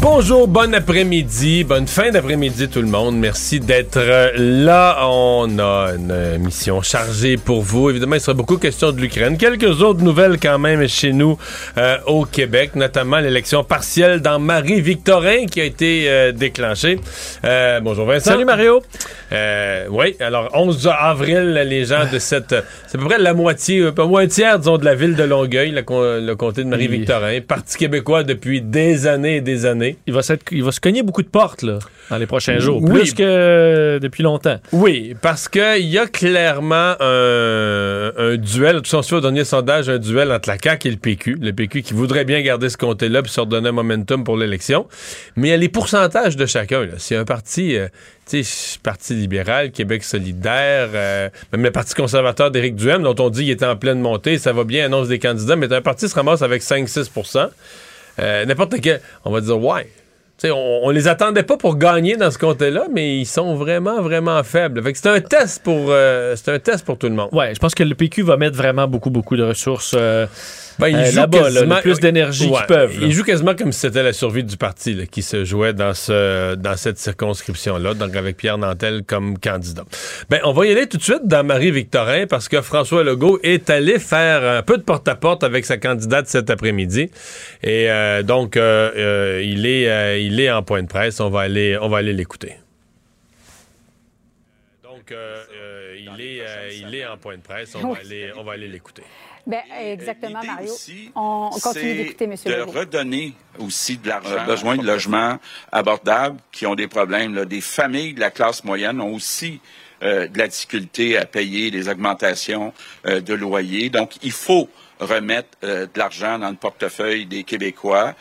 Bonjour, bon après-midi, bonne fin d'après-midi tout le monde. Merci d'être là. On a une mission chargée pour vous. Évidemment, il sera beaucoup question de l'Ukraine. Quelques autres nouvelles quand même chez nous euh, au Québec, notamment l'élection partielle dans Marie-Victorin qui a été euh, déclenchée. Euh, bonjour Vincent. Salut Mario. oui, alors 11 avril, les gens de cette... C'est à peu près la moitié, un peu moins un tiers, disons, de la ville de Longueuil, le, le comté de Marie-Victorin. Parti québécois depuis des années et des années. Il va, il va se cogner beaucoup de portes là, dans les prochains jours, oui. plus que depuis longtemps. Oui, parce qu'il y a clairement un, un duel, tout ça, au dernier sondage, un duel entre la CAQ et le PQ. Le PQ qui voudrait bien garder ce comté-là puis se redonner un momentum pour l'élection. Mais il y a les pourcentages de chacun. C'est un parti... Euh, tu sais, Parti libéral, Québec solidaire, euh, même le Parti conservateur d'Éric Duhem, dont on dit qu'il était en pleine montée, ça va bien, annonce des candidats, mais un parti se ramasse avec 5-6 euh, N'importe quel, on va dire, ouais, on, on, les attendait pas pour gagner dans ce comté-là, mais ils sont vraiment, vraiment faibles. Fait c'est un test pour euh, un test pour tout le monde. Ouais, je pense que le PQ va mettre vraiment beaucoup, beaucoup de ressources. Euh, ben, ils euh, là-bas, là, le plus d'énergie qu'ils peuvent. Ils jouent quasiment comme si c'était la survie du parti là, qui se jouait dans, ce, dans cette circonscription-là, donc avec Pierre Nantel comme candidat. Ben, on va y aller tout de suite dans Marie-Victorin parce que François Legault est allé faire un peu de porte-à-porte avec sa candidate cet après-midi. Et euh, donc, euh, euh il, est, euh, il est en point de presse. On va aller, on va aller l'écouter. Donc, il, est, il est en point de presse. On va aller, on va aller l'écouter. Ben, exactement, Mario. on continue d'écouter, M. de redonner aussi de l'argent, besoin de logements abordables qui ont des problèmes. Des familles de la classe moyenne ont aussi euh, de la difficulté à payer des augmentations euh, de loyer. Donc, il faut remettre euh, de l'argent dans le portefeuille des Québécois.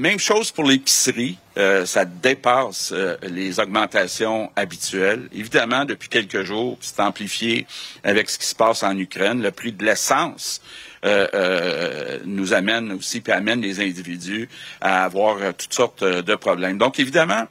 Euh, même chose pour l'épicerie, euh, ça dépasse euh, les augmentations habituelles. Évidemment, depuis quelques jours, c'est amplifié avec ce qui se passe en Ukraine. Le prix de l'essence nous amène aussi, puis amène les individus à avoir toutes sortes de problèmes. Donc, évidemment,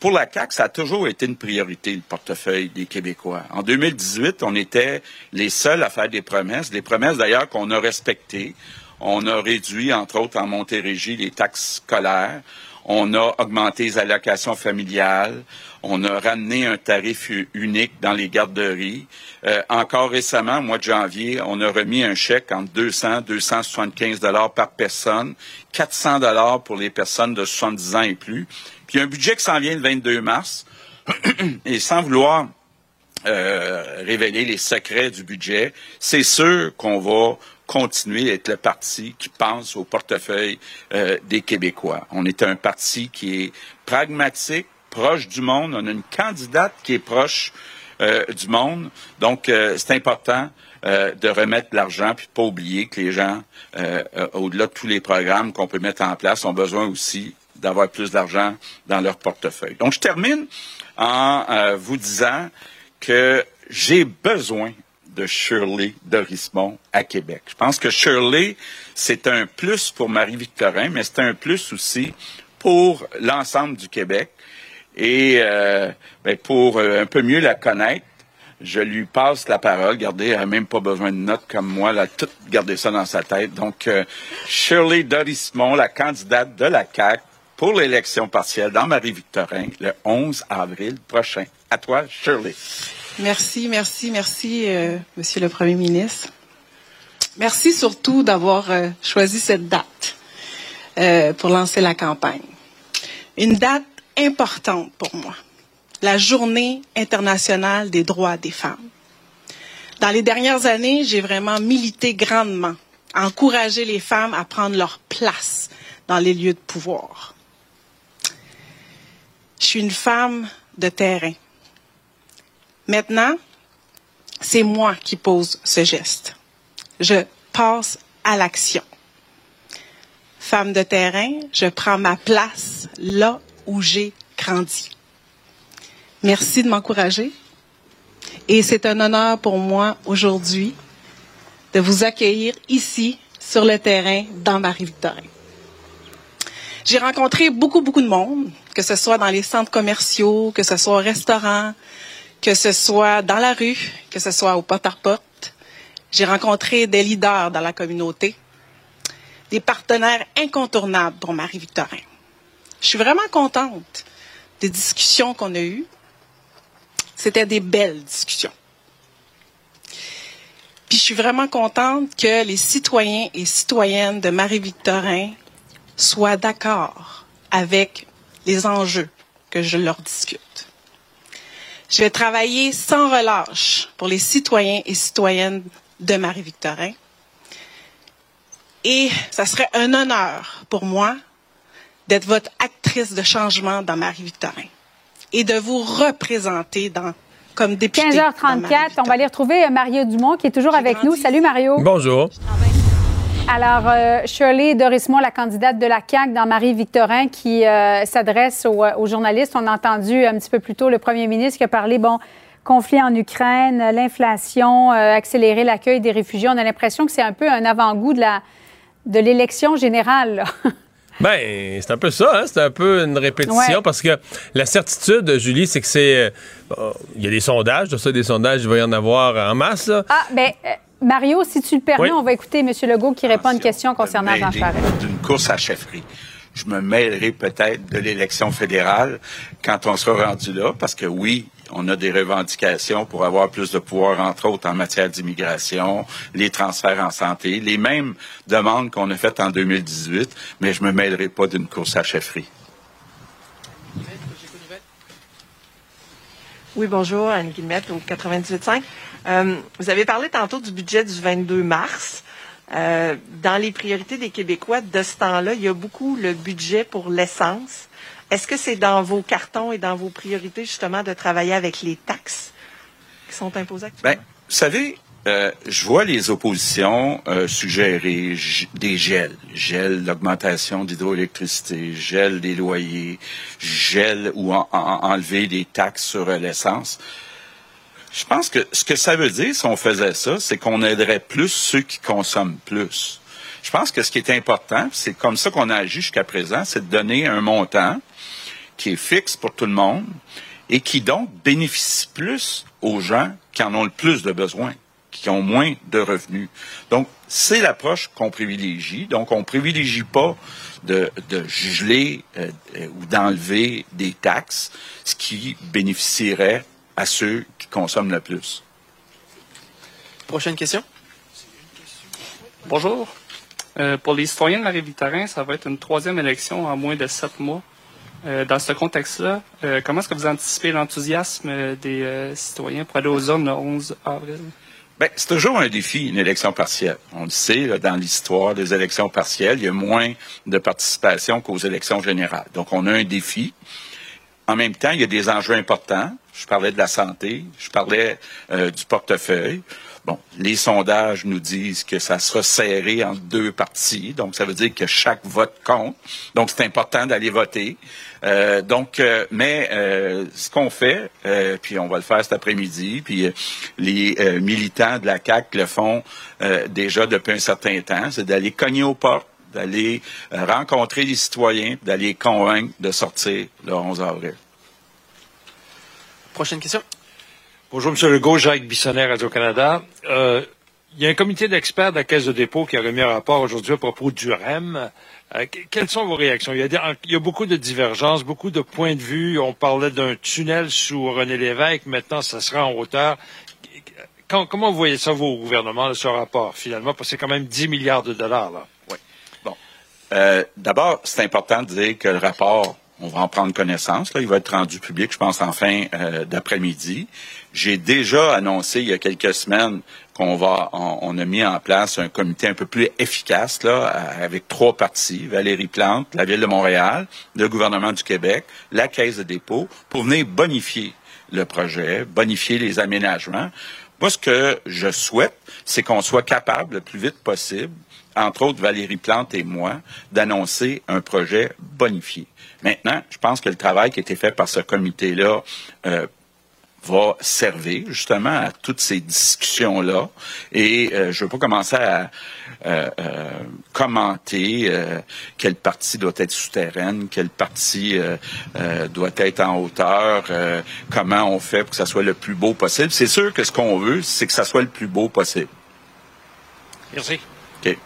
pour la CAQ, ça a toujours été une priorité, le portefeuille des Québécois. En 2018, on était les seuls à faire des promesses, des promesses d'ailleurs qu'on a respectées. On a réduit, entre autres, en Montérégie, les taxes scolaires. On a augmenté les allocations familiales. On a ramené un tarif unique dans les garderies. Euh, encore récemment, au mois de janvier, on a remis un chèque entre 200 275 dollars par personne, 400 dollars pour les personnes de 70 ans et plus. Puis un budget qui s'en vient le 22 mars. et sans vouloir euh, révéler les secrets du budget, c'est sûr qu'on va continuer à être le parti qui pense au portefeuille euh, des Québécois. On est un parti qui est pragmatique, proche du monde. On a une candidate qui est proche euh, du monde. Donc, euh, c'est important de remettre l'argent, puis pas oublier que les gens, au-delà de tous les programmes qu'on peut mettre en place, ont besoin aussi d'avoir plus d'argent dans leur portefeuille. Donc, je termine en vous disant que j'ai besoin de Shirley Dorismont à Québec. Je pense que Shirley, c'est un plus pour Marie-Victorin, mais c'est un plus aussi pour l'ensemble du Québec et euh, ben, pour euh, un peu mieux la connaître. je lui passe la parole. Regardez, elle n'a même pas besoin de notes comme moi. Elle a tout gardé ça dans sa tête. Donc, euh, Shirley Dorismont, la candidate de la CAQ pour l'élection partielle dans Marie-Victorin le 11 avril prochain. À toi, Shirley. Merci, merci, merci, euh, Monsieur le Premier ministre. Merci surtout d'avoir euh, choisi cette date pour lancer la campagne. Une date importante pour moi la Journée internationale des droits des femmes. Dans les dernières années, j'ai vraiment milité grandement, encouragé les femmes à prendre leur place dans les lieux de pouvoir. Je suis une femme de terrain. Maintenant, c'est moi qui pose ce geste. Je passe à l'action. Femme de terrain, je prends ma place là où j'ai grandi. Merci de m'encourager. Et c'est un honneur pour moi aujourd'hui de vous accueillir ici sur le terrain dans Marie-Victorin. J'ai rencontré beaucoup, beaucoup de monde, que ce soit dans les centres commerciaux, que ce soit au restaurant, que ce soit dans la rue, que ce soit au porte-à-porte. J'ai rencontré des leaders dans la communauté, des partenaires incontournables pour Marie-Victorin. Je suis vraiment contente des discussions qu'on a eues, c'était des belles discussions. Puis je suis vraiment contente que les citoyens et citoyennes de Marie-Victorin soient d'accord avec les enjeux que je leur discute. Je vais travailler sans relâche pour les citoyens et citoyennes de Marie-Victorin. Et ça serait un honneur pour moi d'être votre actrice de changement dans Marie-Victorin et de vous représenter dans comme député. 15h34, on va aller retrouver Mario Dumont qui est toujours avec nous. Salut Mario. Bonjour. Alors, euh, Shirley Dorismont, la candidate de la CAQ dans Marie-Victorin, qui euh, s'adresse aux, journalistes. On a entendu un petit peu plus tôt le premier ministre qui a parlé, bon, conflit en Ukraine, l'inflation, accélérer l'accueil des réfugiés. On a l'impression que c'est un peu un avant-goût de la de l'élection générale. Ben, c'est un peu ça, hein? c'est un peu une répétition parce que la certitude, Julie, c'est que c'est. Euh, il y a des sondages, de ça, des sondages, il va y en avoir en masse. Ah, ben. Mario, si tu le permets, on va écouter M. Legault qui répond à une question concernant Jean Charest. D'une course à chefferie je me mêlerai peut-être de l'élection fédérale quand on sera rendu là, parce que oui, on a des revendications pour avoir plus de pouvoir, entre autres en matière d'immigration, les transferts en santé, les mêmes demandes qu'on a faites en 2018, mais je me mêlerai pas d'une course à chefferie. Oui, bonjour, Anne Guillemette au 98.5. Euh, vous avez parlé tantôt du budget du 22 mars. Euh, dans les priorités des Québécois de ce temps-là, il y a beaucoup le budget pour l'essence. Est-ce que c'est dans vos cartons et dans vos priorités, justement, de travailler avec les taxes qui sont imposées actuellement? Ben, vous savez, euh, je vois les oppositions suggérer des gels, gel d'augmentation d'hydroélectricité, gel des loyers, gel ou enlever des taxes sur l'essence. Je pense que ce que ça veut dire, si on faisait ça, c'est qu'on aiderait plus ceux qui consomment plus. Je pense que ce qui est important, c'est comme ça qu'on a agi jusqu'à présent, c'est de donner un montant qui est fixe pour tout le monde et qui donc bénéficie plus aux gens qui en ont le plus de besoins, qui ont moins de revenus. Donc, c'est l'approche qu'on privilégie. Donc, on privilégie pas de, geler euh, ou d'enlever des taxes, ce qui bénéficierait à ceux qui consomment le plus. Prochaine question. Bonjour. Euh, pour les citoyens de Marie-Victorin, ça va être une troisième élection en moins de sept mois. Euh, dans ce contexte-là, euh, comment est-ce que vous anticipez l'enthousiasme des citoyens pour aller aux zones le 11 avril? Ben, c'est toujours un défi, une élection partielle. On le sait, dans l'histoire des élections partielles, il y a moins de participation qu'aux élections générales. Donc, on a un défi. En même temps, il y a des enjeux importants. Je parlais de la santé, je parlais euh, du portefeuille. Bon, les sondages nous disent que ça sera serré en deux parties, donc ça veut dire que chaque vote compte. Donc c'est important d'aller voter. Euh, donc, euh, mais ce qu'on fait, puis on va le faire cet après-midi, puis les militants de la CAC le font déjà depuis un certain temps, c'est d'aller cogner aux portes d'aller rencontrer les citoyens, d'aller convaincre de sortir le 11 avril. Prochaine question. Bonjour, M. Legault, Jacques Bissonnet, Radio-Canada. Euh, il y a un comité d'experts de la Caisse de dépôt qui a remis un rapport aujourd'hui à propos du REM. Euh, quelles sont vos réactions? Il y, a, beaucoup de divergences, beaucoup de points de vue. On parlait d'un tunnel sous René Lévesque. Maintenant, ça sera en hauteur. comment vous voyez ça, vos gouvernements, ce rapport, finalement? Parce que c'est quand même 10 milliards de dollars, là. Oui. Bon. Euh, d'abord, c'est important de dire que le rapport on va en prendre connaissance. Là. Il va être rendu public, je pense, en fin euh, d'après-midi. J'ai déjà annoncé il y a quelques semaines qu'on va, on, a mis en place un comité un peu plus efficace avec trois parties Valérie Plante, la ville de Montréal, le gouvernement du Québec, la Caisse de dépôt, pour venir bonifier le projet, bonifier les aménagements. Moi, ce que je souhaite, c'est qu'on soit capable le plus vite possible, entre autres Valérie Plante et moi, d'annoncer un projet bonifié. Maintenant, je pense que le travail qui a été fait par ce comité-là euh, va servir justement à toutes ces discussions-là. Et euh, je ne veux pas commencer à euh, commenter quelle partie doit être souterraine, quelle partie doit être en hauteur, comment on fait pour que ça soit le plus beau possible. C'est sûr que ce qu'on veut, c'est que ça soit le plus beau possible. Merci. OK.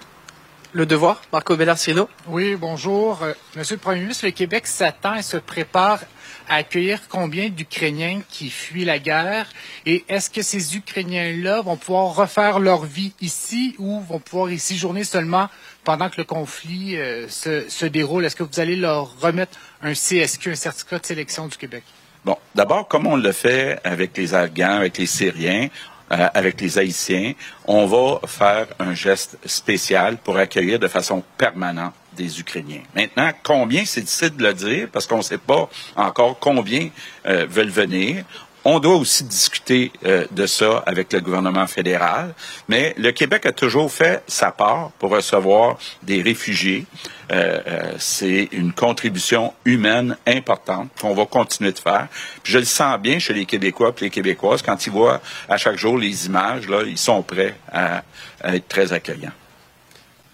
Le devoir, Marco Bellarcino. Oui, bonjour. Euh, Monsieur le Premier ministre, le Québec s'attend et se prépare à accueillir combien d'Ukrainiens qui fuient la guerre? Et est-ce que ces Ukrainiens-là vont pouvoir refaire leur vie ici ou vont pouvoir y séjourner seulement pendant que le conflit euh, se, déroule? Est-ce que vous allez leur remettre un CSQ, un certificat de sélection du Québec? Bon, d'abord, comme on le fait avec les Afghans, avec les Syriens, euh, avec les Haïtiens, on va faire un geste spécial pour accueillir de façon permanente des Ukrainiens. Maintenant, combien, c'est difficile de le dire parce qu'on ne sait pas encore combien euh, veulent venir. On doit aussi discuter euh, de ça avec le gouvernement fédéral, mais le Québec a toujours fait sa part pour recevoir des réfugiés. Euh, euh, c'est une contribution humaine importante qu'on va continuer de faire. je le sens bien chez les Québécois et les Québécoises quand ils voient à chaque jour les images, là, ils sont prêts à être très accueillants.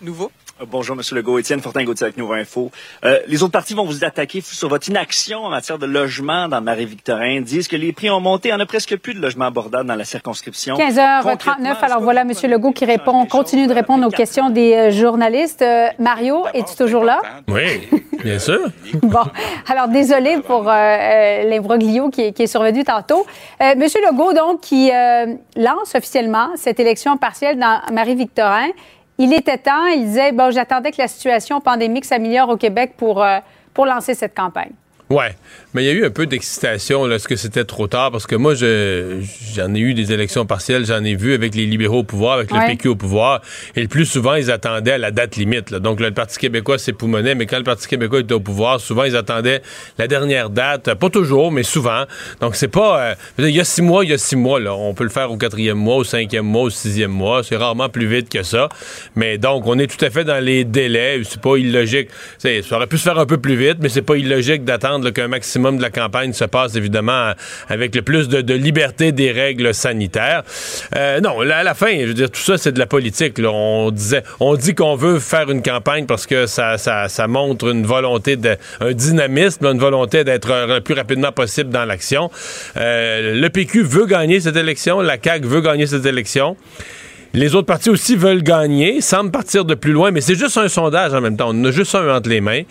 Nouveau? Euh, bonjour, Monsieur Legault. Étienne Fortin-Gauthier avec Nouveau Info. Euh, les autres partis vont vous attaquer sur votre inaction en matière de logement dans Marie-Victorin. Disent que les prix ont monté. On n'a presque plus de logements abordables dans la circonscription. 15h39. Alors voilà Monsieur Legault qui répond, continue de répondre aux questions des euh, journalistes. Mario, es-tu toujours là? Oui, bien sûr. bon. Alors désolé pour l'imbroglio qui, qui, est survenu tantôt. Monsieur Legault, donc, qui lance officiellement cette élection partielle dans Marie-Victorin il était temps, il disait, bon, j'attendais que la situation pandémique s'améliore au Québec pour, euh, pour lancer cette campagne. Ouais, mais il y a eu un peu d'excitation est-ce que c'était trop tard? Parce que moi j'en ai eu des élections partielles, j'en ai vu avec les libéraux au pouvoir, avec le PQ au pouvoir et le plus souvent ils attendaient à la date limite. Donc le Parti québécois c'est poumonait, mais quand le Parti québécois était au pouvoir, souvent ils attendaient la dernière date, pas toujours, mais souvent. Donc c'est pas euh, il y a six mois, il y a six mois là, on peut le faire au quatrième mois, au cinquième mois, au sixième mois, c'est rarement plus vite que ça. Mais donc on est tout à fait dans les délais, c'est pas illogique. Ça aurait pu se faire un peu plus vite, mais c'est pas illogique d'attendre qu'un maximum de la campagne se passe évidemment avec le plus de, liberté des règles sanitaires. Euh, non, à la fin, je veux dire, tout ça, c'est de la politique. On disait, on dit qu'on veut faire une campagne parce que ça, ça, montre une volonté, de, un dynamisme, une volonté d'être le plus rapidement possible dans l'action. Euh, le PQ veut gagner cette élection, la CAQ veut gagner cette élection. Les autres partis aussi veulent gagner, semblent partir de plus loin, mais c'est juste un sondage en même temps. On a juste un entre les mains.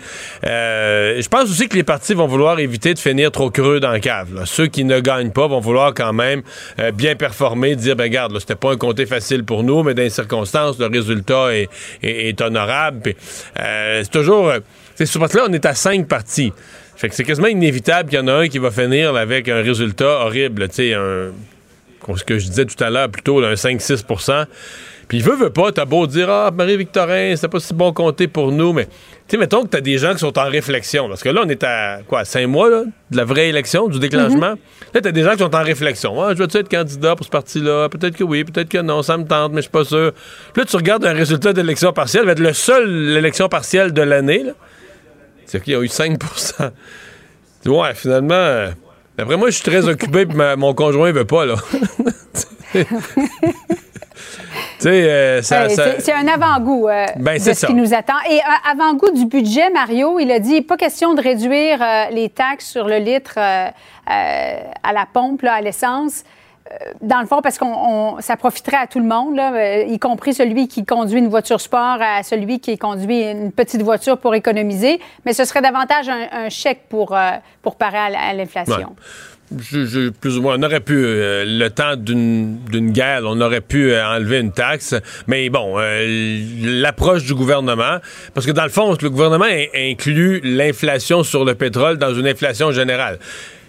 Euh, je pense aussi que les partis vont vouloir éviter de finir trop creux dans le cave. Ceux qui ne gagnent pas vont vouloir quand même euh, bien performer, dire, ben regarde, c'était pas un comté facile pour nous, mais dans les circonstances, le résultat est, honorable. Euh, c'est toujours... c'est sur là, on est à cinq partis. Fait que c'est quasiment inévitable qu'il y en a un qui va finir avec un résultat horrible, tu sais, un ce que je disais tout à l'heure, plutôt un 5-6% Puis il veut, veut pas, t'as beau dire, ah, Marie-Victorin, c'est pas si bon compter pour nous, mais tu sais, mettons que t'as des gens qui sont en réflexion. Parce que là, on est à, quoi, cinq mois, là, de la vraie élection, du déclenchement? Là, -hmm. Là, t'as des gens qui sont en réflexion. Ah, je veux-tu être candidat pour ce parti-là? Peut-être que oui, peut-être que non, ça me tente, mais je suis pas sûr. Puis là, tu regardes un résultat d'élection partielle, va être le seul élection partielle de l'année, C'est qu'il y a eu 5% Ouais, finalement. Euh, D'après moi, je suis très occupé et mon conjoint ne veut pas, là. Euh, c'est un avant-goût euh, ben, de ce qui nous attend. Et euh, avant-goût du budget, Mario, il a dit pas question de réduire les taxes sur le litre à la pompe, à l'essence. Dans le fond, parce qu'on ça profiterait à tout le monde, là, y compris celui qui conduit une voiture sport, à celui qui conduit une petite voiture pour économiser, mais ce serait davantage un, chèque pour, pour parer à, l'inflation. Plus ou moins, on aurait pu, euh, le temps d'une guerre, on aurait pu euh, enlever une taxe, mais bon, euh, l'approche du gouvernement, parce que dans le fond, le gouvernement inclut l'inflation sur le pétrole dans une inflation générale.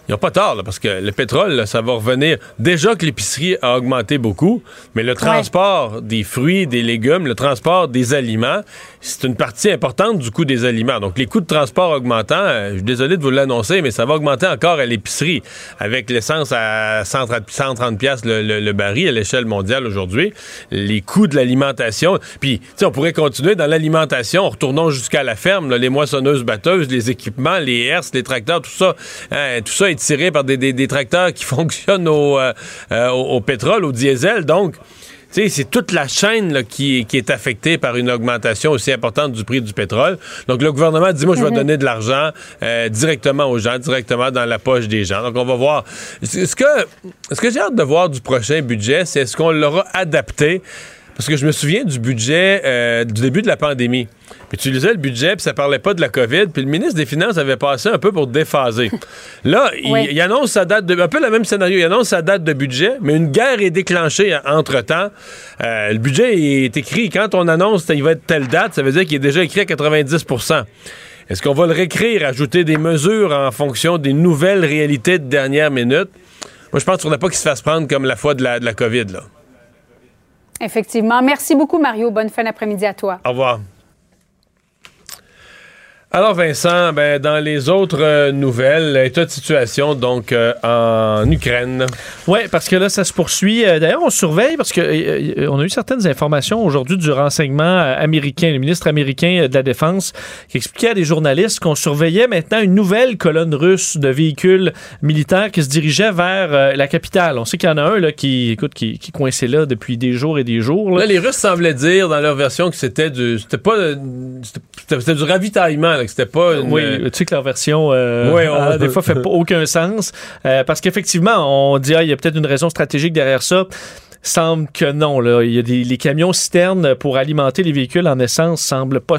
Ils n'ont pas tort, parce que le pétrole, ça va revenir. Déjà que l'épicerie a augmenté beaucoup, mais le transport des fruits, des légumes, le transport des aliments, c'est une partie importante du coût des aliments. Donc, les coûts de transport augmentant, euh, je suis désolé de vous l'annoncer, mais ça va augmenter encore à l'épicerie, avec l'essence à 130, 130 pièces le, baril à l'échelle mondiale aujourd'hui. Les coûts de l'alimentation. Puis, tu on pourrait continuer dans l'alimentation. Retournons jusqu'à la ferme, les moissonneuses batteuses, les équipements, les herses, les tracteurs, tout ça. Hein, tout ça tiré par des, tracteurs qui fonctionnent euh, euh, au, pétrole, au diesel. Donc, c'est toute la chaîne qui, est affectée par une augmentation aussi importante du prix du pétrole. Donc, le gouvernement dit, moi, je vais mhm. donner de l'argent euh, directement aux gens, directement dans la poche des gens. Donc, on va voir. Ce que, ce que j'ai hâte de voir du prochain budget, c'est est-ce qu'on l'aura adapté parce que je me souviens du budget euh, du début de la pandémie. Puis tu lisais le budget, puis ça parlait pas de la COVID, puis le ministre des Finances avait passé un peu pour déphaser. Là, il, annonce sa date de... Un peu le même scénario, il annonce sa date de budget, mais une guerre est déclenchée entre-temps. Euh, le budget est écrit, quand on annonce qu'il va être telle date, ça veut dire qu'il est déjà écrit à 90% Est-ce qu'on va le réécrire, ajouter des mesures en fonction des nouvelles réalités de dernière minute? Moi, je pense ne faudrait pas qu'il se fasse prendre comme la fois de la, de la COVID, là. Effectivement. Merci beaucoup, Mario. Bonne fin d'après-midi à toi. Au revoir. Alors Vincent, ben, dans les autres euh, nouvelles, état de situation donc euh, en Ukraine. Oui, parce que là ça se poursuit. Euh, d'ailleurs, on surveille parce que on a eu certaines informations aujourd'hui du renseignement américain, le ministre américain de la Défense, qui expliquait à des journalistes qu'on surveillait maintenant une nouvelle colonne russe de véhicules militaires qui se dirigeait vers la capitale. On sait qu'il y en a un là qui, écoute, qui, qui coincé là depuis des jours et des jours. Là, les Russes semblaient dire dans leur version que c'était du, c'était pas, c'était du ravitaillement c'était pas Oui, tu sais que leur version, euh, des fois, fait pas aucun sens. Euh, parce qu'effectivement, on dit, ah, il y a peut-être une raison stratégique derrière ça semble que non. Là. Il y a des, les camions citernes pour alimenter les véhicules en essence semblent pas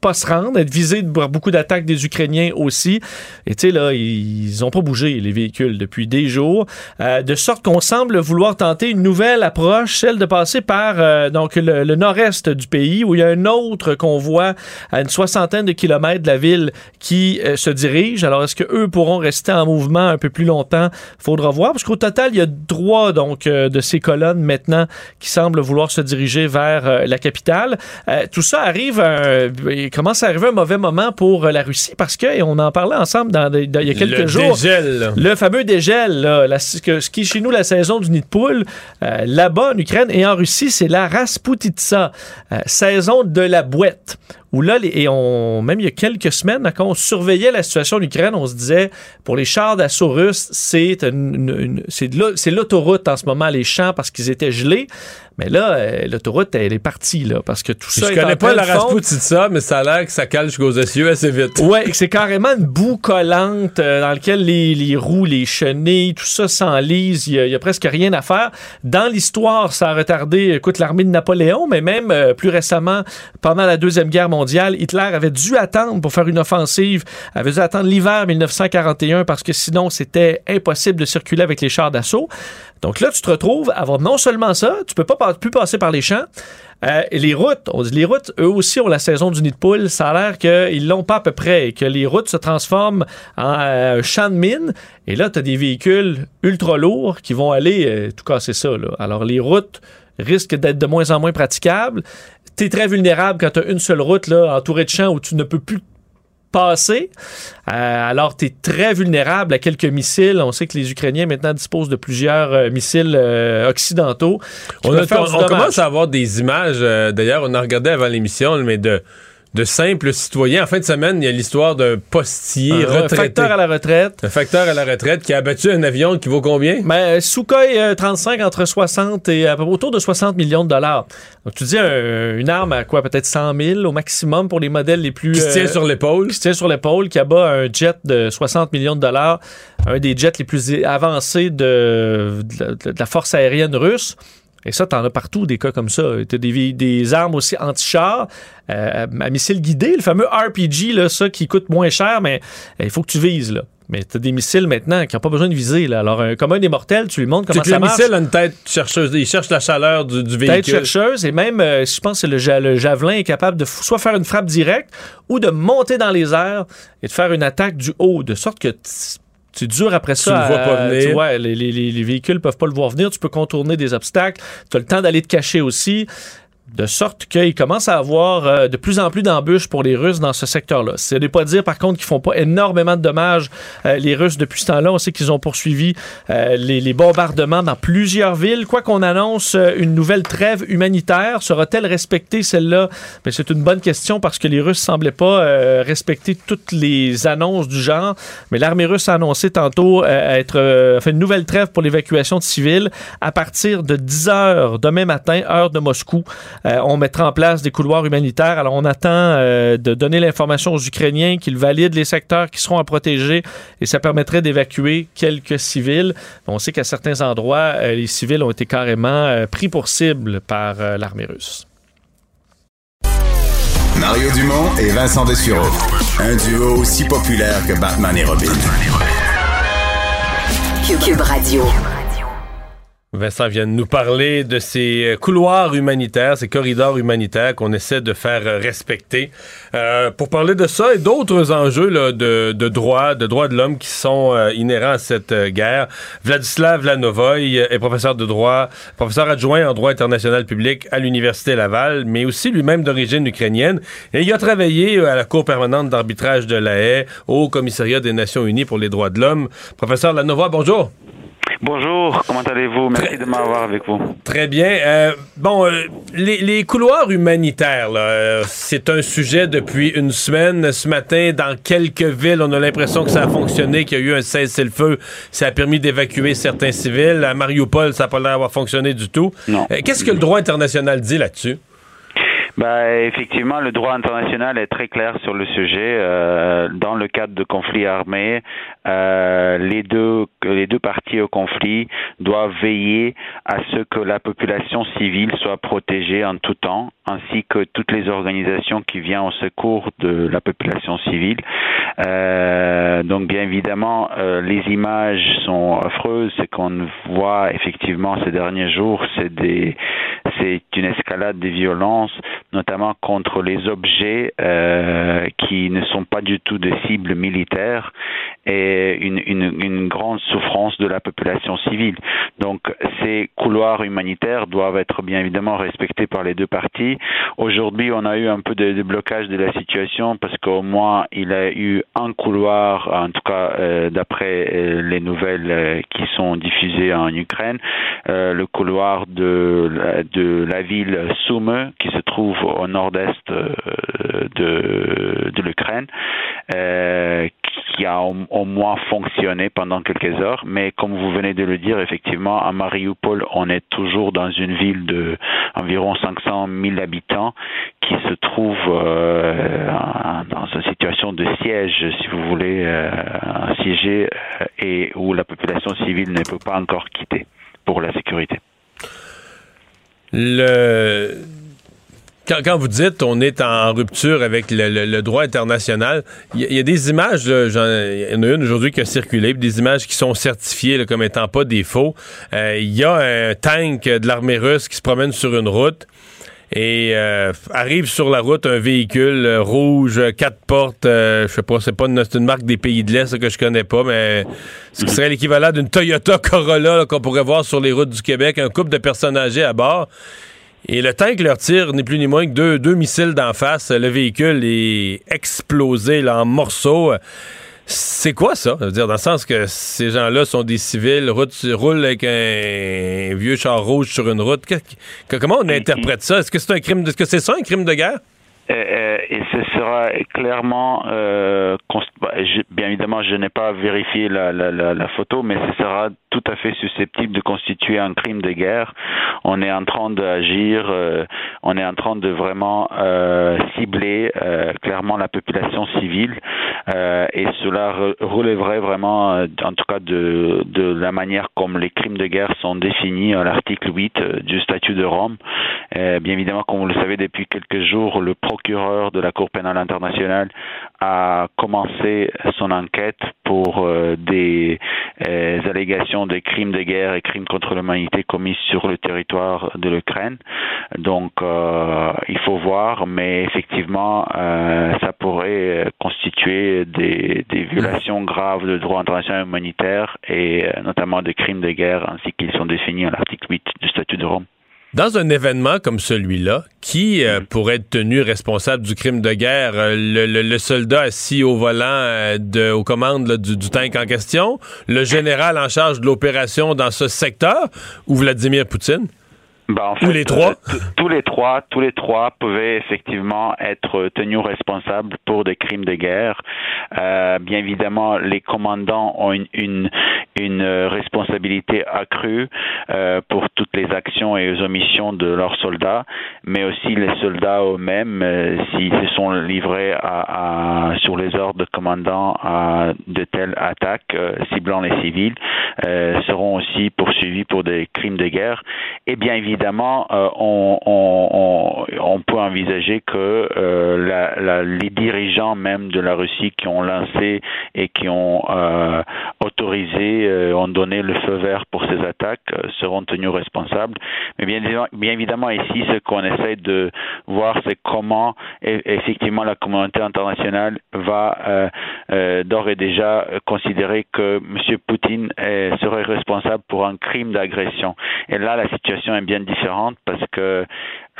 pas se rendre, être visé par beaucoup d'attaques des Ukrainiens aussi. Et tu sais, là, ils ont pas bougé, les véhicules, depuis des jours. Euh, de sorte qu'on semble vouloir tenter une nouvelle approche, celle de passer par euh, donc le, nord-est du pays, où il y a un autre convoi à une soixantaine de kilomètres de la ville qui euh, se dirige. Alors, est-ce que eux pourront rester en mouvement un peu plus longtemps? Faudra voir, parce qu'au total, il y a trois donc de ces colonnes maintenant qui semblent vouloir se diriger vers la capitale. tout ça arrive il commence à arriver un mauvais moment pour euh, la Russie parce que, et on en parlait ensemble dans, il y a quelques le jours, dégel. le fameux dégel, là, ce qui est chez nous la saison du nid de poule, euh, là-bas en Ukraine et en Russie, c'est la Rasputitsa, euh, saison de la boîte où là, et on, même il y a quelques semaines, quand on surveillait la situation en Ukraine, on se disait, pour les chars d'assaut russes, c'est l'autoroute en ce moment, les champs, parce qu'ils étaient gelés. Mais là, euh, l'autoroute, elle est partie, là, parce que tout ça. Je connais pas la de ça, mais ça a l'air que ça jusqu'aux essieux assez vite. Ouais, c'est carrément une boue collante euh, dans laquelle les, les, roues, les chenilles, tout ça s'enlise. Il y, a presque rien à faire. Dans l'histoire, ça a retardé, écoute, l'armée de Napoléon, mais même euh, plus récemment, pendant la Deuxième Guerre mondiale, Hitler avait dû attendre pour faire une offensive, avait dû attendre l'hiver 1941 parce que sinon, c'était impossible de circuler avec les chars d'assaut. Donc là, tu te retrouves à avoir non seulement ça, tu peux pas plus passer par les champs. Euh, les routes, on dit les routes, eux aussi ont la saison du nid de poule. Ça a l'air qu'ils l'ont pas à peu près que les routes se transforment en euh, champ de mine. Et là, tu as des véhicules ultra lourds qui vont aller euh, tout casser ça. Alors les routes risquent d'être de moins en moins praticables. Tu es très vulnérable quand tu as une seule route là, entourée de champs où tu ne peux plus passer. Euh, alors, tu es très vulnérable à quelques missiles. On sait que les Ukrainiens maintenant disposent de plusieurs euh, missiles euh, occidentaux. On, commence à avoir des images. D'ailleurs, on a regardé avant l'émission, mais de de simples citoyens. En fin de semaine, il y a l'histoire d'un postier Un retraité. facteur à la retraite. Un facteur à la retraite qui a abattu un avion qui vaut combien? Ben, Sukhoi euh, 35 entre 60 et à peu près autour de 60 millions de dollars. Donc, tu dis un- une arme à quoi? Peut-être 100 000 au maximum pour les modèles les plus... Qui se tient sur l'épaule. Qui se tient sur l'épaule, qui abat un jet de 60 millions de dollars, un des jets les plus avancés de, de la- de la force aérienne russe. Et ça, t'en as partout des cas comme ça. T'as des, des armes aussi anti-chars, euh, à missiles guidés, le fameux RPG, là, ça qui coûte moins cher, mais euh, il faut que tu vises. Là. Mais t'as des missiles maintenant qui n'ont pas besoin de viser. Là. Alors, un commun des mortels, tu lui montres comment ça le marche. missile a une tête chercheuse. Il cherche la chaleur du, du Tête véhicule. chercheuse et même, euh, je pense que le, ja- le javelin est capable de soit faire une frappe directe ou de monter dans les airs et de faire une attaque du haut, de sorte que c'est dur après ça. le vois pas venir. tu vois, les- les- les véhicules peuvent pas le voir venir. Tu peux contourner des obstacles. Tu as le temps d'aller te cacher aussi. De sorte qu'il commence à avoir euh, de plus en plus d'embûches pour les Russes dans ce secteur-là. Ce n'est pas dire, par contre, qu'ils font pas énormément de dommages, euh, les Russes, depuis ce temps-là. On sait qu'ils ont poursuivi euh, les, les bombardements dans plusieurs villes. Quoi qu'on annonce euh, une nouvelle trêve humanitaire, sera-t-elle respectée, celle-là? Mais c'est une bonne question parce que les Russes semblaient pas euh, respecter toutes les annonces du genre. Mais l'armée russe a annoncé tantôt être fait une nouvelle trêve pour l'évacuation de civils à partir de 10 heures demain matin, heure de Moscou. Euh, on mettra en place des couloirs humanitaires. Alors, on attend euh, de donner l'information aux Ukrainiens qu'ils valident les secteurs qui seront à protéger et ça permettrait d'évacuer quelques civils. On sait qu'à certains endroits, euh, les civils ont été carrément euh, pris pour cible par euh, l'armée russe. Mario Dumont et Vincent Dessureau. Un duo aussi populaire que Batman et Robin. Cube Radio. Vincent vient de nous parler de ces euh, couloirs humanitaires, ces corridors humanitaires qu'on essaie de faire euh, respecter. Euh, pour parler de ça et d'autres enjeux là, de, de droits, de droits de l'homme qui sont euh, inhérents à cette guerre, Vladislav Lanovoy est professeur de droit, professeur adjoint en droit international public à l'Université Laval, mais aussi lui-même d'origine ukrainienne. Et il a travaillé à la Cour permanente d'arbitrage de la haie, au Commissariat des Nations Unies pour les droits de l'homme. Professeur Lanovoy, bonjour. Bonjour, comment allez-vous? Merci de m'avoir avec vous. Très bien. Euh, bon, euh, les, les couloirs humanitaires, euh, c'est un sujet depuis une semaine. Ce matin, dans quelques villes, on a l'impression que ça a fonctionné, qu'il y a eu un cessez-le-feu. Ça a permis d'évacuer certains civils. À Mariupol, ça n'a pas l'air d'avoir fonctionné du tout. Qu'est-ce que le droit international dit là-dessus? Bah, effectivement, le droit international est très clair sur le sujet. Euh, dans le cadre de conflits armés, euh, les deux les deux parties au conflit doivent veiller à ce que la population civile soit protégée en tout temps, ainsi que toutes les organisations qui viennent au secours de la population civile. Euh, donc, bien évidemment, euh, les images sont affreuses. Ce qu'on voit effectivement ces derniers jours, c'est des c'est une escalade des violences, notamment contre les objets euh, qui ne sont pas du tout des cibles militaires et une, une, une grande souffrance de la population civile. Donc ces couloirs humanitaires doivent être bien évidemment respectés par les deux parties. Aujourd'hui, on a eu un peu de, blocage de la situation parce qu'au moins il a eu un couloir, en tout cas euh, d'après euh, les nouvelles euh, qui sont diffusées en Ukraine, euh, le couloir de, de la ville Sumy qui se trouve au nord-est de, de l'Ukraine, qui a au, moins fonctionné pendant quelques heures. Mais comme vous venez de le dire, effectivement, à Mariupol, on est toujours dans une ville de environ 500 000 habitants qui se trouve euh, dans une situation de siège, si vous voulez, euh, assiégée euh, et où la population civile ne peut pas encore quitter pour la sécurité. Le... Quand, quand vous dites on est en rupture avec le, le- le droit international, il y, a- des images, il y en a une aujourd'hui qui a circulé, des images qui sont certifiées là, comme étant pas des faux. Euh, Il y a un tank de l'armée russe qui se promène sur une route et euh, arrive sur la route un véhicule euh, rouge, quatre portes, euh, je sais pas, c'est pas une, une marque des pays de l'Est que je connais pas, mais ce qui serait l'équivalent d'une Toyota Corolla qu'on pourrait voir sur les routes du Québec, un couple de personnes âgées à bord. Et le tank leur tire ni plus ni moins que deux, deux missiles d'en face. Le véhicule est explosé là, en morceaux. C'est quoi ça? Je veux dire, dans le sens que ces gens-là sont des civils, route, roulent avec un vieux char rouge sur une route. Que- que- comment on interprète ça? Est-ce que c'est un crime? Est-ce que c'est ça un crime de guerre? et ce sera clairement, euh, bah, bien évidemment, je n'ai pas vérifié la, la, la, la, photo, mais ce sera tout à fait susceptible de constituer un crime de guerre. On est en train d'agir, euh, on est en train de vraiment euh, cibler euh, clairement la population civile, et cela relèverait vraiment, en tout cas, de, de la manière comme les crimes de guerre sont définis à l'article 8 du statut de Rome. bien évidemment, comme vous le savez, depuis quelques jours, le procureur de la Cour pénale internationale a commencé son enquête pour des allégations des crimes de guerre et crimes contre l'humanité commis sur le territoire de l'Ukraine. Donc, euh, il faut voir, mais effectivement, euh, ça pourrait constituer des, violations graves de droit international humanitaire et euh, notamment des crimes de guerre ainsi qu'ils sont définis à l'article 8 du statut de Rome. Dans un événement comme celui-là, qui euh, mm. pourrait être tenu responsable du crime de guerre? Euh, le, soldat assis au volant euh, de, aux commandes du, du, tank en question? Le général en charge de l'opération dans ce secteur? Ou Vladimir Poutine? Ben, en fait, les trois euh, Tous les trois, tous les trois pouvaient effectivement être tenus responsables pour des crimes de guerre. Euh, bien évidemment, les commandants ont une, une, une responsabilité accrue euh, pour toutes les actions et les omissions de leurs soldats, mais aussi les soldats eux-mêmes, euh, s'ils se sont livrés à, à, sur les ordres de commandants à de telles attaques euh, ciblant les civils, seront aussi poursuivis pour des crimes de guerre. Et bien évidemment, évidemment, euh, on, peut envisager que euh, les dirigeants même de la Russie qui ont lancé et qui ont euh, autorisé, ont donné le feu vert pour ces attaques, seront tenus responsables. Mais bien, bien évidemment, ici, ce qu'on essaie de voir, c'est comment effectivement la communauté internationale va d'ores et déjà considérer que M. Poutine serait responsable pour un crime d'agression. Et là, la situation est bien différente parce que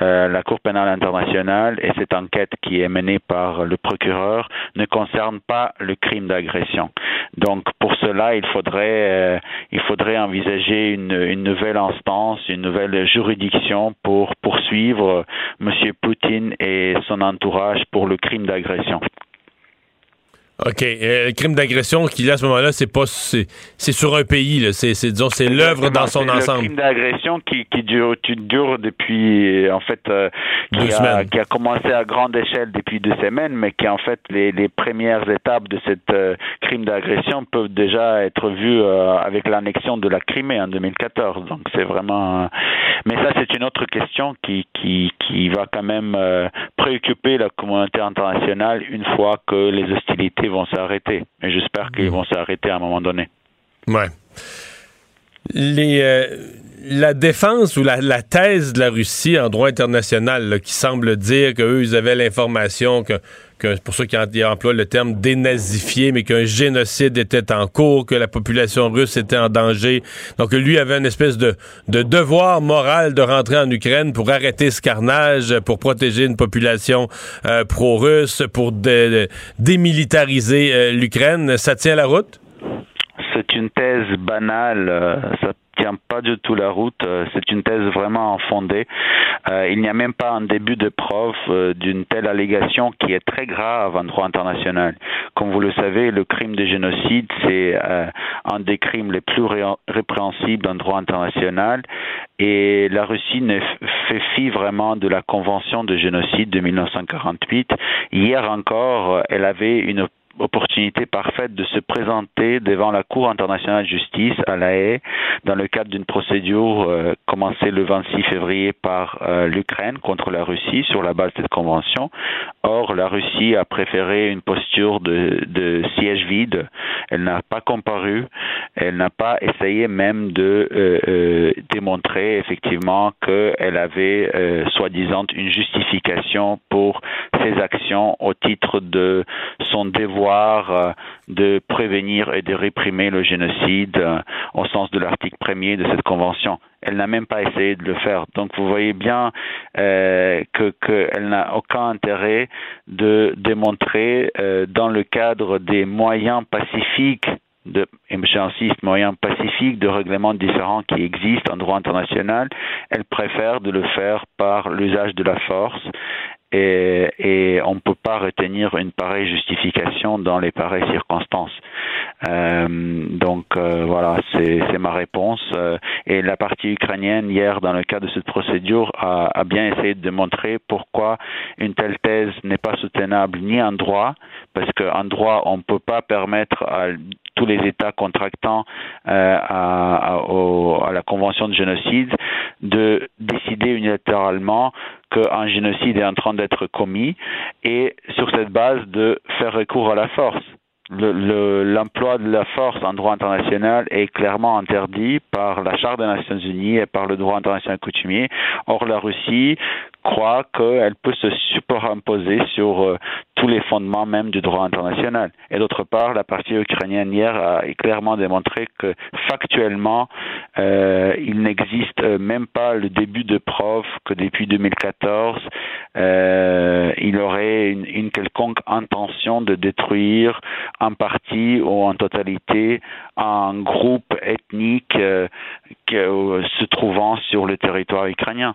euh, la Cour pénale internationale et cette enquête qui est menée par le procureur ne concerne pas le crime d'agression. Donc pour cela, il faudrait, euh, il faudrait envisager une, une, nouvelle instance, une nouvelle juridiction pour poursuivre M. Poutine et son entourage pour le crime d'agression. OK. Euh, le crime d'agression qu'il a à ce moment-là, c'est pas c'est, sur un pays, C'est, c'est disons c'est l'œuvre dans son ensemble. Le crime d'agression qui, qui dure, dure depuis en fait euh, qui, a, qui, a, commencé à grande échelle depuis deux semaines, mais qui en fait les, les premières étapes de cette euh, crime d'agression peuvent déjà être vues avec l'annexion de la Crimée en 2014. Donc c'est vraiment mais ça c'est une autre question qui qui qui va quand même préoccuper la communauté internationale une fois que les hostilités vont s'arrêter. Et j'espère qu'ils vont s'arrêter à un moment donné. Ouais. Les, euh, la défense ou la, thèse de la Russie en droit international qui semble dire qu'eux, ils avaient l'information que, que pour ceux qui emploient le terme dénazifié, mais qu'un génocide était en cours, que la population russe était en danger. Donc lui avait une espèce de, de devoir moral de rentrer en Ukraine pour arrêter ce carnage, pour protéger une population euh, pro-russe, pour démilitariser euh, l'Ukraine. Ça tient la route? C'est une thèse banale, euh, ça tient pas du tout la route, euh, c'est une thèse vraiment fondée. Euh, il n'y a même pas un début de preuve d'une telle allégation qui est très grave en droit international. Comme vous le savez, le crime de génocide, c'est un des crimes les plus répréhensibles en droit international et la Russie ne fait fi vraiment de la Convention de génocide de 1948. Hier encore, elle avait une opportunité parfaite de se présenter devant la Cour internationale de justice à La Haye dans le cadre d'une procédure euh, commencée le 26 février par euh, l'Ukraine contre la Russie sur la base de cette convention. Or, la Russie a préféré une posture de, siège vide. Elle n'a pas comparu. Elle n'a pas essayé même de euh démontrer effectivement qu'elle avait soi-disant une justification pour ses actions au titre de son devoir euh, de prévenir et de réprimer le génocide euh, au sens de l'article premier de cette convention. Elle n'a même pas essayé de le faire. Donc vous voyez bien euh, qu'elle n'a aucun intérêt de démontrer dans le cadre des moyens pacifiques de, et j'insiste, moyens pacifiques de règlements différents qui existent en droit international, elle préfère de le faire par l'usage de la force et, on ne peut pas retenir une pareille justification dans les pareilles circonstances. Euh, donc euh, voilà, c'est ma réponse. Euh, et la partie ukrainienne, hier, dans le cadre de cette procédure, a, bien essayé de démontrer pourquoi une telle thèse n'est pas soutenable ni en droit, parce qu'en droit, on ne peut pas permettre à tous les États contractants à, la Convention de génocide de décider unilatéralement qu'un génocide est en train d'être commis et sur cette base de faire recours à la force l'emploi le, de la force en droit international est clairement interdit par la Charte des Nations Unies et par le droit international coutumier. Or, la Russie croit qu'elle peut se superimposer sur euh, tous les fondements même du droit international. Et d'autre part, la partie ukrainienne hier a clairement démontré que factuellement, euh, il n'existe même pas le début de preuve que depuis 2014, euh, il aurait une, une, quelconque intention de détruire en partie ou en totalité un groupe ethnique euh, que, se trouvant sur le territoire ukrainien.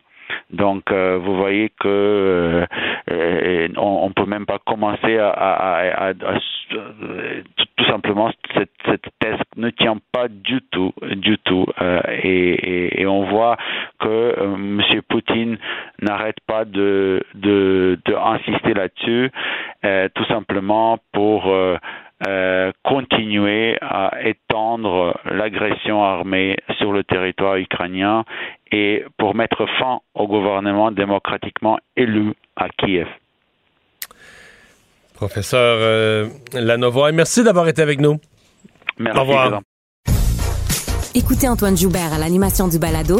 Donc, euh, vous voyez que euh, euh on, on peut même pas commencer à, à, à, à tout simplement cette, cette, thèse ne tient pas du tout, du tout, euh, et, et, et, on voit que euh, M. Poutine n'arrête pas de, de, de insister là-dessus, tout simplement pour euh, continuer à étendre l'agression armée sur le territoire ukrainien et pour mettre fin au gouvernement démocratiquement élu à Kiev. Professeur euh, Lanovoy, merci d'avoir été avec nous. Merci. Au revoir. Écoutez Antoine Joubert à l'animation du balado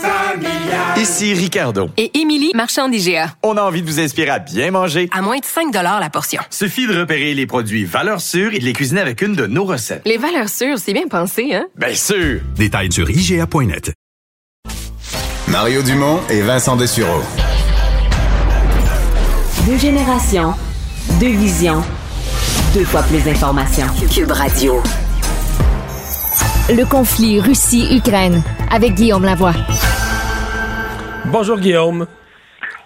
Ici Ricardo. Et Émilie, marchand d'IGA. On a envie de vous inspirer à bien manger. À moins de 5 la portion. Suffit de repérer les produits valeurs sûres et de les cuisiner avec une de nos recettes. Les valeurs sûres, c'est bien pensé, hein? Bien sûr! Détails sur IGA.net. Mario Dumont et Vincent Dessureau. Deux générations, deux visions, deux fois plus d'informations. Cube Radio. Le conflit Russie-Ukraine avec Guillaume Lavoie. Bonjour Guillaume.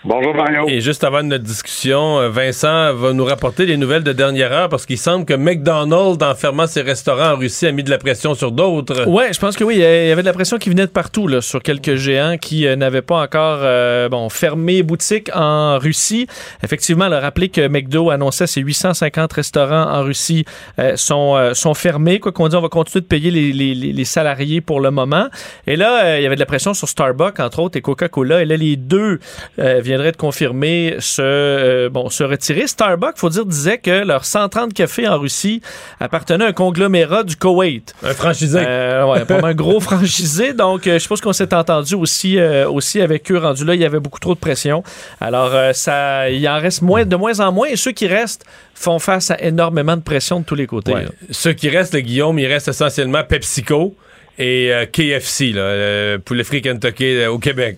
Bonjour Mario. Et juste avant notre discussion, euh, Vincent va nous rapporter les nouvelles de dernière heure parce qu'il semble que McDonald's, en fermant ses restaurants en Russie, a mis de la pression sur d'autres. Ouais, je pense que oui. Il y avait de la pression qui venait de partout là, sur quelques géants qui euh, n'avaient pas encore euh, bon, fermé boutique en Russie. Effectivement, elle a rappelé que McDo annonçait ses 850 restaurants en Russie euh, sont, euh, sont fermés. Quoi qu'on dise, on va continuer de payer les, les, les, salariés pour le moment. Et là, il y avait de la pression sur Starbucks, entre autres, et Coca-Cola. Et là, les deux viennent de confirmer se, euh, bon, se retirer. Starbucks, faut dire, disait que leurs 130 cafés en Russie appartenaient à un conglomérat du Koweït. Un franchisé. Euh, ouais, pas un gros franchisé. Donc, euh, je pense qu'on s'est entendu aussi, euh, aussi avec eux. Rendu là, il y avait beaucoup trop de pression. Alors, euh, ça, il en reste moins, de moins en moins. Et ceux qui restent font face à énormément de pression de tous les côtés. Ouais. Ceux qui restent, le Guillaume, il reste essentiellement PepsiCo et euh, KFC, là, poulet frit Kentucky au Québec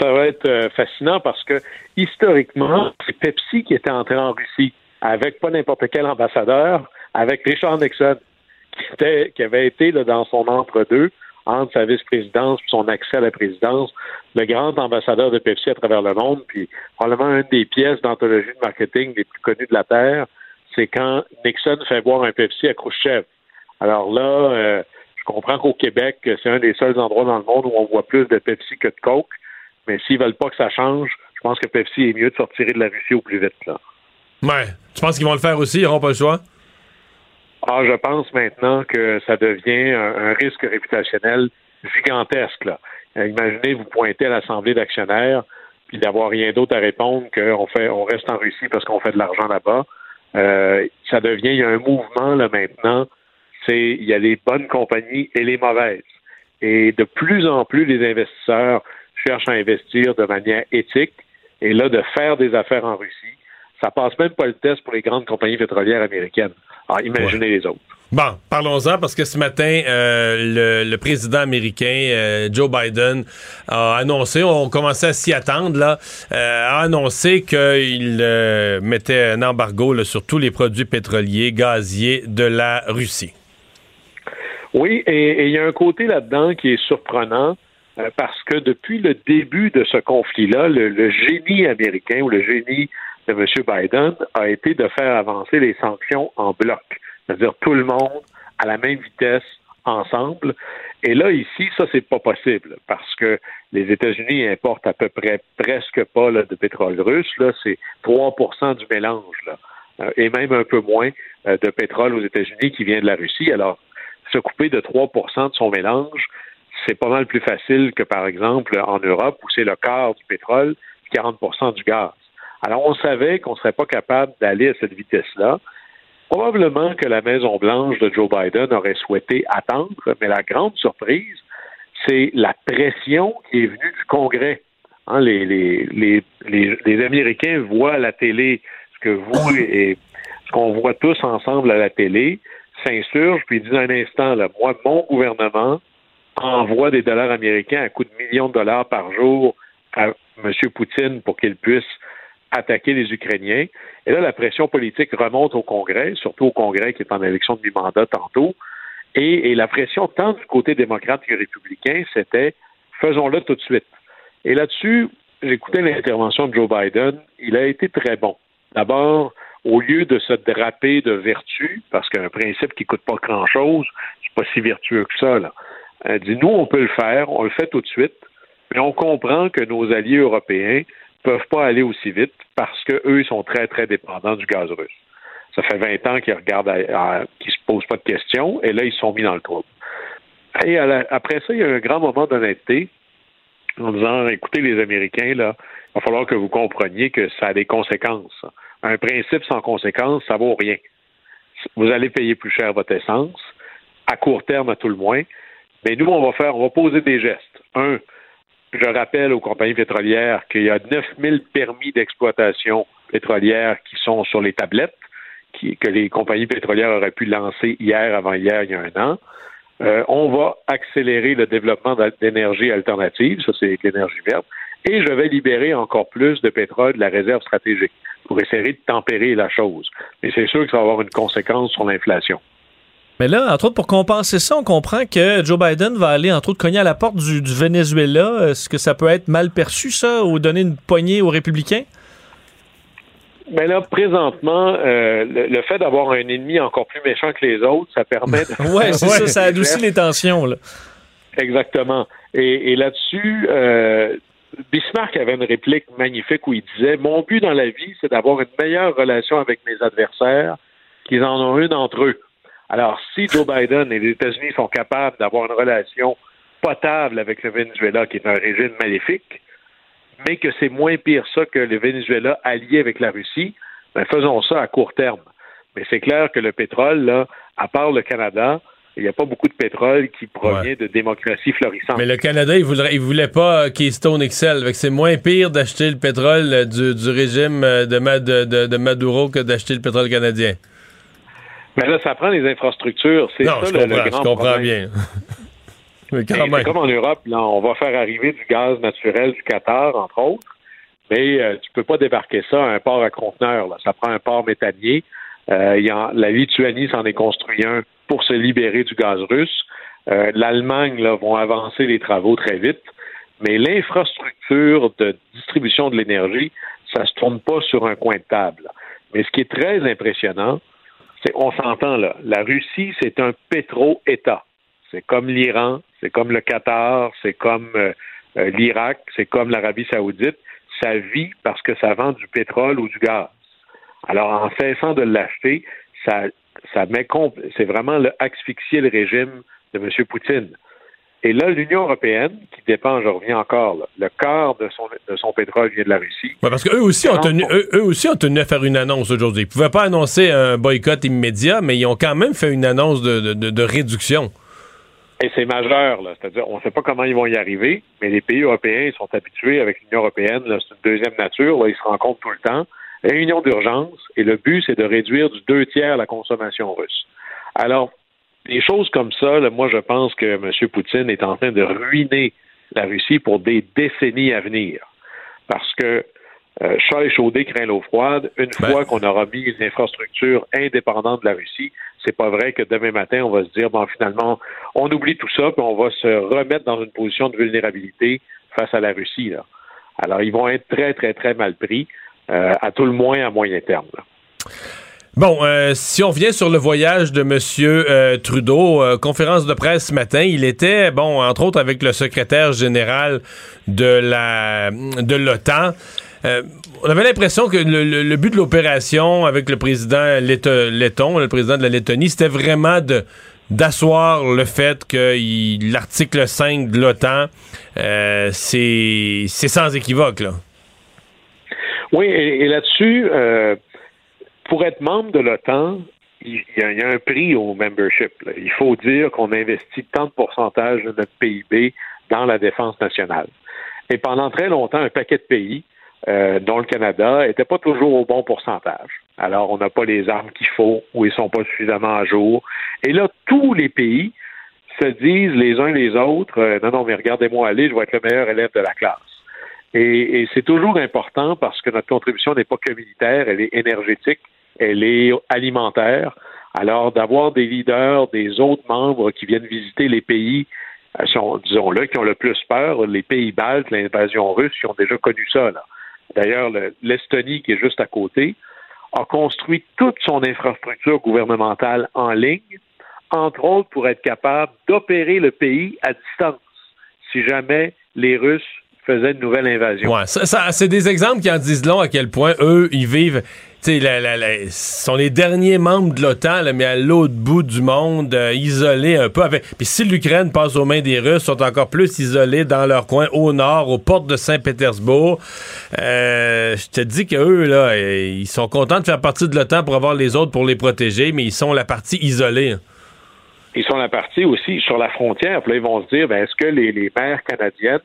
ça va être euh, fascinant parce que historiquement, c'est Pepsi qui était entré en Russie avec pas n'importe quel ambassadeur, avec Richard Nixon, qui, était, qui avait été là, dans son entre-deux, entre sa vice-présidence et son accès à la présidence, le grand ambassadeur de Pepsi à travers le monde, puis probablement une des pièces d'anthologie de marketing les plus connues de la Terre, c'est quand Nixon fait boire un Pepsi à Khrushchev. Alors là, euh, je comprends qu'au Québec, c'est un des seuls endroits dans le monde où on voit plus de Pepsi que de Coke. Mais s'ils veulent pas que ça change, je pense que Pepsi est mieux de sortir de la Russie au plus vite. Là. Ouais. Tu penses qu'ils vont le faire aussi? Ils n'auront pas le choix? Ah, je pense maintenant que ça devient un, un risque réputationnel gigantesque. Là. Imaginez vous pointer à l'Assemblée d'actionnaires puis d'avoir rien d'autre à répondre qu'on fait on reste en Russie parce qu'on fait de l'argent là-bas. Euh, ça devient, il y a un mouvement là maintenant, c'est il y a les bonnes compagnies et les mauvaises. Et de plus en plus, les investisseurs cherchent à investir de manière éthique. Et là, de faire des affaires en Russie, ça passe même pas le test pour les grandes compagnies pétrolières américaines. Alors, imaginez les autres. Bon, parlons-en parce que ce matin, euh, le, président américain euh, Joe Biden a annoncé, on commençait à s'y attendre là, euh, a annoncé qu'il mettait un embargo là, sur tous les produits pétroliers, gaziers de la Russie. Oui, et il y a un côté là-dedans qui est surprenant parce que depuis le début de ce conflit-là, le génie américain ou le génie de M. Biden a été de faire avancer les sanctions en bloc, c'est-à-dire tout le monde à la même vitesse ensemble. Et là, ici, ça, c'est pas possible parce que les États-Unis importent à peu près presque pas de pétrole russe. Là, c'est 3% du mélange, là, euh, et même un peu moins euh, de pétrole aux États-Unis qui vient de la Russie. Alors, se couper de 3% de son mélange, c'est pas mal plus facile que, par exemple, en Europe, où c'est le quart du pétrole, 40% du gaz. Alors, on savait qu'on ne serait pas capable d'aller à cette vitesse-là. Probablement que la Maison-Blanche de Joe Biden aurait souhaité attendre, mais la grande surprise, c'est la pression qui est venue du Congrès. Hein, les, les, Américains voient à la télé ce que vous et ce qu'on voit tous ensemble à la télé, s'insurgent, puis disent un instant, là, moi, mon gouvernement envoie des dollars américains à coût de millions de dollars par jour à M. Poutine pour qu'il puisse attaquer les Ukrainiens. Et là, la pression politique remonte au Congrès, surtout au Congrès qui est en élection de mi-mandat tantôt. Et, la pression, tant du côté démocrate que républicain, c'était faisons-le tout de suite. Et là-dessus, j'écoutais l'intervention de Joe Biden. Il a été très bon. D'abord, au lieu de se draper de vertu, parce qu'un principe qui coûte pas grand-chose, c'est pas si vertueux que ça, là. Il dit, nous, on peut le faire, on le fait tout de suite, mais on comprend que nos alliés européens peuvent pas aller aussi vite parce qu'eux, ils sont très, très dépendants du gaz russe. Ça fait 20 ans qu'ils regardent, qu'ils se posent pas de questions, et là, ils sont mis dans le trouble. Et après ça, il y a un grand moment d'honnêteté en disant, écoutez, les Américains, là, il va falloir que vous compreniez que ça a des conséquences. Un principe sans conséquence, ça vaut rien. Vous allez payer plus cher votre essence, à court terme à tout le moins, mais nous, on va faire, on va poser des gestes. Un, je rappelle aux compagnies pétrolières qu'il y a 9000 permis d'exploitation pétrolière qui sont sur les tablettes, que les compagnies pétrolières auraient pu lancer hier, avant hier, il y a un an. Euh, on va accélérer le développement d'énergie alternative, ça c'est l'énergie verte, et je vais libérer encore plus de pétrole de la réserve stratégique pour essayer de tempérer la chose. Mais c'est sûr que ça va avoir une conséquence sur l'inflation. Mais là, entre autres, pour compenser ça, on comprend que Joe Biden va aller, entre autres, cogner à la porte du, Venezuela. Est-ce que ça peut être mal perçu, ça, ou donner une poignée aux républicains? Mais là, présentement, euh, le, fait d'avoir un ennemi encore plus méchant que les autres, ça permet de... oui, c'est ça, ça adoucit les tensions. Là. Exactement. Et, là-dessus, euh, Bismarck avait une réplique magnifique où il disait Mon but dans la vie, c'est d'avoir une meilleure relation avec mes adversaires qu'ils en ont une entre eux. Alors, si Joe Biden et les États-Unis sont capables d'avoir une relation potable avec le Venezuela, qui est un régime maléfique, mais que c'est moins pire ça que le Venezuela allié avec la Russie, ben faisons ça à court terme. Mais c'est clair que le pétrole, là, à part le Canada, il n'y a pas beaucoup de pétrole qui provient de démocratie florissante. Mais le Canada, il voulait, il voulait pas Keystone XL. C'est moins pire d'acheter le pétrole euh, du, régime de, de Maduro que d'acheter le pétrole canadien. Mais là, ça prend les infrastructures. C'est ça le, comprends, grand je comprends bien. C'est comme en Europe, là, on va faire arriver du gaz naturel du Qatar, entre autres, mais euh, tu peux pas débarquer ça à un port à conteneurs. Là. Ça prend un port métallier. Euh, y la Lituanie s'en est construit un pour se libérer du gaz russe. Euh, L'Allemagne là, vont avancer les travaux très vite, mais l'infrastructure de distribution de l'énergie, ça se tourne pas sur un coin de table. Mais ce qui est très impressionnant, on s'entend là. La Russie, c'est un pétro-État. C'est comme l'Iran, c'est comme le Qatar, c'est comme euh, euh, l'Irak, c'est comme l'Arabie saoudite. Ça vit parce que ça vend du pétrole ou du gaz. Alors, en cessant de l'acheter, ça, ça met c'est vraiment le asphyxier le régime de M. Poutine. Et là, l'Union européenne, qui dépend, je reviens encore, là, le quart de son, de son pétrole vient de la Russie. Ouais, parce qu'eux aussi, ont tenu, eux, eux aussi ont tenu à faire une annonce aujourd'hui. Ils ne pouvaient pas annoncer un boycott immédiat, mais ils ont quand même fait une annonce de, de- de réduction. Et c'est majeur, là. C'est-à-dire, on ne sait pas comment ils vont y arriver, mais les pays européens ils sont habitués avec l'Union européenne, c'est une deuxième nature, là, ils se rencontrent tout le temps. Réunion d'urgence, et le but, c'est de réduire du deux tiers la consommation russe. Alors, des choses comme ça, là, moi, je pense que M. Poutine est en train de ruiner la Russie pour des décennies à venir. Parce que euh, chat échaudé craint l'eau froide. Une fois qu'on aura mis une infrastructure indépendante de la Russie, c'est pas vrai que demain matin, on va se dire, bon, finalement, on oublie tout ça, puis on va se remettre dans une position de vulnérabilité face à la Russie. Là. Alors, ils vont être très, très, très mal pris, euh, à tout le moins à moyen terme. là. Bon, euh, si on revient sur le voyage de M. Trudeau, euh, conférence de presse ce matin, il était, bon, entre autres avec le secrétaire général de la de l'OTAN. Euh, on avait l'impression que le, le- le but de l'opération avec le président letto- letton, le président de la Lettonie, c'était vraiment de d'asseoir le fait que l'article 5 de l'OTAN, euh, c'est c'est sans équivoque, là. Oui, et, et là-dessus, euh, pour être membre de l'OTAN, il y, a, un prix au membership. Il faut dire qu'on investit tant de pourcentage de notre PIB dans la défense nationale. Et pendant très longtemps, un paquet de pays, euh, dont le Canada, n'était pas toujours au bon pourcentage. Alors, on n'a pas les armes qu'il faut ou ils sont pas suffisamment à jour. Et là, tous les pays se disent les uns les autres, euh, non, non, mais regardez-moi aller, je vais être le meilleur élève de la classe. Et, et c'est toujours important parce que notre contribution n'est pas que militaire, elle est énergétique, elle est alimentaire. Alors, d'avoir des leaders, des autres membres qui viennent visiter les pays, euh, disons-le, qui ont le plus peur, les pays baltes, l'invasion russe, qui ont déjà connu ça. D'ailleurs, le- l'Estonie, qui est juste à côté, a construit toute son infrastructure gouvernementale en ligne, entre autres pour être capable d'opérer le pays à distance si jamais les Russes faisaient une nouvelle invasion. Ouais, ça, ça- c'est des exemples qui en disent long à quel point eux, ils vivent. La- la- la- sont les derniers membres de l'OTAN, mais à l'autre bout du monde, euh, isolés un peu. Avec... Puis si l'Ukraine passe aux mains des Russes, sont encore plus isolés dans leur coin au nord, aux portes de Saint-Pétersbourg. Euh, je te dis qu'eux, là, ils sont contents de faire partie de l'OTAN pour avoir les autres pour les protéger, mais ils sont la partie isolée. Ils sont la partie aussi sur la frontière. Puis là, ils vont se dire, ben, est-ce que les, les mères canadiennes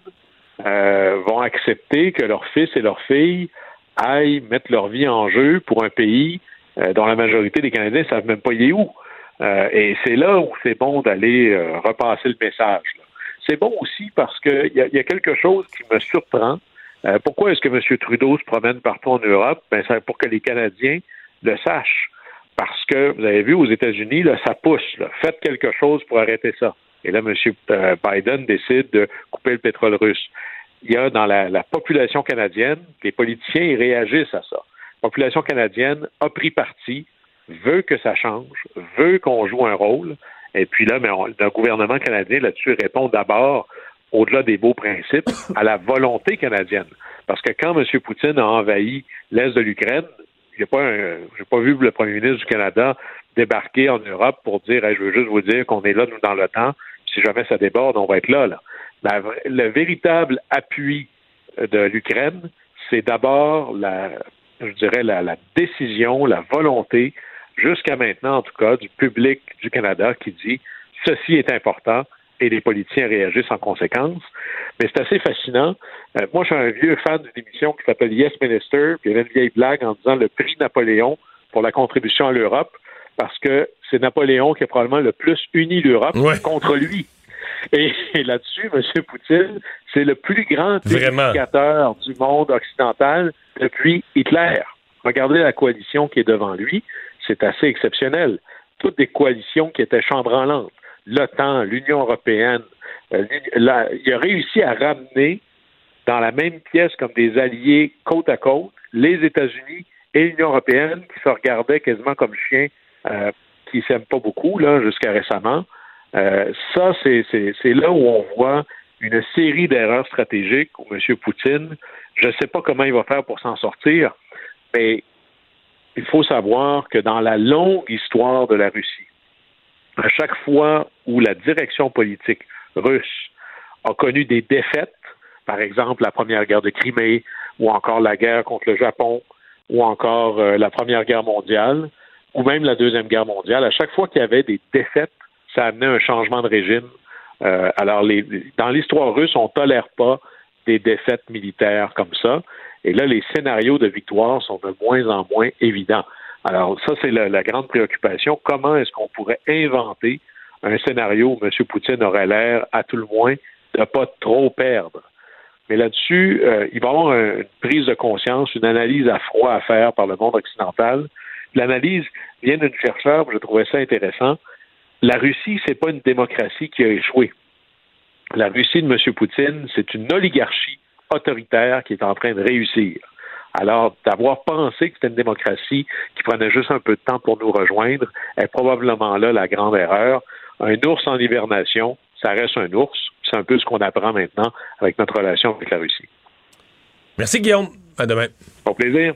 euh, vont accepter que leurs fils et leurs filles aillent mettre leur vie en jeu pour un pays euh, dont la majorité des Canadiens ne savent même pas y est où? Euh, et c'est là où c'est bon d'aller euh, repasser le message. C'est bon aussi parce qu'il y, il y a quelque chose qui me surprend. Euh, pourquoi est-ce que M. Trudeau se promène partout en Europe? Ben, c'est pour que les Canadiens le sachent. Parce que, vous avez vu, aux États-Unis, ça pousse. là. Faites quelque chose pour arrêter ça. Et là, M. euh, Biden décide de couper le pétrole russe. Il y a dans la, la population canadienne, les politiciens réagissent à ça. La population canadienne a pris parti, veut que ça change, veut qu'on joue un rôle. Et puis là, mais le gouvernement canadien là-dessus répond d'abord, au-delà des beaux principes, à la volonté canadienne. Parce que quand M. Poutine a envahi l'Est de l'Ukraine, j'ai pas pas vu le premier ministre du Canada débarquer en Europe pour dire je veux juste vous dire qu'on est là, nous, dans temps. Si jamais ça déborde, on va être là. là. La le véritable appui euh, de l'Ukraine, c'est d'abord la, je dirais, la, la décision, la volonté, jusqu'à maintenant en tout cas, du public du Canada qui dit ceci est important et les politiciens réagissent en conséquence. Mais c'est assez fascinant. Euh, moi, je suis un vieux fan d'une émission qui s'appelle Yes Minister, puis il y avait une vieille blague en disant le prix Napoléon pour la contribution à l'Europe, parce que c'est Napoléon qui a probablement le plus uni l'Europe contre lui. Et, et là-dessus, M. Poutine, c'est le plus grand éducateur du monde occidental depuis Hitler. Regardez la coalition qui est devant lui, c'est assez exceptionnel. Toutes des coalitions qui étaient chambranlantes. L'OTAN, l'Union européenne, euh, la- il a réussi à ramener dans la même pièce comme des alliés côte à côte les États-Unis et l'Union européenne qui se regardaient quasiment comme chiens euh, qui s'aiment pas beaucoup là jusqu'à récemment. Euh, ça, c'est là où on voit une série d'erreurs stratégiques où M. Poutine, je ne sais pas comment il va faire pour s'en sortir, mais il faut savoir que dans la longue histoire de la Russie, à chaque fois où la direction politique russe a connu des défaites, par exemple la première guerre de Crimée, ou encore la guerre contre le Japon, ou encore euh, la première guerre mondiale, ou même la deuxième guerre mondiale, à chaque fois qu'il y avait des défaites, ça amenait un changement de régime. Euh, alors, les, dans l'histoire russe, on ne tolère pas des défaites militaires comme ça. Et là, les scénarios de victoire sont de moins en moins évidents. Alors, ça, c'est la, grande préoccupation. Comment est-ce qu'on pourrait inventer un scénario où M. Poutine aurait l'air, à tout le moins, de ne pas trop perdre? Mais là-dessus, euh, il va y avoir une prise de conscience, une analyse à froid à faire par le monde occidental. L'analyse vient d'une chercheur, je trouvais ça intéressant. La Russie, c'est pas une démocratie qui a échoué. La Russie de M. Poutine, c'est une oligarchie autoritaire qui est en train de réussir. Alors, d'avoir pensé que c'était une démocratie qui prenait juste un peu de temps pour nous rejoindre est probablement là la grande erreur. Un ours en hibernation, ça reste un ours. C'est un peu ce qu'on apprend maintenant avec notre relation avec la Russie. Merci Guillaume. À demain. Au plaisir.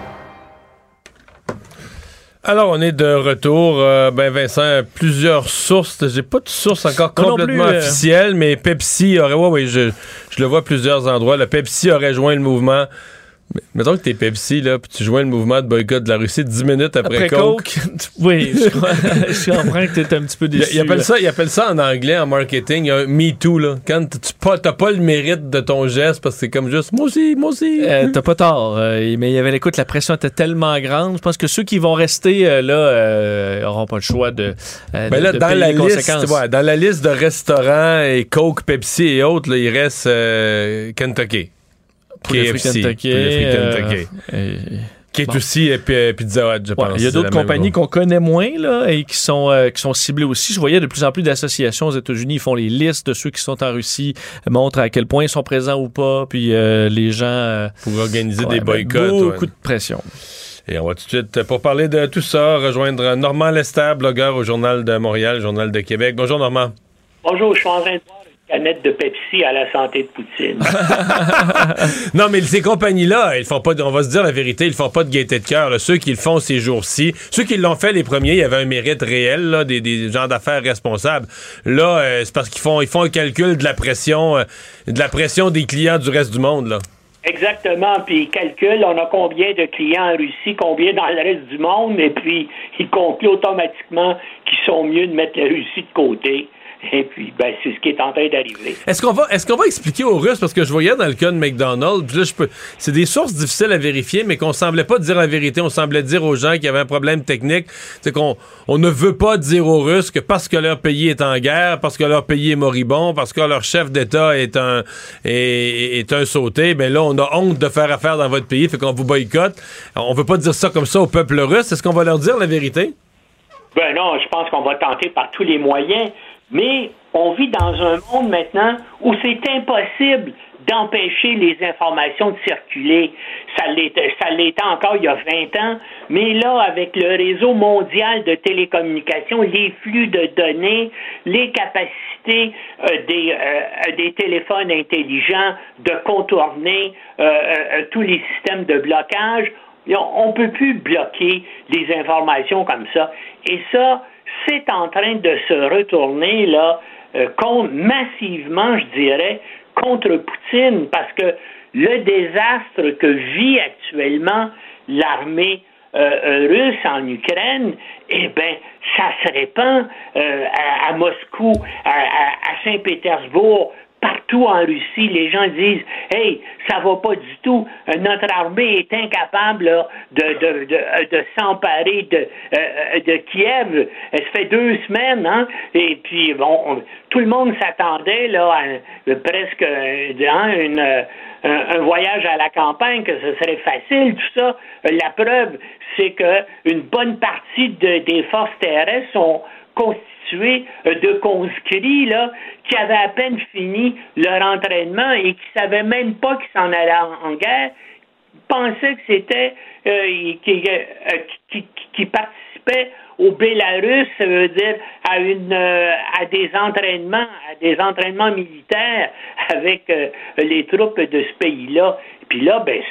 Alors, on est de retour. Euh, ben, Vincent, plusieurs sources. J'ai pas de source encore complètement plus, euh. officielle, mais Pepsi aurait. Ouais, oui, je, je le vois à plusieurs endroits. Le Pepsi aurait joint le mouvement. Mettons que t'es Pepsi, là, puis tu joins le mouvement de boycott de la Russie dix minutes après, Après Coke. Coke, oui, je, crois- je comprends que t'es un petit peu déçu. il appelle là. ça, il appelle ça en anglais, en marketing, un Me Too. Là. Quand tu pas, t'as pas le mérite de ton geste parce que c'est comme juste moi aussi, moi aussi. Euh, T'as pas tort, euh, mais il y avait l'écoute, la pression était tellement grande. Je pense que ceux qui vont rester euh, là auront pas le choix de, Ben de- là, de dans payer la, les liste, dans la liste de restaurants et Coke, Pepsi et autres, là, il reste Kentucky. KFC, Kentucky, euh, et- qui est bon. aussi euh, Pizza Hut, je Ouais, pense. il y a d'autres compagnies qu'on connaît moins là, et qui sont, euh, qui sont ciblées aussi. Je voyais de plus en plus d'associations aux États-Unis. Ils font les listes de ceux qui sont en Russie, montrent à quel point ils sont présents ou pas. Puis euh, les gens. euh, Pour organiser ouais, des ben, boycotts. Beaucoup ouais. de pression. Et on va tout de suite, pour parler de tout ça, rejoindre Normand Lester, blogueur au Journal de Montréal, Journal de Québec. Bonjour Normand. Bonjour, je suis en train de canette de Pepsi à la santé de Poutine. Non, mais ces compagnies-là, ils font pas, de- on va se dire la vérité, ils font pas de gaieté de cœur. Ceux qui le font ces jours-ci, ceux qui l'ont fait les premiers, il y avait un mérite réel, là, des, des gens d'affaires responsables. Là, euh, c'est parce qu'ils font, ils font un calcul de la pression, euh, de la pression des clients du reste du monde, là. Exactement, puis ils calculent, on a combien de clients en Russie, combien dans le reste du monde, et puis ils concluent automatiquement qu'ils sont mieux de mettre la Russie de côté. Et puis, ben, c'est ce qui est en train d'arriver. Est-ce qu'on va, qu'on va expliquer aux Russes, parce que je voyais dans le cas de McDonald's, là, je peux, c'est des sources difficiles à vérifier, mais qu'on semblait pas dire la vérité, on semblait dire aux gens qu'il y avait un problème technique, c'est qu'on on ne veut pas dire aux Russes que parce que leur pays est en guerre, parce que leur pays est moribond, parce que leur chef d'État est un est, est un sauté, ben là, on a honte de faire affaire dans votre pays, fait qu'on vous boycotte. On veut pas dire ça comme ça au peuple russe. Est-ce qu'on va leur dire la vérité? Ben non, je pense qu'on va tenter par tous les moyens, mais on vit dans un monde maintenant où c'est impossible d'empêcher les informations de circuler. Ça l'était, ça encore il y a 20 ans, mais là, avec le réseau mondial de télécommunications, les flux de données, les capacités euh, des, euh, des téléphones intelligents de contourner euh, euh, tous les systèmes de blocage, on ne peut plus bloquer des informations comme ça. Et ça, c'est en train de se retourner là euh, massivement, je dirais, contre Poutine, parce que le désastre que vit actuellement l'armée euh, russe en Ukraine, eh bien, ça se répand euh, à, Moscou, à Saint-Pétersbourg, partout en Russie, les gens disent Hey, ça va pas du tout. Euh, notre armée est incapable de, de, de, de s'emparer de, euh, de Kiev. Ça fait deux semaines, hein? Et puis, bon, tout le monde s'attendait là à presque hein, une, un, voyage à la campagne, que ce serait facile, tout ça. La preuve, c'est que une bonne partie des forces terrestres sont constituées euh, de conscrits là, qui avaient à peine fini leur entraînement et qui ne savaient même pas qu'ils s'en allaient en, guerre, pensaient que c'était euh, qui, euh, au Bélarus, ça veut dire à une à des entraînements, à des entraînements militaires avec les troupes de ce pays-là. Puis là, ben,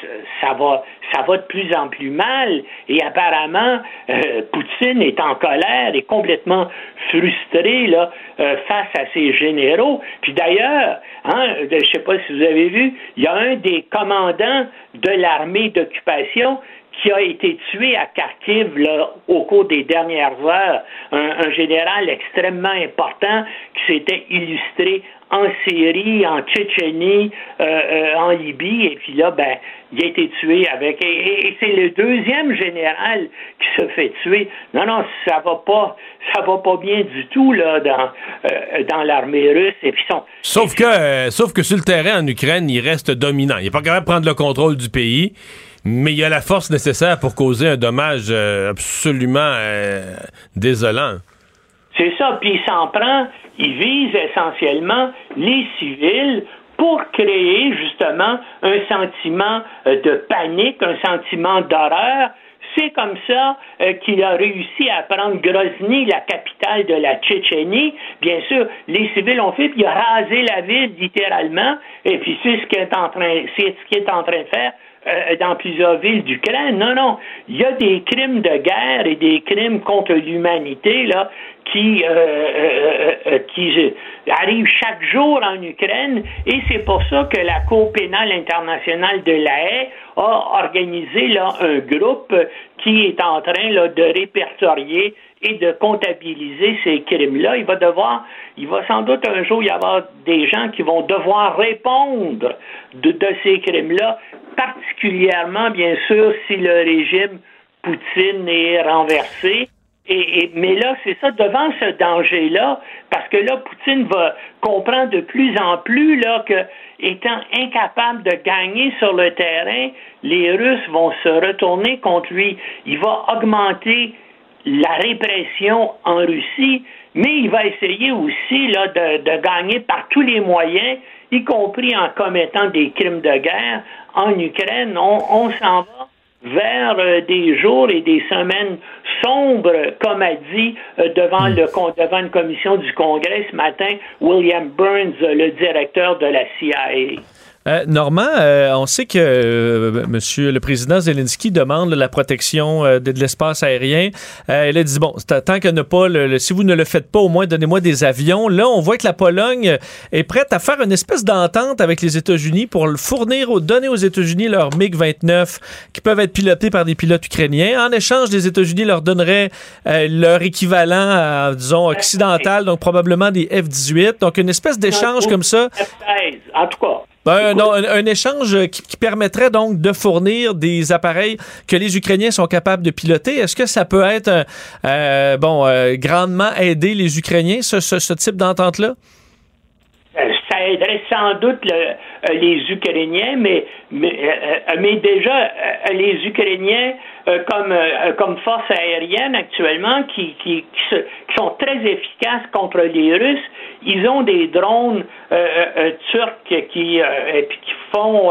ça va, ça va de plus en plus mal. Et apparemment, euh, Poutine est en colère et complètement frustré là, euh, face à ses généraux. Puis d'ailleurs, hein, je ne sais pas si vous avez vu, il y a un des commandants de l'armée d'occupation qui a été tué à Kharkiv là, au cours des dernières heures, un, général extrêmement important qui s'était illustré en Syrie, en Tchétchénie, euh, euh, en Libye, et puis là, ben, il a été tué avec. Et, c'est le deuxième général qui se fait tuer. Non, non, ça va pas, ça va pas bien du tout là dans euh, dans l'armée russe. Et puis son... Sauf que, sauf que sur le terrain en Ukraine, il reste dominant. Il est pas capable de prendre le contrôle du pays mais il y a la force nécessaire pour causer un dommage euh, absolument euh, désolant. C'est ça, puis il s'en prend, il vise essentiellement les civils pour créer justement un sentiment euh, de panique, un sentiment d'horreur. C'est comme ça qu'il a réussi à prendre Grozny, la capitale de la Tchétchénie. Bien sûr, les civils ont fait, puis il a rasé la ville littéralement, et puis c'est ce qu'il est c'est ce qu'il est en train de faire euh, dans plusieurs villes d'Ukraine. Non, non. Il y a des crimes de guerre et des crimes contre l'humanité là qui euh, euh, qui arrivent chaque jour en Ukraine et c'est pour ça que la Cour pénale internationale de la Haye a organisé là un groupe qui est en train là, de répertorier et de comptabiliser ces crimes-là. Il va devoir, il va sans doute un jour y avoir des gens qui vont devoir répondre de, ces crimes-là, particulièrement, bien sûr, si le régime Poutine est renversé. Et, mais là, c'est ça, devant ce danger-là, parce que là, Poutine va comprendre de plus en plus là, que, étant incapable de gagner sur le terrain, les Russes vont se retourner contre lui. Il va augmenter la répression en Russie, mais il va essayer aussi là, de, gagner par tous les moyens, y compris en commettant des crimes de guerre en Ukraine. On, s'en va vers euh, des jours et des semaines sombres, comme a dit euh, devant, le, devant une commission du Congrès ce matin William Burns, le directeur de la CIA. Euh, Normand, euh, on sait que euh, Monsieur le président Zelensky demande la protection de, l'espace aérien. il a dit bon, tant que ne pas, le, si vous ne le faites pas, au moins donnez-moi des avions. Là, on voit que la Pologne est prête à faire une espèce d'entente avec les États-Unis pour fournir, donner aux États-Unis leurs MiG-29 qui peuvent être pilotés par des pilotes ukrainiens. En échange, les États-Unis leur donneraient leur équivalent, disons, occidental, donc probablement des F-18. Donc une espèce d'échange comme ça. En tout cas. Ben, un, échange qui, permettrait donc de fournir des appareils que les Ukrainiens sont capables de piloter. Est-ce que ça peut être, euh, bon, euh, grandement aider les Ukrainiens, ce, type d'entente-là? Euh, ça aiderait sans doute les Ukrainiens, mais, mais, déjà, les Ukrainiens, comme, comme force aérienne actuellement, qui, qui, qui, sont très efficaces contre les Russes, ils ont des drones euh, euh, euh, turcs qui, qui font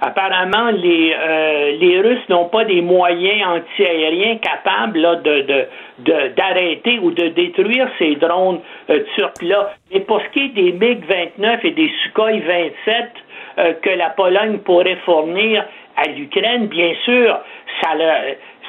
apparemment les, les Russes n'ont pas des moyens antiaériens capables de, d'arrêter ou de détruire ces drones turcs-là. Mais pour ce qui est des MiG-29 et des Sukhoi 27 que la Pologne pourrait fournir à l'Ukraine, bien sûr, ça leur,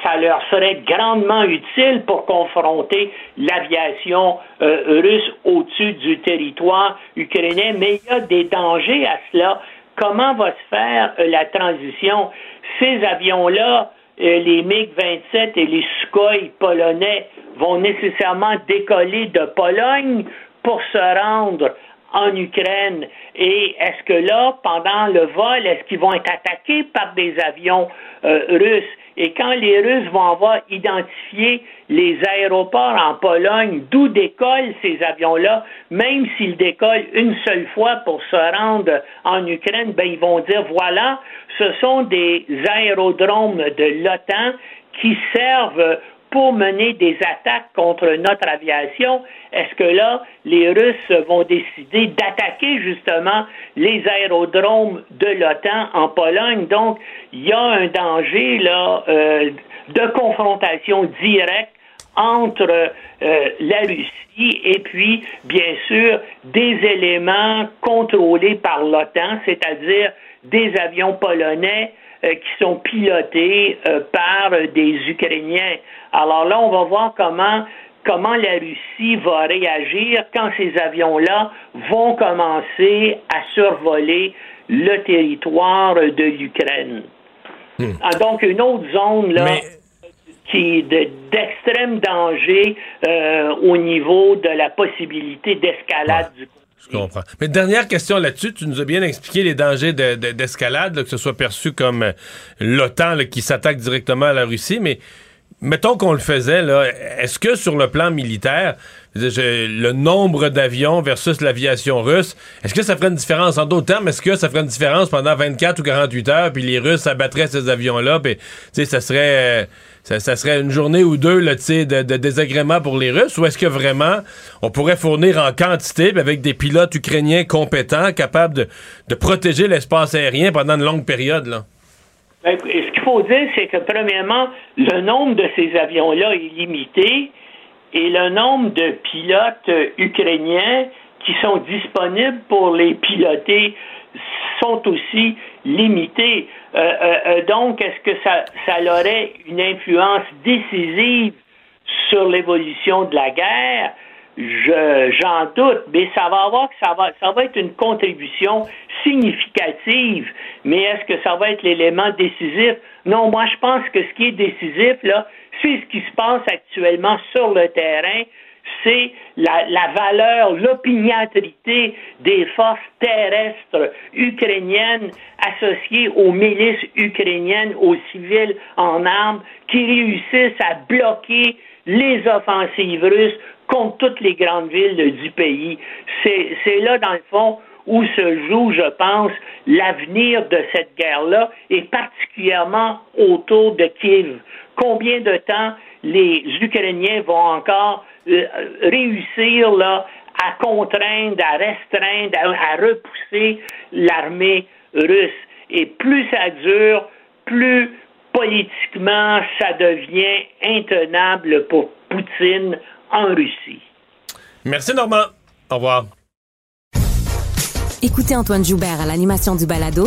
ça leur serait grandement utile pour confronter l'aviation euh, russe au-dessus du territoire ukrainien, mais il y a des dangers à cela. Comment va se faire euh, la transition? Ces avions-là, euh, les MiG-27 et les Sukhoi polonais vont nécessairement décoller de Pologne pour se rendre en Ukraine. Et est-ce que là, pendant le vol, est-ce qu'ils vont être attaqués par des avions euh, russes? Et quand les Russes vont avoir identifié les aéroports en Pologne, d'où décollent ces avions-là, même s'ils décollent une seule fois pour se rendre en Ukraine, ben ils vont dire voilà, ce sont des aérodromes de l'OTAN qui servent pour mener des attaques contre notre aviation, est-ce que là, les Russes vont décider d'attaquer justement les aérodromes de l'OTAN en Pologne? Donc, il y a un danger là euh, de confrontation directe entre euh, la Russie et puis, bien sûr, des éléments contrôlés par l'OTAN, c'est-à-dire des avions polonais qui sont pilotés euh, par des Ukrainiens. Alors là, on va voir comment comment la Russie va réagir quand ces avions-là vont commencer à survoler le territoire de l'Ukraine. Hmm. Ah, donc, une autre zone là, qui est de- d'extrême danger euh, au niveau de la possibilité d'escalade du Je comprends. Mais dernière question là-dessus, tu nous as bien expliqué les dangers de- de- d'escalade, que ce soit perçu comme euh, l'OTAN qui s'attaque directement à la Russie, mais mettons qu'on le faisait, est-ce que sur le plan militaire, le nombre d'avions versus l'aviation russe, est-ce que ça ferait une différence? En d'autres termes, est-ce que ça ferait une différence pendant 24 ou 48 heures, puis les Russes abattraient ces avions-là, puis ça serait... euh, ça, serait une journée ou deux là, de, de désagréments pour les Russes, ou est-ce que vraiment on pourrait fournir en quantité, puis avec des pilotes ukrainiens compétents, capables de, de protéger l'espace aérien pendant une longue période? Là? Ben, Ce qu'il faut dire, c'est que premièrement, le nombre de ces avions-là est limité et le nombre de pilotes euh, ukrainiens qui sont disponibles pour les piloter sont aussi limités. Euh, euh, donc, est-ce que ça, aurait une influence décisive sur l'évolution de la guerre? Je, j'en doute, mais ça va avoir ça va être une contribution significative. Mais est-ce que ça va être l'élément décisif? Non, moi je pense que ce qui est décisif, là, c'est ce qui se passe actuellement sur le terrain. C'est la, la valeur, l'opiniâtrité des forces terrestres ukrainiennes associées aux milices ukrainiennes, aux civils en armes, qui réussissent à bloquer les offensives russes contre toutes les grandes villes du pays. C'est c'est là, dans le fond, où se joue, je pense, l'avenir de cette guerre-là, et particulièrement autour de Kiev. Combien de temps les Ukrainiens vont encore euh, réussir là, à contraindre, à restreindre, à, à repousser l'armée russe? Et plus ça dure, plus politiquement ça devient intenable pour Poutine en Russie. Merci, Normand. Au revoir. Écoutez Antoine Joubert à l'animation du balado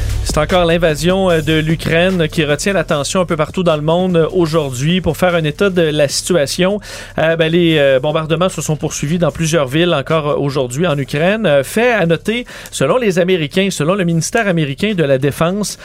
C'est encore l'invasion euh, de l'Ukraine qui retient l'attention un peu partout dans le monde euh, aujourd'hui. Pour faire un état de la situation, euh, ben, les bombardements se sont poursuivis dans plusieurs villes encore aujourd'hui en Ukraine. Fait à noter, selon les Américains, selon le ministère américain de la Défense,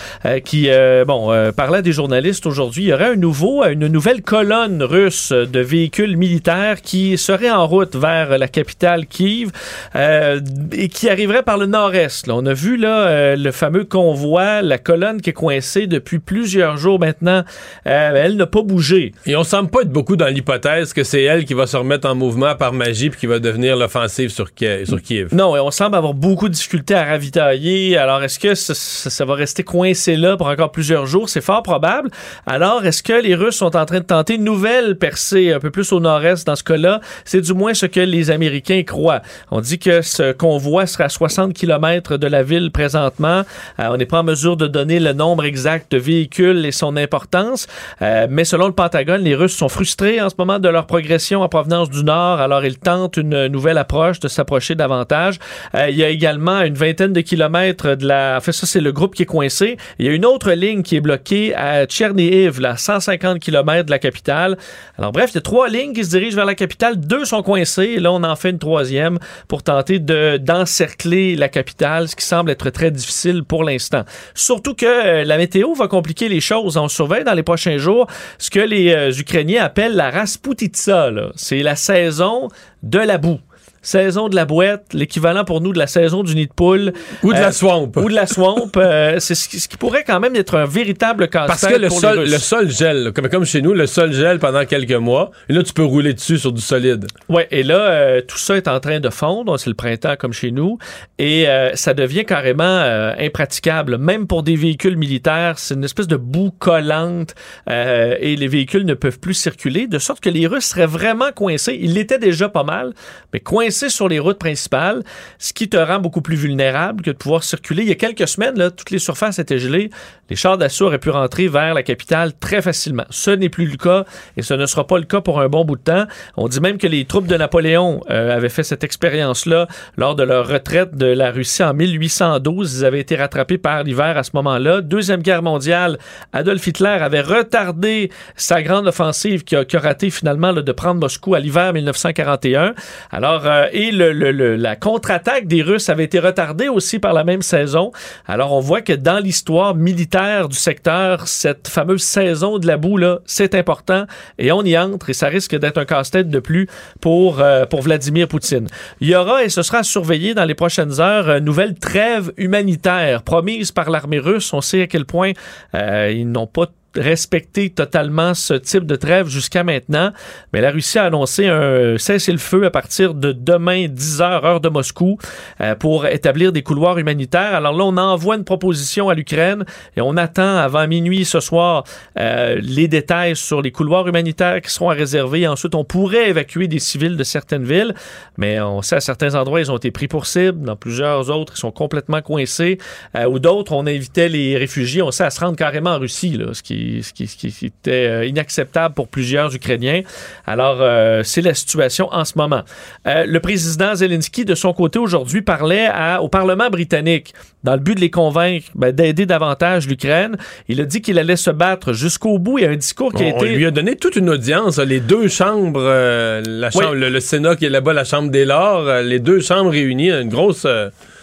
qui bon parlait des journalistes aujourd'hui, il y aurait un nouveau, une nouvelle colonne russe de véhicules militaires qui serait en route vers la capitale Kiev et qui arriverait par le nord-est. On a vu là le fameux convoi, la colonne qui est coincée depuis plusieurs jours maintenant. Euh, elle n'a pas bougé. Et on semble pas être beaucoup dans l'hypothèse que c'est elle qui va se remettre en mouvement par magie puis qui va devenir l'offensive sur, sur Kiev. Non, et on semble avoir beaucoup de difficultés à ravitailler. Alors, est-ce que ça, ça- ça va rester coincé là pour encore plusieurs jours? C'est fort probable. Alors, est-ce que les Russes sont en train de tenter une nouvelle percée un peu plus au nord-est dans ce cas-là? C'est du moins ce que les Américains croient. On dit que ce convoi sera à 60 km de la ville présentement. Euh, on n'est pas en mesure de donner le nombre exact de véhicules et son importance. Euh, mais selon le Pentagone, les Russes sont frustrés en ce moment de leur progression en provenance du nord. Alors, ils tentent une nouvelle approche, de s'approcher davantage. Euh, il y a également une vingtaine de kilomètres de la... En fait, ça, c'est le groupe qui est coincé. Il y a une autre ligne qui est bloquée à Tchernihiv, là, 150 kilomètres de la capitale. Alors, bref, il y a trois lignes qui se dirigent vers la capitale. Deux sont coincées. Là, on en fait une troisième pour tenter de, d'encercler la capitale, ce qui semble être très difficile pour l'instant. Surtout que euh, la météo va compliquer les choses. On surveille dans les prochains jours ce que les euh, Ukrainiens appellent la Rasputitsa. C'est la saison de la boue. Saison de la boîte, l'équivalent pour nous de la saison du nid de poule. Ou de Euh, la swamp. Ou de la swamp. euh, c'est ce qui, ce qui pourrait quand même être un véritable casse-tête Parce que le pour sol, le sol gèle, comme, comme chez nous, le sol gèle pendant quelques mois. Et là, tu peux rouler dessus sur du solide. Ouais, et là, euh, tout ça est en train de fondre. C'est le printemps comme chez nous. Et euh, ça devient carrément euh, impraticable. Même pour des véhicules militaires, c'est une espèce de boue collante euh, et les véhicules ne peuvent plus circuler. De sorte que les Russes seraient vraiment coincés. Ils l'étaient déjà pas mal, mais coincés sur les routes principales, ce qui te rend beaucoup plus vulnérable que de pouvoir circuler. Il y a quelques semaines, toutes les surfaces étaient gelées. Les chars d'assaut auraient pu rentrer vers la capitale très facilement. Ce n'est plus le cas et ce ne sera pas le cas pour un bon bout de temps. On dit même que les troupes de Napoléon euh, avaient fait cette expérience-là lors de leur retraite de la Russie en 1812. Ils avaient été rattrapés par l'hiver à ce moment-là. Deuxième guerre mondiale, Adolf Hitler avait retardé sa grande offensive qui a, qui a raté finalement là, de prendre Moscou à l'hiver 1941. Alors, euh, et le, le- le- la contre-attaque des Russes avait été retardée aussi par la même saison. Alors, on voit que dans l'histoire militaire du secteur, cette fameuse saison de la boue, là, c'est important et on y entre et ça risque d'être un casse-tête de plus pour, euh, pour Vladimir Poutine. Il y aura, et ce sera surveillé dans les prochaines heures, une nouvelle trêve humanitaire promise par l'armée russe. On sait à quel point euh, ils n'ont pas respecter totalement ce type de trêve jusqu'à maintenant. Mais la Russie a annoncé un cessez-le-feu à partir de demain 10 heures heure de Moscou euh, pour établir des couloirs humanitaires. Alors là, on envoie une proposition à l'Ukraine et on attend avant minuit ce soir euh, les détails sur les couloirs humanitaires qui seront à réserver. Ensuite, on pourrait évacuer des civils de certaines villes, mais on sait à certains endroits, ils ont été pris pour cible. Dans plusieurs autres, ils sont complètement coincés. Euh, ou d'autres, on invitait les réfugiés, on sait, à se rendre carrément en Russie, là, qui, ce qui- ce qui était euh, inacceptable pour plusieurs Ukrainiens. Alors, euh, c'est la situation en ce moment. Euh, le président Zelensky, de son côté, aujourd'hui, parlait à- au Parlement britannique dans le but de les convaincre ben, d'aider davantage l'Ukraine. Il a dit qu'il allait se battre jusqu'au bout. Il y a un discours qui a On été... lui a donné toute une audience, les deux chambres, euh, la chambre, Oui. le, le Sénat qui est là-bas, la Chambre des Lords, les deux chambres réunies, une grosse...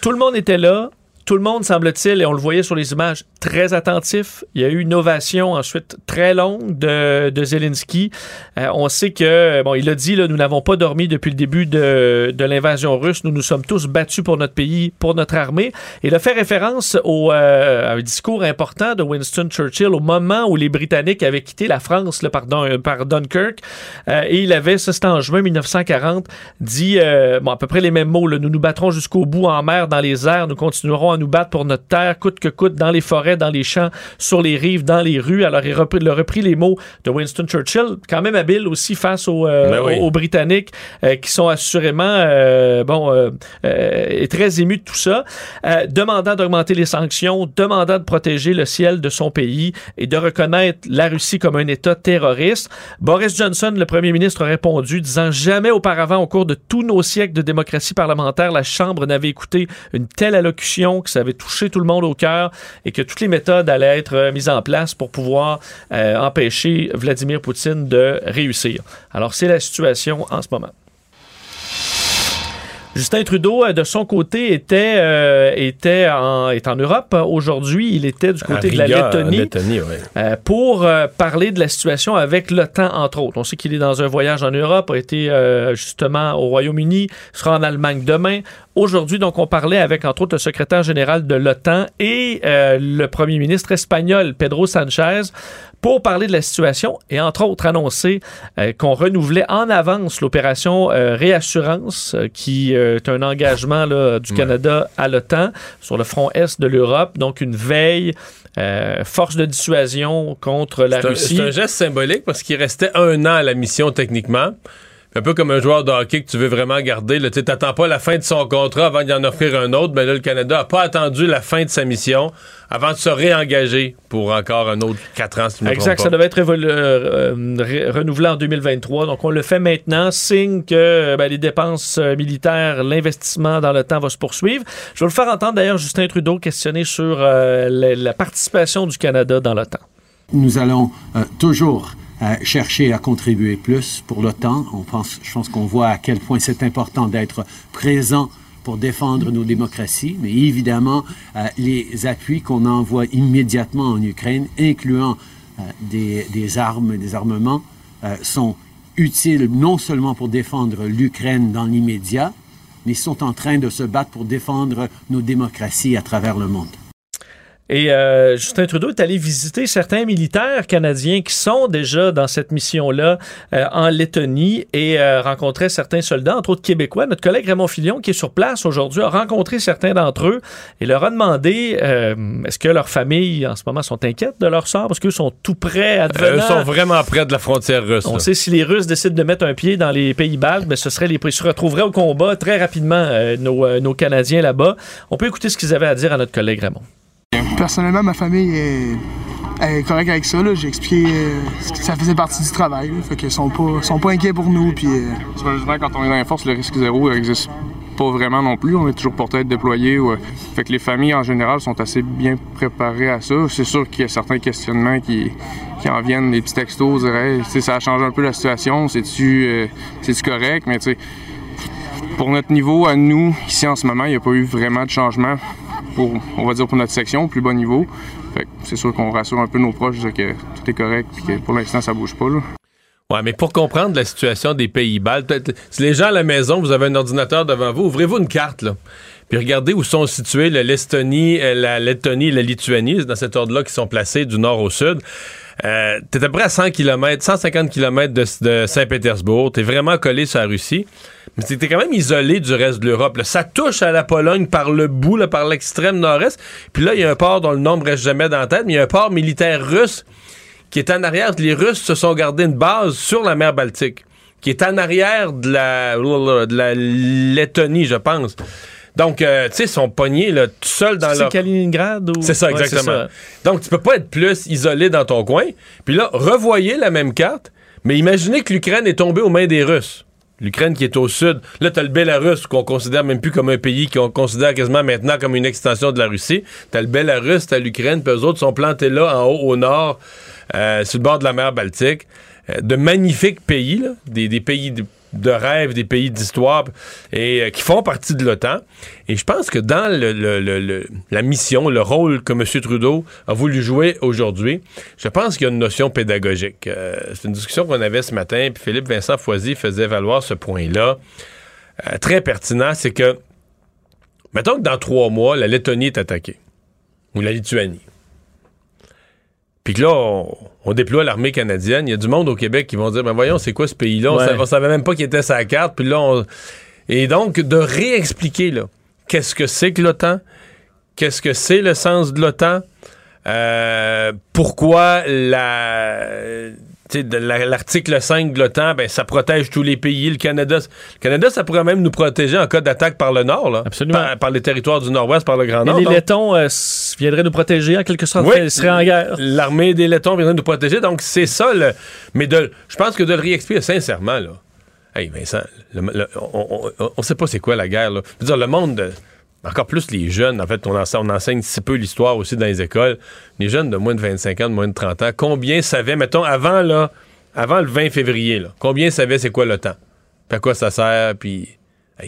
Tout le monde était là. Tout le monde, semble-t-il, et on le voyait sur les images, très attentif. Il y a eu une ovation ensuite très longue de, de Zelensky. Euh, on sait que, bon, il a dit, nous n'avons pas dormi depuis le début de, de l'invasion russe. Nous nous sommes tous battus pour notre pays, pour notre armée. Il a fait référence au, euh, à un discours important de Winston Churchill au moment où les Britanniques avaient quitté la France là, par, par Dunkirk. Euh, et il avait, ça c'était en juin 1940, dit bon, à peu près les mêmes mots. nous nous battrons jusqu'au bout en mer, dans les airs. Nous continuerons à nous battre pour notre terre, coûte que coûte, dans les forêts, forêts, dans les champs, sur les rives, dans les rues. Alors, il, repris, il a repris les mots de Winston Churchill, quand même habile aussi face aux, euh, Ben oui. aux, aux Britanniques, euh, qui sont assurément, euh, bon, euh, très émus de tout ça, demandant d'augmenter les sanctions, demandant de protéger le ciel de son pays et de reconnaître la Russie comme un État terroriste. Boris Johnson, le premier ministre, a répondu, disant jamais auparavant, au cours de tous nos siècles de démocratie parlementaire, la Chambre n'avait écouté une telle allocution, que ça avait touché tout le monde au cœur et que toutes les méthodes allaient être euh, mises en place pour pouvoir euh, empêcher Vladimir Poutine de réussir. Alors, c'est la situation en ce moment. Justin Trudeau, euh, de son côté, était, euh, était en, est en Europe. Aujourd'hui, il était du côté de la Lettonie. Euh, pour euh, parler de la situation avec l'OTAN, entre autres. On sait qu'il est dans un voyage en Europe, a été justement au Royaume-Uni, sera en Allemagne demain. Aujourd'hui, donc, on parlait avec, entre autres, le secrétaire général de l'OTAN et euh, le premier ministre espagnol, Pedro Sanchez, pour parler de la situation et, entre autres, annoncer euh, qu'on renouvelait en avance l'opération euh, Réassurance, qui est un engagement là, du Canada à l'OTAN sur le front est de l'Europe. Donc, une veille, euh, force de dissuasion contre la Russie. C'est un geste symbolique parce qu'il restait un an à la mission techniquement. Un peu comme un joueur de hockey que tu veux vraiment garder. Tu n'attends pas la fin de son contrat avant d'y en offrir un autre. Mais là, le Canada n'a pas attendu la fin de sa mission avant de se réengager pour encore un autre quatre ans, si me Exact, ça devait être euh, euh, renouvelé en 2023. Donc, on le fait maintenant, signe que euh, ben, les dépenses militaires, l'investissement dans le temps va se poursuivre. Je vais le faire entendre d'ailleurs Justin Trudeau questionner sur euh, la, la participation du Canada dans l'OTAN. Nous allons euh, toujours chercher à contribuer plus pour l'OTAN. On pense, je pense qu'on voit à quel point c'est important d'être présent pour défendre nos démocraties, mais évidemment, euh, les appuis qu'on envoie immédiatement en Ukraine, incluant euh, des, des armes, des armements, euh, sont utiles non seulement pour défendre l'Ukraine dans l'immédiat, mais sont en train de se battre pour défendre nos démocraties à travers le monde. Et euh, Justin Trudeau est allé visiter certains militaires canadiens qui sont déjà dans cette mission-là euh, en Lettonie et euh, rencontrait certains soldats, entre autres québécois. Notre collègue Raymond Filion, qui est sur place aujourd'hui, a rencontré certains d'entre eux et leur a demandé euh, est-ce que leurs familles en ce moment sont inquiètes de leur sort? Parce qu'eux sont tout prêts à. Eux sont vraiment près de la frontière russe. On là. sait si les Russes décident de mettre un pied dans les pays baltes, ben, ce serait les ils se retrouveraient au combat très rapidement euh, nos, euh, nos Canadiens là-bas. On peut écouter ce qu'ils avaient à dire à notre collègue Raymond. Personnellement, ma famille est, correcte avec ça. J'ai expliqué euh, que ça faisait partie du travail. là. Fait qu'ils sont pas, sont pas inquiets pour nous. Puis, euh, quand on est dans les forces, le risque zéro n'existe pas vraiment non plus. On est toujours porté à être déployé. euh, Fait que les familles, en général, sont assez bien préparées à ça. C'est sûr qu'il y a certains questionnements qui, qui en viennent, des petits textos, Tu sais, ça change un peu la situation. C'est-tu euh, correct? Mais tu pour notre niveau, à nous, ici en ce moment, il n'y a pas eu vraiment de changement pour, on va dire, pour notre section, au plus bas niveau. C'est sûr qu'on rassure un peu nos proches que tout est correct et que pour l'instant, ça bouge pas. Là. Ouais, mais pour comprendre la situation des pays baltes, peut-être- si les gens à la maison, vous avez un ordinateur devant vous, ouvrez-vous une carte, là. Puis regardez où sont situés le l'Estonie, euh, la Lettonie et la Lituanie, dans cet ordre-là qui sont placés du nord au sud. Euh, t'es à peu près à 100 km, 150 km de, Saint-Pétersbourg. T'es vraiment collé sur la Russie. Mais t'es quand même isolé du reste de l'Europe. Ça touche à la Pologne par le bout, là, par l'extrême nord-est. Puis là, il y a un port dont le nom ne reste jamais dans la tête, mais il y a un port militaire russe qui est en arrière. Les Russes se sont gardés une base sur la mer Baltique, qui est en arrière de la, de la Lettonie, je pense. Donc, euh, tu sais, ils sont pognés là, tout seuls dans C'est leur... Kaliningrad ou... C'est ça, Ouais, exactement. ça. Donc, tu peux pas être plus isolé dans ton coin. Puis là, revoyez la même carte, mais imaginez que l'Ukraine est tombée aux mains des Russes. L'Ukraine qui est au sud. Là, t'as le Bélarus, qu'on considère même plus comme un pays, qu'on considère quasiment maintenant comme une extension de la Russie. T'as le Bélarus, t'as l'Ukraine, puis eux autres sont plantés là, en haut, au nord, euh, sur le bord de la mer Baltique. Euh, de magnifiques pays, là, des, des pays de, de rêve, des pays d'histoire, et euh, qui font partie de l'OTAN. Et je pense que dans la mission, le rôle que M. Trudeau a voulu jouer aujourd'hui, je pense qu'il y a une notion pédagogique. Euh, C'est une discussion qu'on avait ce matin, puis Philippe Vincent Foisy faisait valoir ce point-là. Euh, très pertinent, c'est que, mettons que dans trois mois, la Lettonie est attaquée, ou la Lituanie. Puis que là, on, on déploie l'armée canadienne. Il y a du monde au Québec qui vont dire, ben voyons, c'est quoi ce pays-là? On, Ouais. on savait même pas qu'il était sa carte. Puis là, on... Et donc, de réexpliquer, là, qu'est-ce que c'est que l'OTAN? Qu'est-ce que c'est le sens de l'OTAN? Euh, pourquoi la l'article 5 de l'OTAN, ben, ça protège tous les pays. Le Canada, le Canada, ça pourrait même nous protéger en cas d'attaque par le Nord, là. Absolument. Par, par les territoires du Nord-Ouest, par le Grand Et Nord. les donc- Lettons euh, viendraient nous protéger en quelque sorte. Oui. Ils seraient en guerre. L'armée des Lettons viendrait nous protéger. Donc, c'est ça. Le... Mais de... je pense que de le réexpliquer sincèrement, là. Hey, Vincent, le- le- on ne sait pas c'est quoi la guerre. Là. Je veux dire, le monde, de- encore plus les jeunes, en fait, on enseigne, on enseigne si peu l'histoire aussi dans les écoles. Les jeunes de moins de 25 ans, de moins de 30 ans, combien savaient, mettons, avant, là, avant le 20 février, là, combien savaient c'est quoi le temps? Puis à quoi ça sert? Puis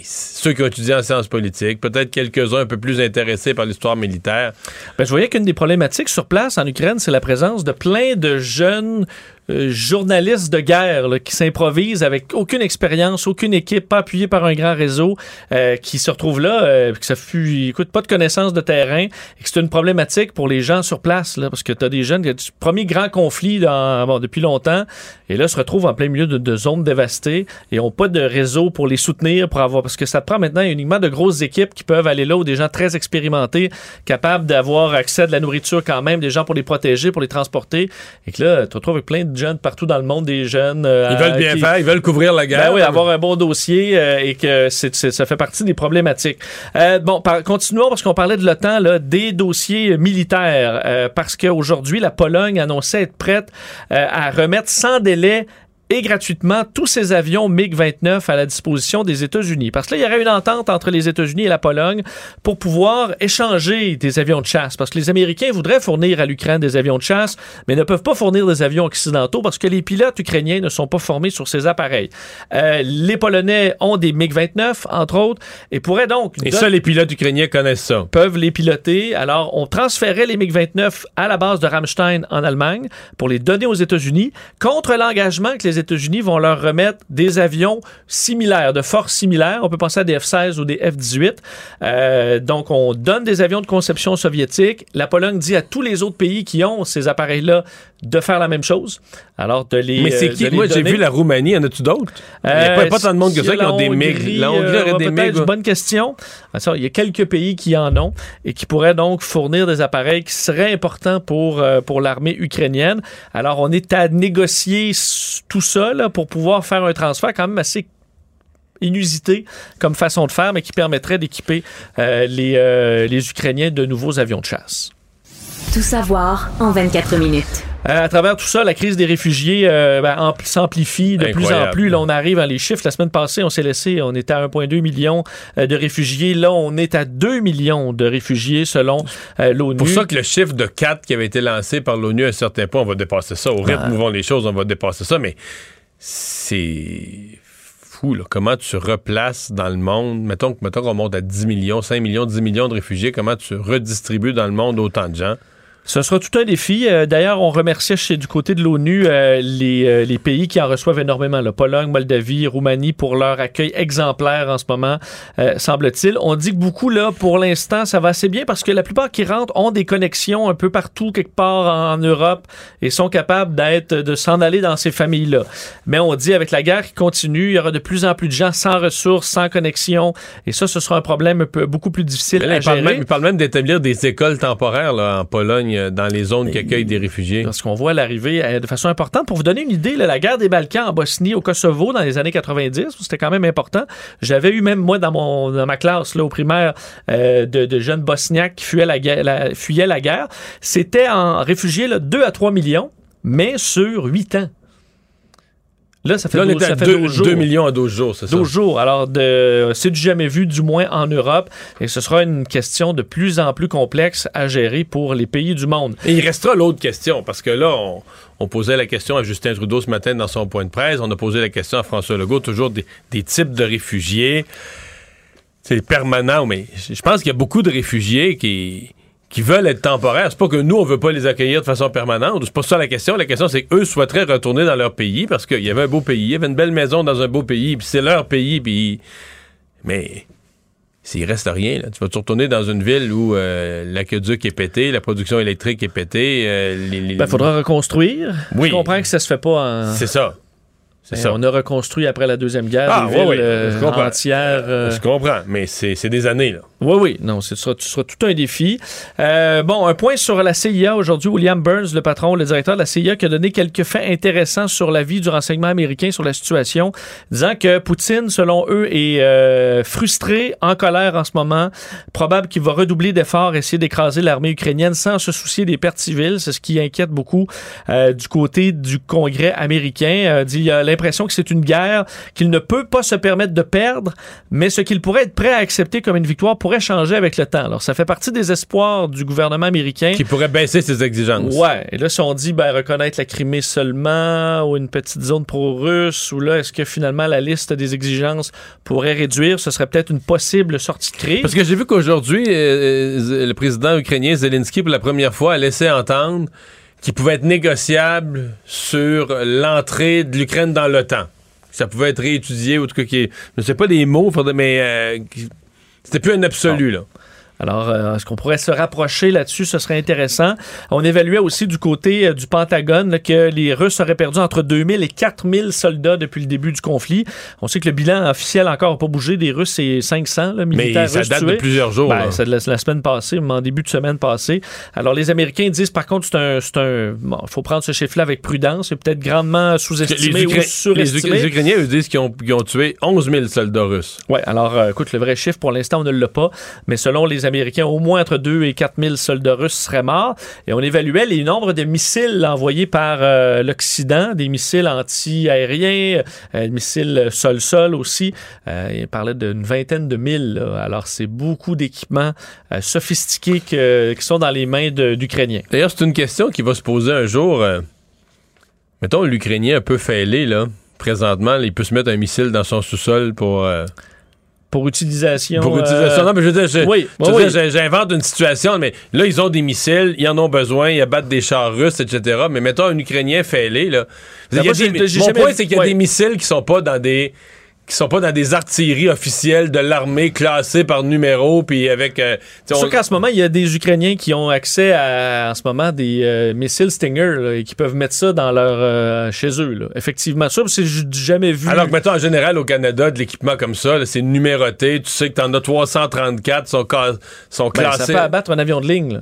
ceux qui ont étudié en sciences politiques, peut-être quelques-uns un peu plus intéressés par l'histoire militaire. Ben, je voyais qu'une des problématiques sur place en Ukraine, c'est la présence de plein de jeunes euh, journalistes de guerre là, qui s'improvisent avec aucune expérience, aucune équipe, pas appuyés par un grand réseau, euh, qui se retrouvent là, euh, que ça fut, écoute, pas de connaissance de terrain, et que c'est une problématique pour les gens sur place, là, parce que tu as des jeunes, du premier grand conflit dans, bon, depuis longtemps, et là se retrouvent en plein milieu de, zones dévastées et ont pas de réseau pour les soutenir, pour avoir, parce que ça te prend maintenant uniquement de grosses équipes qui peuvent aller là, ou des gens très expérimentés, capables d'avoir accès à de la nourriture quand même, des gens pour les protéger, pour les transporter, et que là, tu te retrouves avec plein de jeunes partout dans le monde, des jeunes. euh, Ils veulent bien qui- faire, ils veulent couvrir la guerre. ben oui, avoir un bon dossier euh, et que ça fait partie des problématiques. Euh, bon, par- continuons parce qu'on parlait de l'OTAN, là, des dossiers militaires, parce qu'aujourd'hui, la Pologne annonçait être prête à remettre sans délai et gratuitement tous ces avions MiG-29 à la disposition des États-Unis. Parce que là, il y aurait une entente entre les États-Unis et la Pologne pour pouvoir échanger des avions de chasse. Parce que les Américains voudraient fournir à l'Ukraine des avions de chasse, mais ne peuvent pas fournir des avions occidentaux parce que les pilotes ukrainiens ne sont pas formés sur ces appareils. Euh, les Polonais ont des MiG-29, entre autres, et pourraient donc... Et ça, les pilotes ukrainiens connaissent ça. peuvent les piloter. Alors, on transférait les MiG-29 à la base de Ramstein en Allemagne pour les donner aux États-Unis contre l'engagement que les États-Unis vont leur remettre des avions similaires, de force similaires. On peut penser à des F-16 ou des F-18. Euh, donc, on donne des avions de conception soviétique. La Pologne dit à tous les autres pays qui ont ces appareils-là de faire la même chose. Alors, de les Mais c'est euh, qui? Moi, j'ai vu la Roumanie. En as-tu d'autres? Il n'y a Euh, pas, pas tant de monde que si ça qui ont des MiG. La Hongrie euh, aurait des MiG. bonne question. Ah, Il y a quelques pays qui en ont et qui pourraient donc fournir des appareils qui seraient importants pour, euh, pour l'armée ukrainienne. Alors, on est à négocier tout ça pour pouvoir faire un transfert quand même assez inusité comme façon de faire, mais qui permettrait d'équiper euh, les, euh, les Ukrainiens de nouveaux avions de chasse. Tout savoir en 24 minutes. Euh, à travers tout ça, la crise des réfugiés euh, ben, ampli- s'amplifie de plus en plus. Là, on arrive à les chiffres. La semaine passée, on s'est laissé, on était à 1,2 million euh, de réfugiés. Là, on est à 2 millions de réfugiés selon euh, l'ONU. pour ça que le chiffre de 4 qui avait été lancé par l'ONU à un certain point, on va dépasser ça. Au rythme Ah. où vont les choses, on va dépasser ça. Mais c'est fou, là. Comment tu replaces dans le monde, mettons, que- mettons qu'on monte à 10 millions, 5 millions, 10 millions de réfugiés, comment tu redistribues dans le monde autant de gens? Ce sera tout un défi. Euh, D'ailleurs, on remerciait chez du côté de l'ONU euh, les, euh, les pays qui en reçoivent énormément, la Pologne, Moldavie, Roumanie, pour leur accueil exemplaire en ce moment, euh, semble-t-il. On dit que beaucoup, là, pour l'instant, ça va assez bien parce que la plupart qui rentrent ont des connexions un peu partout, quelque part en, en Europe, et sont capables d'être, de s'en aller dans ces familles-là. Mais on dit, avec la guerre qui continue, il y aura de plus en plus de gens sans ressources, sans connexion, et ça, ce sera un problème un peu, beaucoup plus difficile là, à il, parle gérer. même, il parle même d'établir des écoles temporaires là, en Pologne, euh, dans les zones qui accueillent des réfugiés. Parce qu'on voit l'arrivée euh, de façon importante. Pour vous donner une idée, là, la guerre des Balkans en Bosnie, au Kosovo, dans les années 90, c'était quand même important. J'avais eu même, moi, dans, mon, dans ma classe, là, au primaire, euh, de, de jeunes bosniaques qui fuyaient la guerre. la- fuyaient la guerre. C'était en réfugiés là, 2 à 3 millions, mais sur 8 ans. Là, ça fait, Là, on 12, est à ça fait 2, 12 jours. millions à 12 jours, c'est ça? 12 jours. Alors, de, c'est du jamais vu, du moins en Europe. Et ce sera une question de plus en plus complexe à gérer pour les pays du monde. Et il restera l'autre question, parce que là, on, on posait la question à Justin Trudeau ce matin dans son point de presse. On a posé la question à François Legault, toujours des, des types de réfugiés. C'est permanent, mais je pense qu'il y a beaucoup de réfugiés qui, qui veulent être temporaires. C'est pas que nous, on veut pas les accueillir de façon permanente. C'est pas ça la question. La question, c'est qu'eux souhaiteraient retourner dans leur pays parce qu'il y avait un beau pays, il y avait une belle maison dans un beau pays, puis c'est leur pays, puis... Mais s'il reste rien, là, tu vas te retourner dans une ville où euh, l'aqueduc est pété, la production électrique est pétée. euh, les- les- Ben, faudra reconstruire. Oui. Je comprends que ça se fait pas en. C'est ça. C'est Ben, ça. On a reconstruit après la Deuxième Guerre Ah, des villes ouais, euh, je comprends. entières. euh, Je comprends, mais c'est des années, là. Oui, oui, non, ce sera, ce sera tout un défi. Euh, bon, un point sur la CIA aujourd'hui. William Burns, le patron, le directeur de la CIA, qui a donné quelques faits intéressants sur la vie du renseignement américain, sur la situation, disant que Poutine, selon eux, est euh, frustré, en colère en ce moment. Probable qu'il va redoubler d'efforts, essayer d'écraser l'armée ukrainienne sans se soucier des pertes civiles. C'est ce qui inquiète beaucoup euh, du côté du Congrès américain. Euh, dit, il a l'impression que c'est une guerre qu'il ne peut pas se permettre de perdre, mais ce qu'il pourrait être prêt à accepter comme une victoire pourrait changer avec le temps. Alors, ça fait partie des espoirs du gouvernement américain. Qui pourrait baisser ses exigences. Ouais. Et là, si on dit ben, reconnaître la Crimée seulement ou une petite zone pro-russe, ou là, est-ce que finalement la liste des exigences pourrait réduire, ce serait peut-être une possible sortie de crise. Parce que j'ai vu qu'aujourd'hui, euh, le président ukrainien Zelensky, pour la première fois, a laissé entendre qu'il pouvait être négociable sur l'entrée de l'Ukraine dans l'OTAN. Ça pouvait être réétudié, ou en tout cas, qui, je ne sais pas des mots, mais euh, c'était plus un absolu, là. Alors, euh, est-ce qu'on pourrait se rapprocher là-dessus? Ce serait intéressant. On évaluait aussi du côté euh, du Pentagone là, que les Russes auraient perdu entre 2000 et 4000 soldats depuis le début du conflit. On sait que le bilan officiel encore n'a pas bougé des Russes, c'est 500 là, militaires Mais ça russes date tués. de plusieurs jours. Ben, c'est de la, la semaine passée, en début de semaine passée. Alors, les Américains disent, par contre, c'est un... bon, il faut prendre ce chiffre-là avec prudence. C'est peut-être grandement sous-estimé ou les, surestimé. Les Ukrainiens, eux, disent qu'ils ont, qu'ils ont tué 11 000 soldats russes. Oui, alors euh, écoute, le vrai chiffre, pour l'instant, on ne l'a pas, mais selon les Américains, au moins entre 2 et 4 000 soldats russes seraient morts. Et on évaluait les nombres de missiles envoyés par euh, l'Occident, des missiles anti-aériens, euh, missiles sol-sol aussi. Euh, il parlait d'une vingtaine de mille. Alors, c'est beaucoup d'équipements sophistiqués qui sont dans les mains d'Ukrainiens. D'ailleurs, c'est une question qui va se poser un jour. mettons, l'Ukrainien un peu fêlé, là. Présentement, il peut se mettre un missile dans son sous-sol pour. Pour utilisation. pour utilisation. euh, Non, mais je veux dire, oui, j'invente une situation, mais là, ils ont des missiles, ils en ont besoin, ils abattent des chars russes, etc. Mais mettons un Ukrainien fêlé, là. Il y a des- mon point, c'est qu'il y a ouais. des missiles qui sont pas dans des qui sont pas dans des artilleries officielles de l'armée classées par numéro puis avec euh, C'est on- sûr qu'en ce moment, il y a des Ukrainiens qui ont accès à, en ce moment, des euh, missiles Stinger là, et qui peuvent mettre ça dans leur euh, chez eux. là. Effectivement, ça, c'est jamais vu. Alors que, mettons, en général, au Canada, de l'équipement comme ça, c'est numéroté. Tu sais que t'en as 334 sont, ca- sont Ben, classés. ça peut abattre un avion de ligne. là.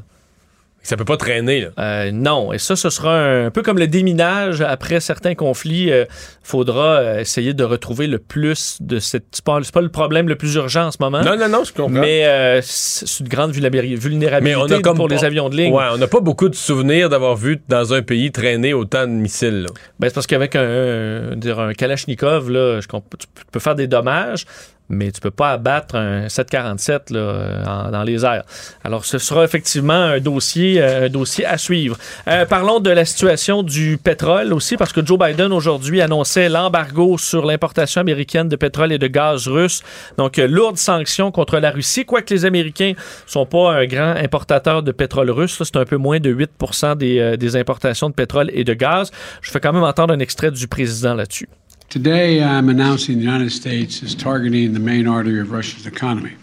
Ça peut pas traîner. Là. Euh, non, et ça, ce sera un, peu comme le déminage après certains conflits. Il faudra euh, essayer de retrouver le plus de cette. C'est pas, pas le problème le plus urgent en ce moment. Non, non, non, je comprends. Mais euh, c'est c'est une grande vulnérabil- vulnérabilité Mais on a comme pour pas- les avions de ligne. Ouais, on n'a pas beaucoup de souvenirs d'avoir vu dans un pays traîner autant de missiles. Ben, c'est parce qu'avec un, un, un Kalachnikov, là, je tu peux faire des dommages, mais tu peux pas abattre un 747 là, dans les airs. Alors, ce sera effectivement un dossier, euh, un dossier à suivre. Euh, parlons de la situation du pétrole aussi, parce que Joe Biden aujourd'hui annonçait l'embargo sur l'importation américaine de pétrole et de gaz russe. Donc, euh, lourdes sanctions contre la Russie, quoique les Américains sont pas un grand importateur de pétrole russe. C'est un peu moins de 8 des, des importations de pétrole et de gaz. Je fais quand même entendre un extrait du président là-dessus. Today, I'm announcing the United States is targeting the main artery of Russia's economy.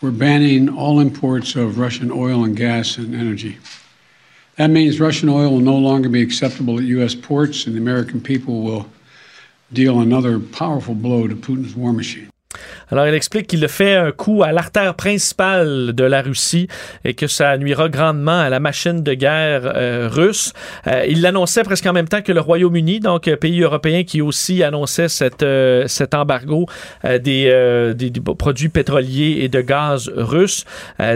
We're banning all imports of Russian oil and gas and energy. That means Russian oil will no longer be acceptable at U.S. ports, and the American people will deal another powerful blow to Putin's war machine. Alors, il explique qu'il fait un coup à l'artère principale de la Russie et que ça nuira grandement à la machine de guerre euh, russe. Euh, il l'annonçait presque en même temps que le Royaume-Uni, donc euh, pays européen qui aussi annonçait cet embargo des, des, produits pétroliers et de gaz russes.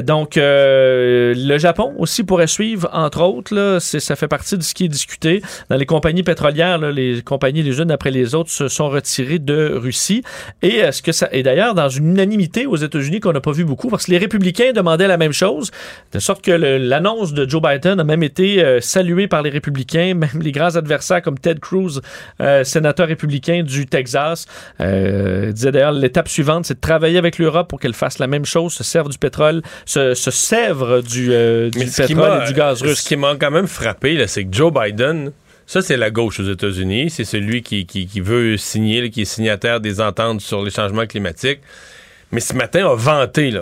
Donc, le Japon aussi pourrait suivre, entre autres. Là, ça fait partie de ce qui est discuté. Dans les compagnies pétrolières, là, les compagnies les unes après les autres se sont retirées de Russie. Et est-ce que ça et d'ailleurs dans une unanimité aux États-Unis qu'on n'a pas vu beaucoup parce que les républicains demandaient la même chose de sorte que l'annonce de Joe Biden a même été euh, saluée par les républicains même les grands adversaires comme Ted Cruz euh, sénateur républicain du Texas euh, disait d'ailleurs l'étape suivante c'est de travailler avec l'Europe pour qu'elle fasse la même chose se serve du pétrole se, se sèvre du, du pétrole et du gaz russe. Ce qui m'a quand même frappé, c'est que Joe Biden, ça, c'est la gauche aux États-Unis. C'est celui qui, veut signer, qui est signataire des ententes sur les changements climatiques. Mais ce matin, a vanté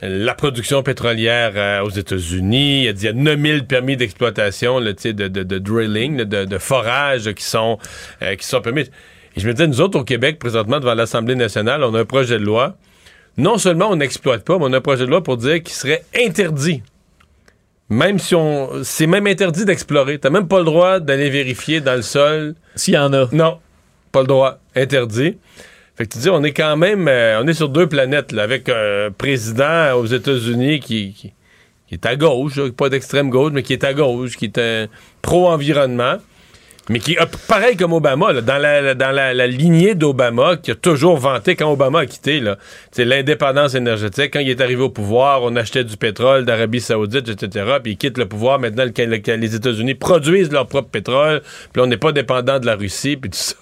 la production pétrolière euh, aux États-Unis. Il a dit qu'il y a 9000 permis d'exploitation de, de, drilling, de, forage qui, sont, euh, qui sont permis. Et je me disais, nous autres, au Québec, présentement, devant l'Assemblée nationale, on a un projet de loi non seulement on n'exploite pas, mais on a un projet de loi pour dire qu'il serait interdit. Même si on. C'est même interdit d'explorer. T'as même pas le droit d'aller vérifier dans le sol. S'il y en a. Non. Pas le droit. Interdit. Fait que tu dis, on est quand même. euh, on est sur deux planètes, là, avec un président aux États-Unis qui, qui, qui est à gauche, là, pas d'extrême gauche, mais qui est à gauche, qui est un pro-environnement. Mais qui, pareil comme Obama, dans, la, lignée d'Obama, qui a toujours vanté quand Obama a quitté, l'indépendance énergétique. Quand il est arrivé au pouvoir, on achetait du pétrole d'Arabie Saoudite, etc. Puis il quitte le pouvoir. Maintenant, le- le- les États-Unis produisent leur propre pétrole. Puis on n'est pas dépendant de la Russie, puis tout ça.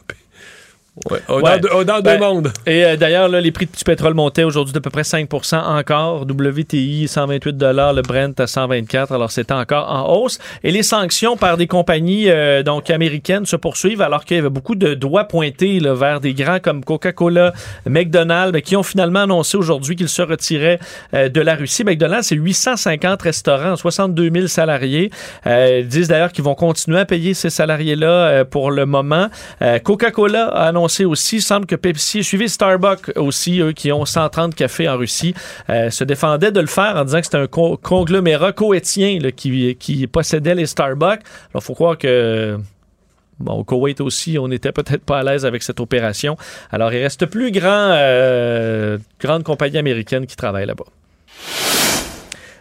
Ouais. Dans, dans Ben, deux mondes. Et euh, d'ailleurs, les prix du pétrole montaient aujourd'hui d'à peu près 5% encore. WTI 128 le Brent à 124 alors c'était encore en hausse. Et les sanctions par des compagnies euh, donc américaines se poursuivent alors qu'il y avait beaucoup de doigts pointés là, vers des grands comme Coca-Cola, McDonald's, qui ont finalement annoncé aujourd'hui qu'ils se retiraient euh, de la Russie. McDonald's, c'est 850 restaurants, 62 000 salariés. Ils disent d'ailleurs qu'ils vont continuer à payer ces salariés-là pour le moment. Coca-Cola a annoncé aussi, il semble que Pepsi, suivi Starbucks aussi, eux qui ont 130 cafés en Russie, euh, se défendaient de le faire en disant que c'était un co- conglomérat coétien qui, possédait les Starbucks. Alors, faut croire que au Koweït aussi, on n'était peut-être pas à l'aise avec cette opération. Alors, il reste plus grand, euh, grande compagnie américaine qui travaille là-bas.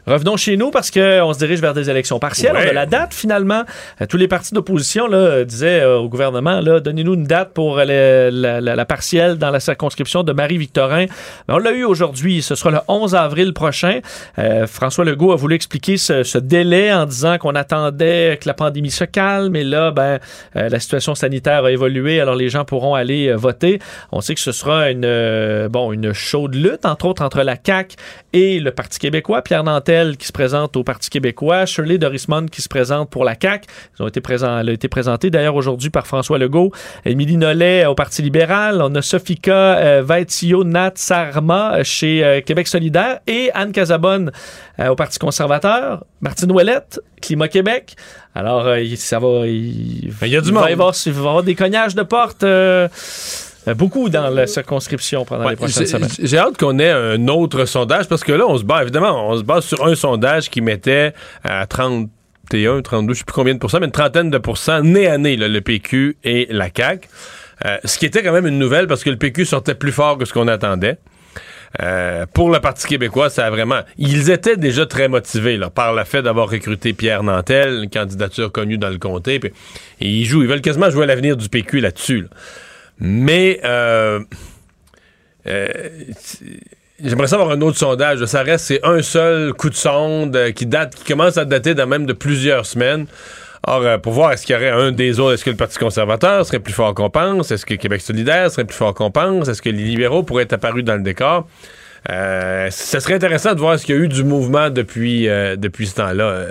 Revenons chez nous parce qu'on se dirige vers des élections partielles. Ouais. On a la date finalement. Euh, tous les partis d'opposition euh, disaient euh, au gouvernement donnez-nous une date pour la, la- la- la partielle dans la circonscription de Marie-Victorin. On l'a eu aujourd'hui. Ce sera le 11 avril prochain. Euh, François Legault a voulu expliquer ce, ce délai en disant qu'on attendait que la pandémie se calme. Et là, ben, euh, la situation sanitaire a évolué. Alors les gens pourront aller voter. On sait que ce sera une, bon, une chaude lutte, entre autres, entre la CAQ et le Parti québécois. Pierre Nantel qui se présente au Parti québécois. Shirley Dorismond qui se présente pour la CAQ. Ils ont été présents, elle a été présentée d'ailleurs aujourd'hui par François Legault. Émilie Nollet au Parti libéral. On a Sofika euh, Vaitio Nat Sarma chez euh, Québec solidaire et Anne Casabonne euh, au Parti conservateur. Martine Ouellette, Climat Québec. Alors, euh, il- ça va... Il, Il y a du il monde. Va y avoir, il va y avoir des cognages de porte... euh, beaucoup dans la circonscription pendant Ouais, les prochaines semaines. J'ai hâte qu'on ait un autre sondage parce que là, on se base, évidemment, on se base sur un sondage qui mettait à 31, 32, je sais plus combien de pourcents, mais une trentaine de pourcents nez à nez, là, le PQ et la CAQ. Euh, ce qui était quand même une nouvelle parce que le PQ sortait plus fort que ce qu'on attendait. Euh, pour le Parti québécois, ça a vraiment. Ils étaient déjà très motivés là, par le fait d'avoir recruté Pierre Nantel, une candidature connue dans le comté. puis- et ils jouent, ils veulent quasiment jouer à l'avenir du PQ là-dessus. là. Mais euh, euh, J'aimerais savoir un autre sondage. Ça reste, c'est un seul coup de sonde euh, qui date, qui commence à dater dans même de plusieurs semaines. Or, euh, pour voir est-ce qu'il y aurait un des autres, est-ce que le Parti conservateur serait plus fort qu'on pense, est-ce que Québec solidaire serait plus fort qu'on pense, est-ce que les libéraux pourraient être apparus dans le décor? Euh, ce serait intéressant de voir ce qu'il y a eu du mouvement depuis, euh, depuis ce temps-là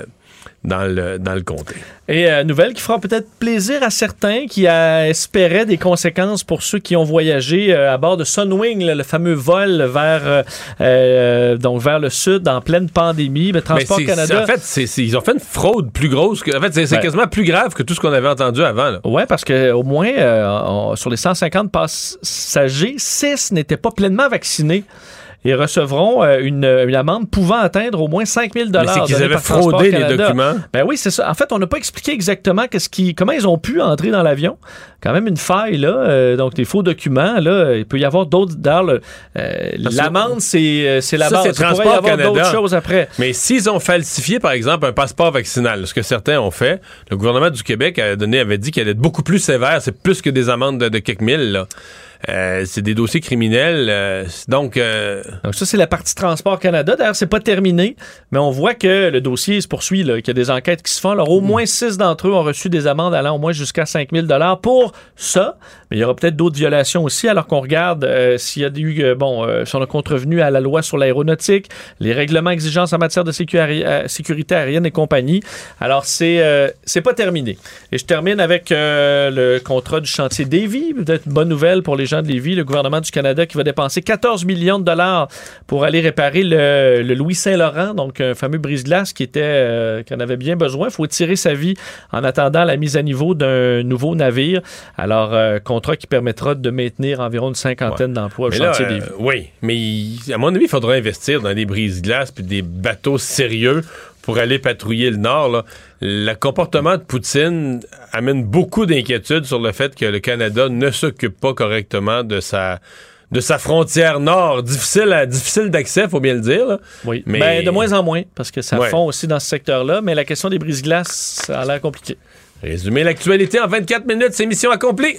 dans, le, dans le comté. Et euh, nouvelle qui fera peut-être plaisir à certains qui espéraient des conséquences pour ceux qui ont voyagé euh, à bord de Sunwing, là, le fameux vol vers, euh, euh, donc vers le sud en pleine pandémie. Mais Transport Mais Canada. En fait, ils ont fait une fraude plus grosse que. En fait, c'est Ouais. quasiment plus grave que tout ce qu'on avait entendu avant. Oui, parce que au moins, on- sur les 150 passagers, 6 n'étaient pas pleinement vaccinés et recevront euh, une, une amende pouvant atteindre au moins 5 000 Mais c'est qu'ils avaient fraudé les documents. Ben oui, c'est ça. En fait, on n'a pas expliqué exactement qu'est-ce qui, comment ils ont pu entrer dans l'avion. Quand même une faille, là. euh, donc, des faux documents, là. Il peut y avoir d'autres. Euh, l'amende, c'est c'est la Ça, base. Il pourrait y avoir d'autres choses après. Mais s'ils ont falsifié, par exemple, un passeport vaccinal, ce que certains ont fait, le gouvernement du Québec a donné, avait dit qu'il allait être beaucoup plus sévère. C'est plus que des amendes de, de quelques mille. là. Euh, c'est des dossiers criminels. euh, donc, euh, Donc ça, c'est la partie Transport Canada. D'ailleurs, c'est pas terminé, mais on voit que le dossier se poursuit, qu'il y a des enquêtes qui se font. Alors, au moins six d'entre eux ont reçu des amendes allant au moins jusqu'à 5 000 pour ça. Mais il y aura peut-être d'autres violations aussi, alors qu'on regarde s'il y a eu, bon, si on a contrevenu à la loi sur l'aéronautique, les règlements exigences en matière de sécuri- sécurité aérienne et compagnie. Alors, c'est c'est pas terminé. Et je termine avec le contrat du chantier Davy. Peut-être bonne nouvelle pour les gens de Lévis, le gouvernement du Canada qui va dépenser 14 millions de dollars pour aller réparer le, le Louis Saint-Laurent, donc un fameux brise-glace qui était euh, qu'on avait bien besoin. Il faut tirer sa vie en attendant la mise à niveau d'un nouveau navire. Alors, euh, contrat qui permettra de maintenir environ une cinquantaine d'emplois au Mais là, chantier euh, Lévis. oui, mais à mon avis, il faudra investir dans des brise-glaces puis des bateaux sérieux pour aller patrouiller le Nord. là. Le comportement de Poutine amène beaucoup d'inquiétudes sur le fait que le Canada ne s'occupe pas correctement de sa de sa frontière nord, difficile à- difficile d'accès, faut bien le dire. là. Oui, mais Ben, de moins en moins, parce que ça Ouais. fond aussi dans ce secteur-là, mais la question des brise-glaces, ça a l'air compliqué. Résumer l'actualité en 24 minutes, c'est mission accomplie.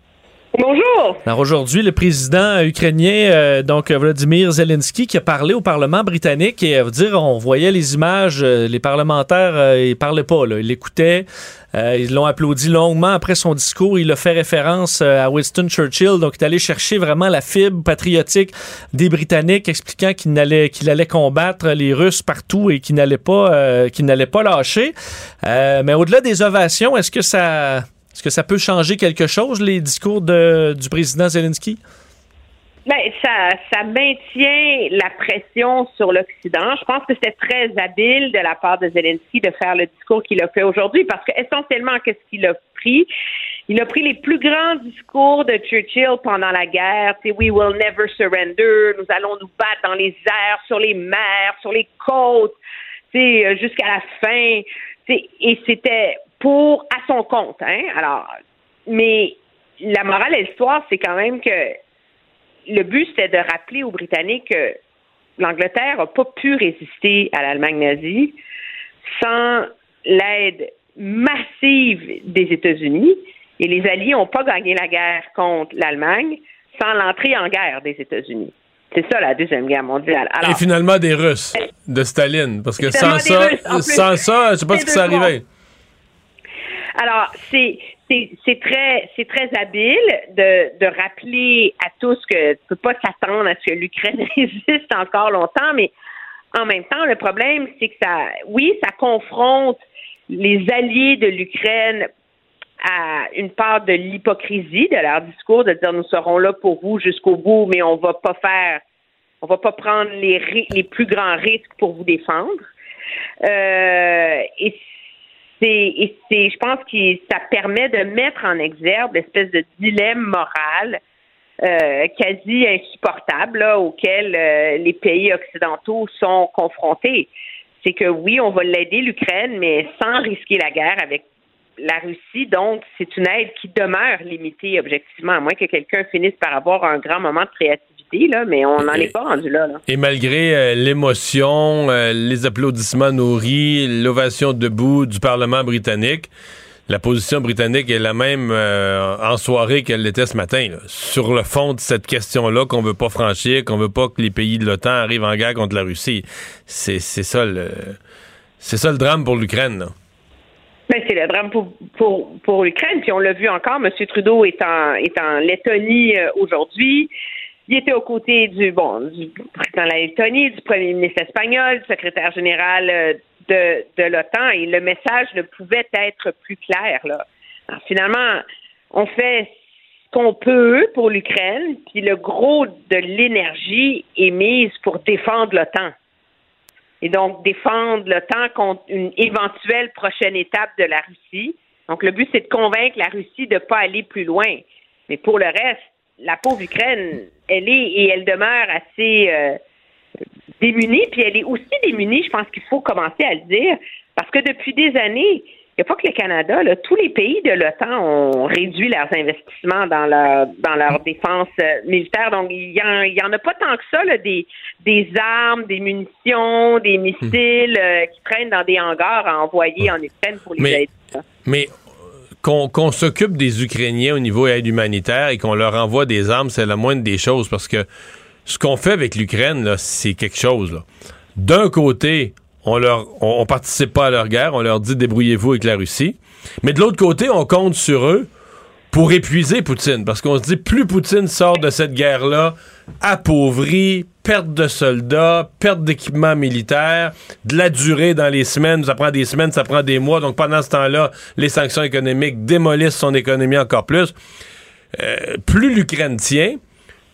Bonjour. Alors aujourd'hui, le président ukrainien, euh, donc Vladimir Zelensky, qui a parlé au Parlement britannique et à vous dire, on voyait les images, euh, les parlementaires, euh, ils parlaient pas, là, ils l'écoutaient, euh, ils l'ont applaudi longuement après son discours. Il a fait référence euh, à Winston Churchill, donc il est allé chercher vraiment la fibre patriotique des Britanniques, expliquant qu'il allait, qu'il allait combattre les Russes partout et qu'il n'allait pas, euh, qu'il n'allait pas lâcher. Euh, mais au-delà des ovations, est-ce que ça est-ce que ça peut changer quelque chose, les discours de- du président Zelensky? Ben, ça, ça maintient la pression sur l'Occident. Je pense que c'était très habile de la part de Zelensky de faire le discours qu'il a fait aujourd'hui parce que essentiellement, qu'est-ce qu'il a pris? Il a pris les plus grands discours de Churchill pendant la guerre. C'est We will never surrender. Nous allons nous battre dans les airs, sur les mers, sur les côtes, c'est euh, jusqu'à la fin. C'est- Et c'était pour à son compte. Hein? Alors, mais la morale de l'histoire, c'est quand même que le but, c'était de rappeler aux Britanniques que l'Angleterre n'a pas pu résister à l'Allemagne nazie sans l'aide massive des États-Unis. Et les Alliés n'ont pas gagné la guerre contre l'Allemagne sans l'entrée en guerre des États-Unis. C'est ça la Deuxième Guerre mondiale. Alors, Et finalement des Russes, de Staline. Parce que sans ça, sans ça, je sais pas ce qui s'est arrivé. Alors, c'est c'est très c'est très habile de, de rappeler à tous que tu peux pas s'attendre à ce que l'Ukraine résiste encore longtemps, mais en même temps, le problème, c'est que ça oui, ça confronte les alliés de l'Ukraine à une part de l'hypocrisie de leur discours de dire nous serons là pour vous jusqu'au bout, mais on va pas faire on va pas prendre les, les plus grands risques pour vous défendre. Euh, et c'est, je pense que ça permet de mettre en exergue l'espèce de dilemme moral euh, quasi insupportable auquel euh, les pays occidentaux sont confrontés. C'est que oui, on va l'aider l'Ukraine, mais sans risquer la guerre avec la Russie. Donc, c'est une aide qui demeure limitée objectivement, à moins que quelqu'un finisse par avoir un grand moment de créativité, là, mais on n'en est pas rendu là. là. Et malgré euh, l'émotion, euh, les applaudissements nourris, l'ovation debout du Parlement britannique, la position britannique est la même euh, en soirée qu'elle l'était ce matin. là. Sur le fond de cette question-là qu'on veut pas franchir, qu'on veut pas que les pays de l'OTAN arrivent en guerre contre la Russie. C'est ça le... C'est ça le drame pour l'Ukraine. Ben, c'est le drame pour, pour, pour l'Ukraine. Puis on l'a vu encore, M. Trudeau est en, est en Lettonie aujourd'hui. Il était aux côtés du, bon, président de la Lettonie, du premier ministre espagnol, du secrétaire général euh, de, de l'OTAN, et le message ne pouvait être plus clair. Là. Alors, finalement, on fait ce qu'on peut pour l'Ukraine, puis le gros de l'énergie est mise pour défendre l'OTAN et donc défendre l'OTAN contre une éventuelle prochaine étape de la Russie. Donc le but, c'est de convaincre la Russie de ne pas aller plus loin. Mais pour le reste, la pauvre Ukraine, elle est et elle demeure assez euh, démunie, puis elle est aussi démunie, je pense qu'il faut commencer à le dire, parce que depuis des années, il n'y a pas que le Canada, là, tous les pays de l'OTAN ont réduit leurs investissements dans leur dans leur défense euh, militaire. Donc, il y, en, en a pas tant que ça, là, des, des armes, des munitions, des missiles euh, qui traînent dans des hangars à envoyer en Ukraine pour les Mais- aider. Mais qu'on s'occupe des Ukrainiens au niveau aide humanitaire et qu'on leur envoie des armes, c'est la moindre des choses parce que ce qu'on fait avec l'Ukraine, c'est quelque chose. D'un côté, on leur on participe pas à leur guerre, on leur dit débrouillez-vous avec la Russie. Mais de l'autre côté, on compte sur eux pour épuiser Poutine. Parce qu'on se dit, plus Poutine sort de cette guerre-là, appauvri, perte de soldats, perte d'équipement militaire, de la durée dans les semaines, ça prend des semaines, ça prend des mois. Donc pendant ce temps-là, les sanctions économiques démolissent son économie encore plus. Euh, plus l'Ukraine tient,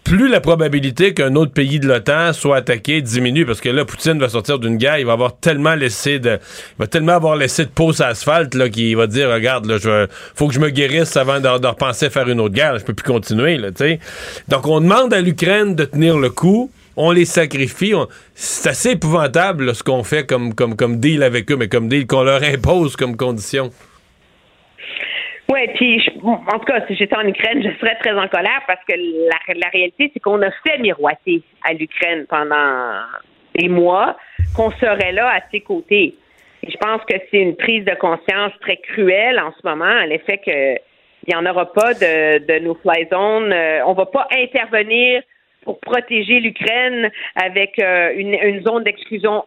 plus la probabilité qu'un autre pays de l'OTAN soit attaqué diminue parce que là Poutine va sortir d'une guerre, il va avoir tellement laissé de il va tellement avoir laissé de peau sur asphalte là qu'il va dire regarde là je faut que je me guérisse avant de, de repenser faire une autre guerre, je peux plus continuer là, tu. Donc on demande à l'Ukraine de tenir le coup. On les sacrifie. on- C'est assez épouvantable là, ce qu'on fait comme, comme, comme deal avec eux, mais comme deal qu'on leur impose comme condition. Oui, puis en tout cas, si j'étais en Ukraine, je serais très en colère parce que la, la réalité, c'est qu'on a fait miroiter à l'Ukraine pendant des mois qu'on serait là à ses côtés. Et je pense que c'est une prise de conscience très cruelle en ce moment, à l'effet que il n'y en aura pas de, de no-fly zone. Euh, on va pas intervenir pour protéger l'Ukraine avec euh, une, une zone d'exclusion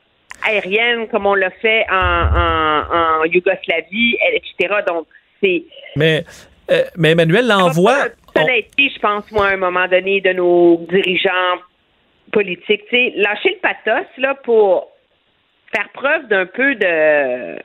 aérienne comme on l'a fait en, en, en Yougoslavie, etc. Donc, c'est Mais, euh, mais Emmanuel l'envoie. honnêteté, je pense, moi, à un moment donné, de nos dirigeants politiques. Tu sais, lâcher le pathos, là, pour faire preuve d'un peu de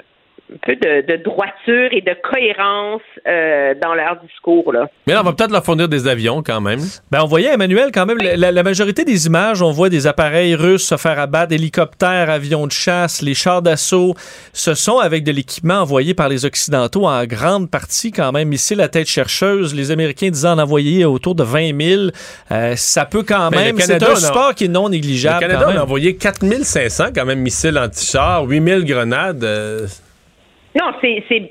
un peu de, de droiture et de cohérence euh, dans leur discours, là. Mais là, on va peut-être leur fournir des avions quand même. Ben, on voyait, Emmanuel, quand même, la, la majorité des images, on voit des appareils russes se faire abattre, hélicoptères, avions de chasse, les chars d'assaut. Ce sont avec de l'équipement envoyé par les Occidentaux en grande partie, quand même, ici, la tête chercheuse. Les Américains disaient en envoyer autour de 20 000. Euh, ça peut quand Ben, même. C'est un support qui est non négligeable. Le Canada, quand on même. a envoyé 4500 quand même missiles anti-chars, 8000 grenades. euh, Non, c'est c'est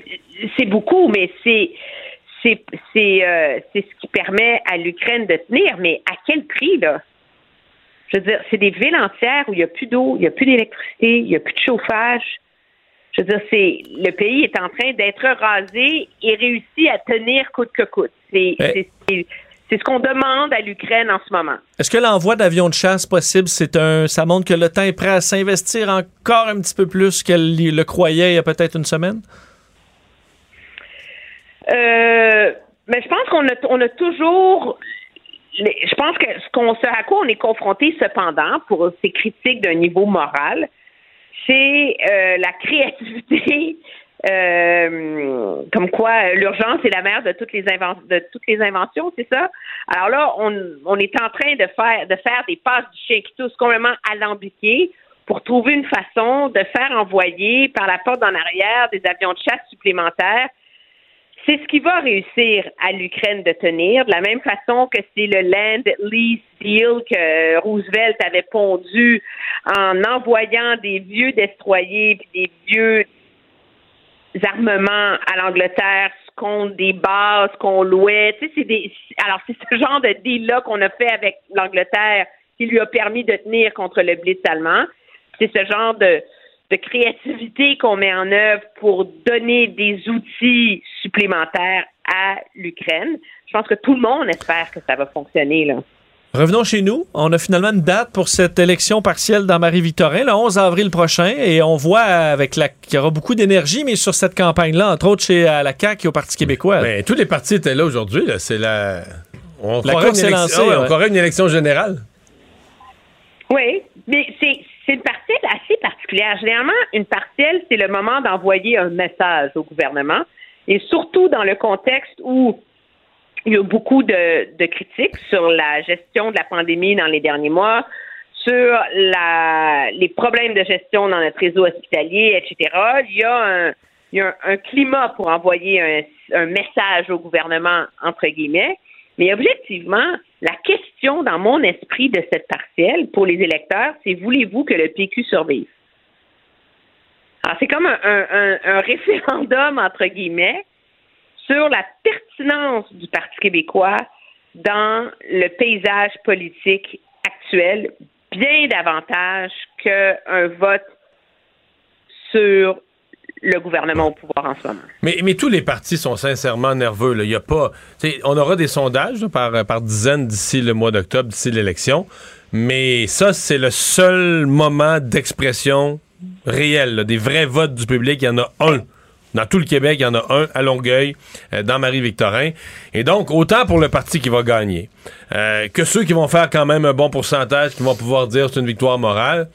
c'est beaucoup, mais c'est c'est c'est euh, c'est ce qui permet à l'Ukraine de tenir, mais à quel prix là? Je veux dire, c'est des villes entières où il n'y a plus d'eau, il n'y a plus d'électricité, il n'y a plus de chauffage. Je veux dire, c'est le pays est en train d'être rasé et réussit à tenir coûte que coûte. C'est c'est- ce qu'on demande à l'Ukraine en ce moment. Est-ce que l'envoi d'avions de chasse possible, c'est un, ça montre que l'OTAN est prêt à s'investir encore un petit peu plus qu'elle le croyait il y a peut-être une semaine? Euh, mais je pense qu'on a, on a toujours. Je pense que ce, qu'on, ce à quoi on est confronté cependant pour ces critiques d'un niveau moral, c'est euh, la créativité. Euh, comme quoi l'urgence est la mère de toutes les de toutes les inventions, c'est ça? Alors là, on, est en train de faire de faire des passes du chien qui toussent complètement alambiquées pour trouver une façon de faire envoyer par la porte en arrière des avions de chasse supplémentaires c'est ce qui va réussir à l'Ukraine de tenir, de la même façon que c'est le Land Lease Deal que Roosevelt avait pondu en envoyant des vieux destroyers puis des vieux armements à l'Angleterre contre des bases qu'on louait. Tu sais, c'est des, alors, c'est ce genre de deal-là qu'on a fait avec l'Angleterre qui lui a permis de tenir contre le Blitz allemand. C'est ce genre de, de créativité qu'on met en œuvre pour donner des outils supplémentaires à l'Ukraine. Je pense que tout le monde espère que ça va fonctionner. Là. Revenons chez nous. On a finalement une date pour cette élection partielle dans Marie-Victorin, le 11 avril prochain, et on voit avec la qu'il y aura beaucoup d'énergie, mais sur cette campagne-là, entre autres chez à la CAQ et au Parti québécois. Mais tous les partis étaient là aujourd'hui. là. C'est la. On La course est lancée, ouais, on croirait une élection générale. Oui, mais c'est c'est une partielle assez particulière. Généralement, une partielle, c'est le moment d'envoyer un message au gouvernement, et surtout dans le contexte où il y a beaucoup de, de critiques sur la gestion de la pandémie dans les derniers mois, sur la, les problèmes de gestion dans notre réseau hospitalier, etc. Il y a un, il y a un, climat pour envoyer un, un message au gouvernement, entre guillemets. Mais objectivement, la question dans mon esprit de cette partielle pour les électeurs, c'est voulez-vous que le PQ survive? Alors, c'est comme un- un référendum, entre guillemets, sur la pertinence du Parti québécois dans le paysage politique actuel, bien davantage qu'un vote sur le gouvernement au pouvoir en ce moment. Mais, tous les partis sont sincèrement nerveux. Là. Y a pas, on aura des sondages par, dizaines d'ici le mois d'octobre, d'ici l'élection. Mais ça, c'est le seul moment d'expression réelle, des vrais votes du public. Il y en a un. Dans tout le Québec, il y en a un à Longueuil, euh, dans Marie-Victorin. Et donc, autant pour le parti qui va gagner, euh, que ceux qui vont faire quand même un bon pourcentage, qui vont pouvoir dire c'est une victoire morale,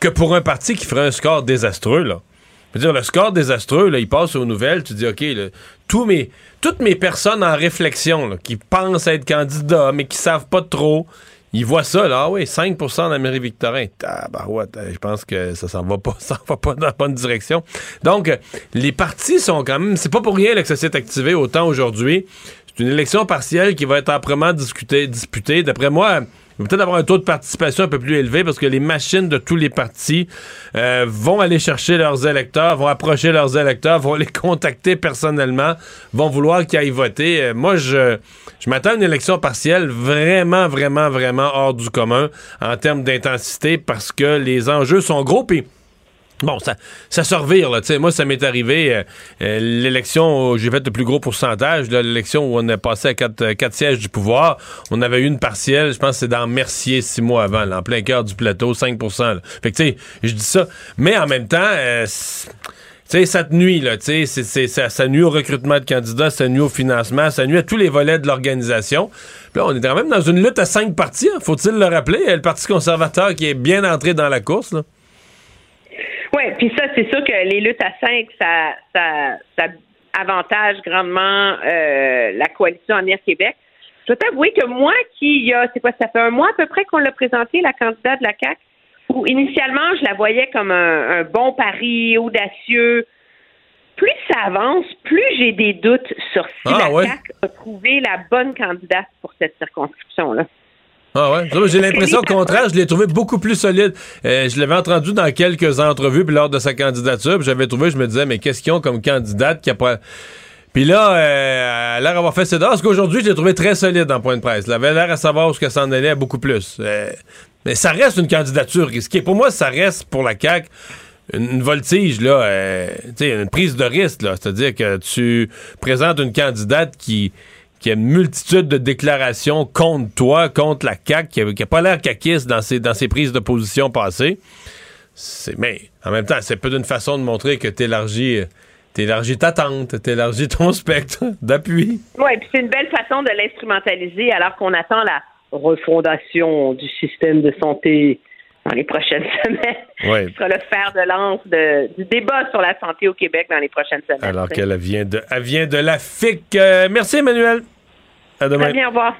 que pour un parti qui ferait un score désastreux, là. Je veux dire, le score désastreux, là, il passe aux nouvelles, tu dis, OK, là, tous mes, toutes mes personnes en réflexion, qui pensent être candidats, mais qui savent pas trop, ils voient ça, là, ah oui, 5 d'Amérique-Victorin. Tabarouette, euh, je pense que ça s'en va pas, ça va pas dans la bonne direction. Donc, les partis sont quand même, c'est pas pour rien là, que ça s'est activé autant aujourd'hui. C'est une élection partielle qui va être âprement discutée, disputée. D'après moi, peut-être avoir un taux de participation un peu plus élevé parce que les machines de tous les partis euh, vont aller chercher leurs électeurs, vont approcher leurs électeurs, vont les contacter personnellement, vont vouloir qu'ils aillent voter. Euh, moi, je, je m'attends à une élection partielle vraiment, vraiment, vraiment hors du commun en termes d'intensité parce que les enjeux sont gros. Puis Bon, ça, ça se revire, là. Moi, ça m'est arrivé, euh, euh, l'élection où j'ai fait le plus gros pourcentage, l'élection où on a passé à quatre, euh, quatre sièges du pouvoir. On avait eu une partielle, je pense que c'est dans Mercier six mois avant, en plein cœur du plateau, 5 là. Fait que, tu sais, je dis ça. Mais en même temps, euh, sais, ça te nuit, là, tu sais, ça, nuit au recrutement de candidats, ça nuit au financement, ça nuit à tous les volets de l'organisation. Là, on est quand même dans une lutte à cinq partis, hein, faut-il le rappeler, le Parti conservateur qui est bien entré dans la course, là. Oui, puis ça, c'est sûr que les luttes à cinq, ça, ça, ça avantage grandement euh, la coalition Avenir Québec. Je dois t'avouer que moi, qui, il y a, c'est quoi, ça fait un mois à peu près qu'on l'a présenté, la candidate de la CAQ, où initialement, je la voyais comme un, un bon pari, audacieux. Plus ça avance, plus j'ai des doutes sur si Ah, la ouais? CAQ a trouvé la bonne candidate pour cette circonscription-là. Ah ouais? Ça, J'ai l'impression au contraire, je l'ai trouvé beaucoup plus solide. Euh, je l'avais entendu dans quelques entrevues puis lors de sa candidature, puis j'avais trouvé, je me disais, mais qu'est-ce qu'ils ont comme candidate qui a pas. Puis là, euh, elle a l'air d'avoir fait ses dents. Parce qu'aujourd'hui, je l'ai trouvé très solide en point de presse. Elle avait l'air à savoir où ce que s'en allait beaucoup plus. Euh, mais ça reste une candidature risquée. Pour moi, ça reste pour la CAQ une, voltige, là, euh, une prise de risque, là. C'est-à-dire que tu présentes une candidate qui, qui a une multitude de déclarations contre toi, contre la CAQ, qui a, qui a pas l'air caquiste dans ses, dans ses prises de position passées. Mais en même temps, c'est peu d'une façon de montrer que tu élargis, ta tente, tu élargis ton spectre d'appui. Oui, puis c'est une belle façon de l'instrumentaliser alors qu'on attend la refondation du système de santé dans les prochaines semaines. Ouais. Ce sera le fer de lance de- du débat sur la santé au Québec dans les prochaines semaines. Alors qu'elle vient de, elle vient de la FIC. Euh, merci, Emmanuel. À demain. Très bien, au revoir.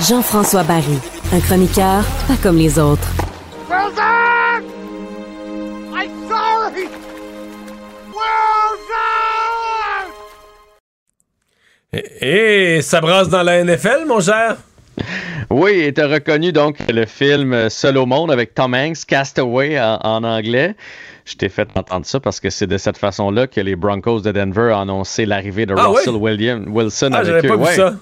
Jean-François Barry, un chroniqueur pas comme les autres. I'm sorry! Wilson! Et, et ça brasse dans la NFL, mon cher? Oui, et t'as reconnu donc le film Seul au monde avec Tom Hanks, Castaway en, en anglais. Je t'ai fait entendre ça parce que c'est de cette façon-là que les Broncos de Denver ont annoncé l'arrivée de Ah Russell oui? William, Wilson Ah, avec eux. pas vu Ouais. ça.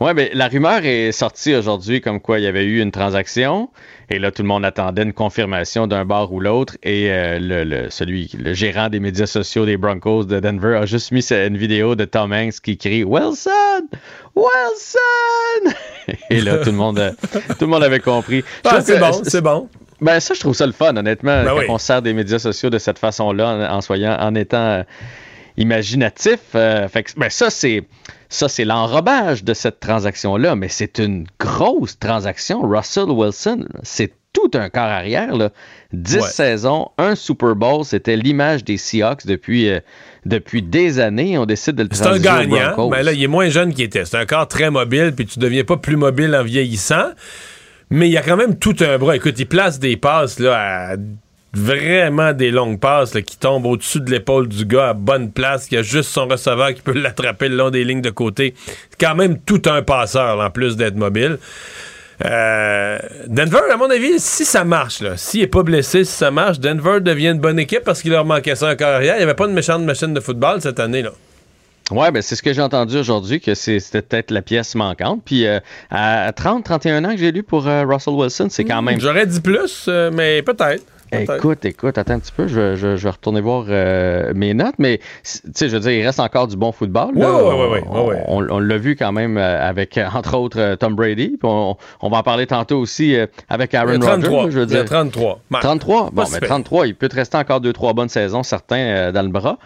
Ouais, mais la rumeur est sortie aujourd'hui comme quoi il y avait eu une transaction. Et là, tout le monde attendait une confirmation d'un bar ou l'autre. Et euh, le, le- celui, le gérant des médias sociaux des Broncos de Denver a juste mis une vidéo de Tom Hanks qui crie Wilson! Wilson! Et là, tout le monde, euh, tout le monde avait compris. Ah, c'est bon, c'est bon. Ben, ça, je trouve ça le fun, honnêtement, Ben quand oui. on sert des médias sociaux de cette façon-là, en, en soyant, en étant euh, imaginatif. euh, fait que, ben, ça, c'est. Ça, c'est l'enrobage de cette transaction-là, mais c'est une grosse transaction. Russell Wilson, c'est tout un corps arrière. Là. 10 Ouais. saisons, un Super Bowl, c'était l'image des Seahawks depuis, euh, depuis des années. On décide de le C'est un gagnant, mais là, il est moins jeune qu'il était. C'est un corps très mobile, puis tu deviens pas plus mobile en vieillissant. Mais il y a quand même tout un bras. Écoute, il place des passes là, à vraiment des longues passes là, qui tombent au-dessus de l'épaule du gars à bonne place, qui a juste son receveur qui peut l'attraper le long des lignes de côté. C'est quand même tout un passeur, là, en plus d'être mobile. Euh, Denver, à mon avis, si ça marche, là, s'il est pas blessé, si ça marche, Denver devient une bonne équipe parce qu'il leur manquait ça en carrière. Il n'y avait pas de méchante machine de football cette année. là. Ouais, ben c'est ce que j'ai entendu aujourd'hui, que c'était peut-être la pièce manquante. Puis euh, à 30, 31 ans que j'ai lu pour euh, Russell Wilson, c'est quand même. J'aurais dit plus, mais peut-être. Écoute, écoute, attends un petit peu, je, vais- je- je vais retourner voir euh, mes notes, mais tu sais, je veux dire, il reste encore du bon football. Ouais, ouais, ouais, on on- l'a vu quand même euh, avec, euh, entre autres, euh, Tom Brady. On, on va en parler tantôt aussi avec Aaron Il y a 33. Rodgers. Je veux Il y a dire. 33. Ouais. 33? Bon, Pas mais pire. 33, il peut te rester encore 2-3 bonnes saisons, certains, euh, dans le bras.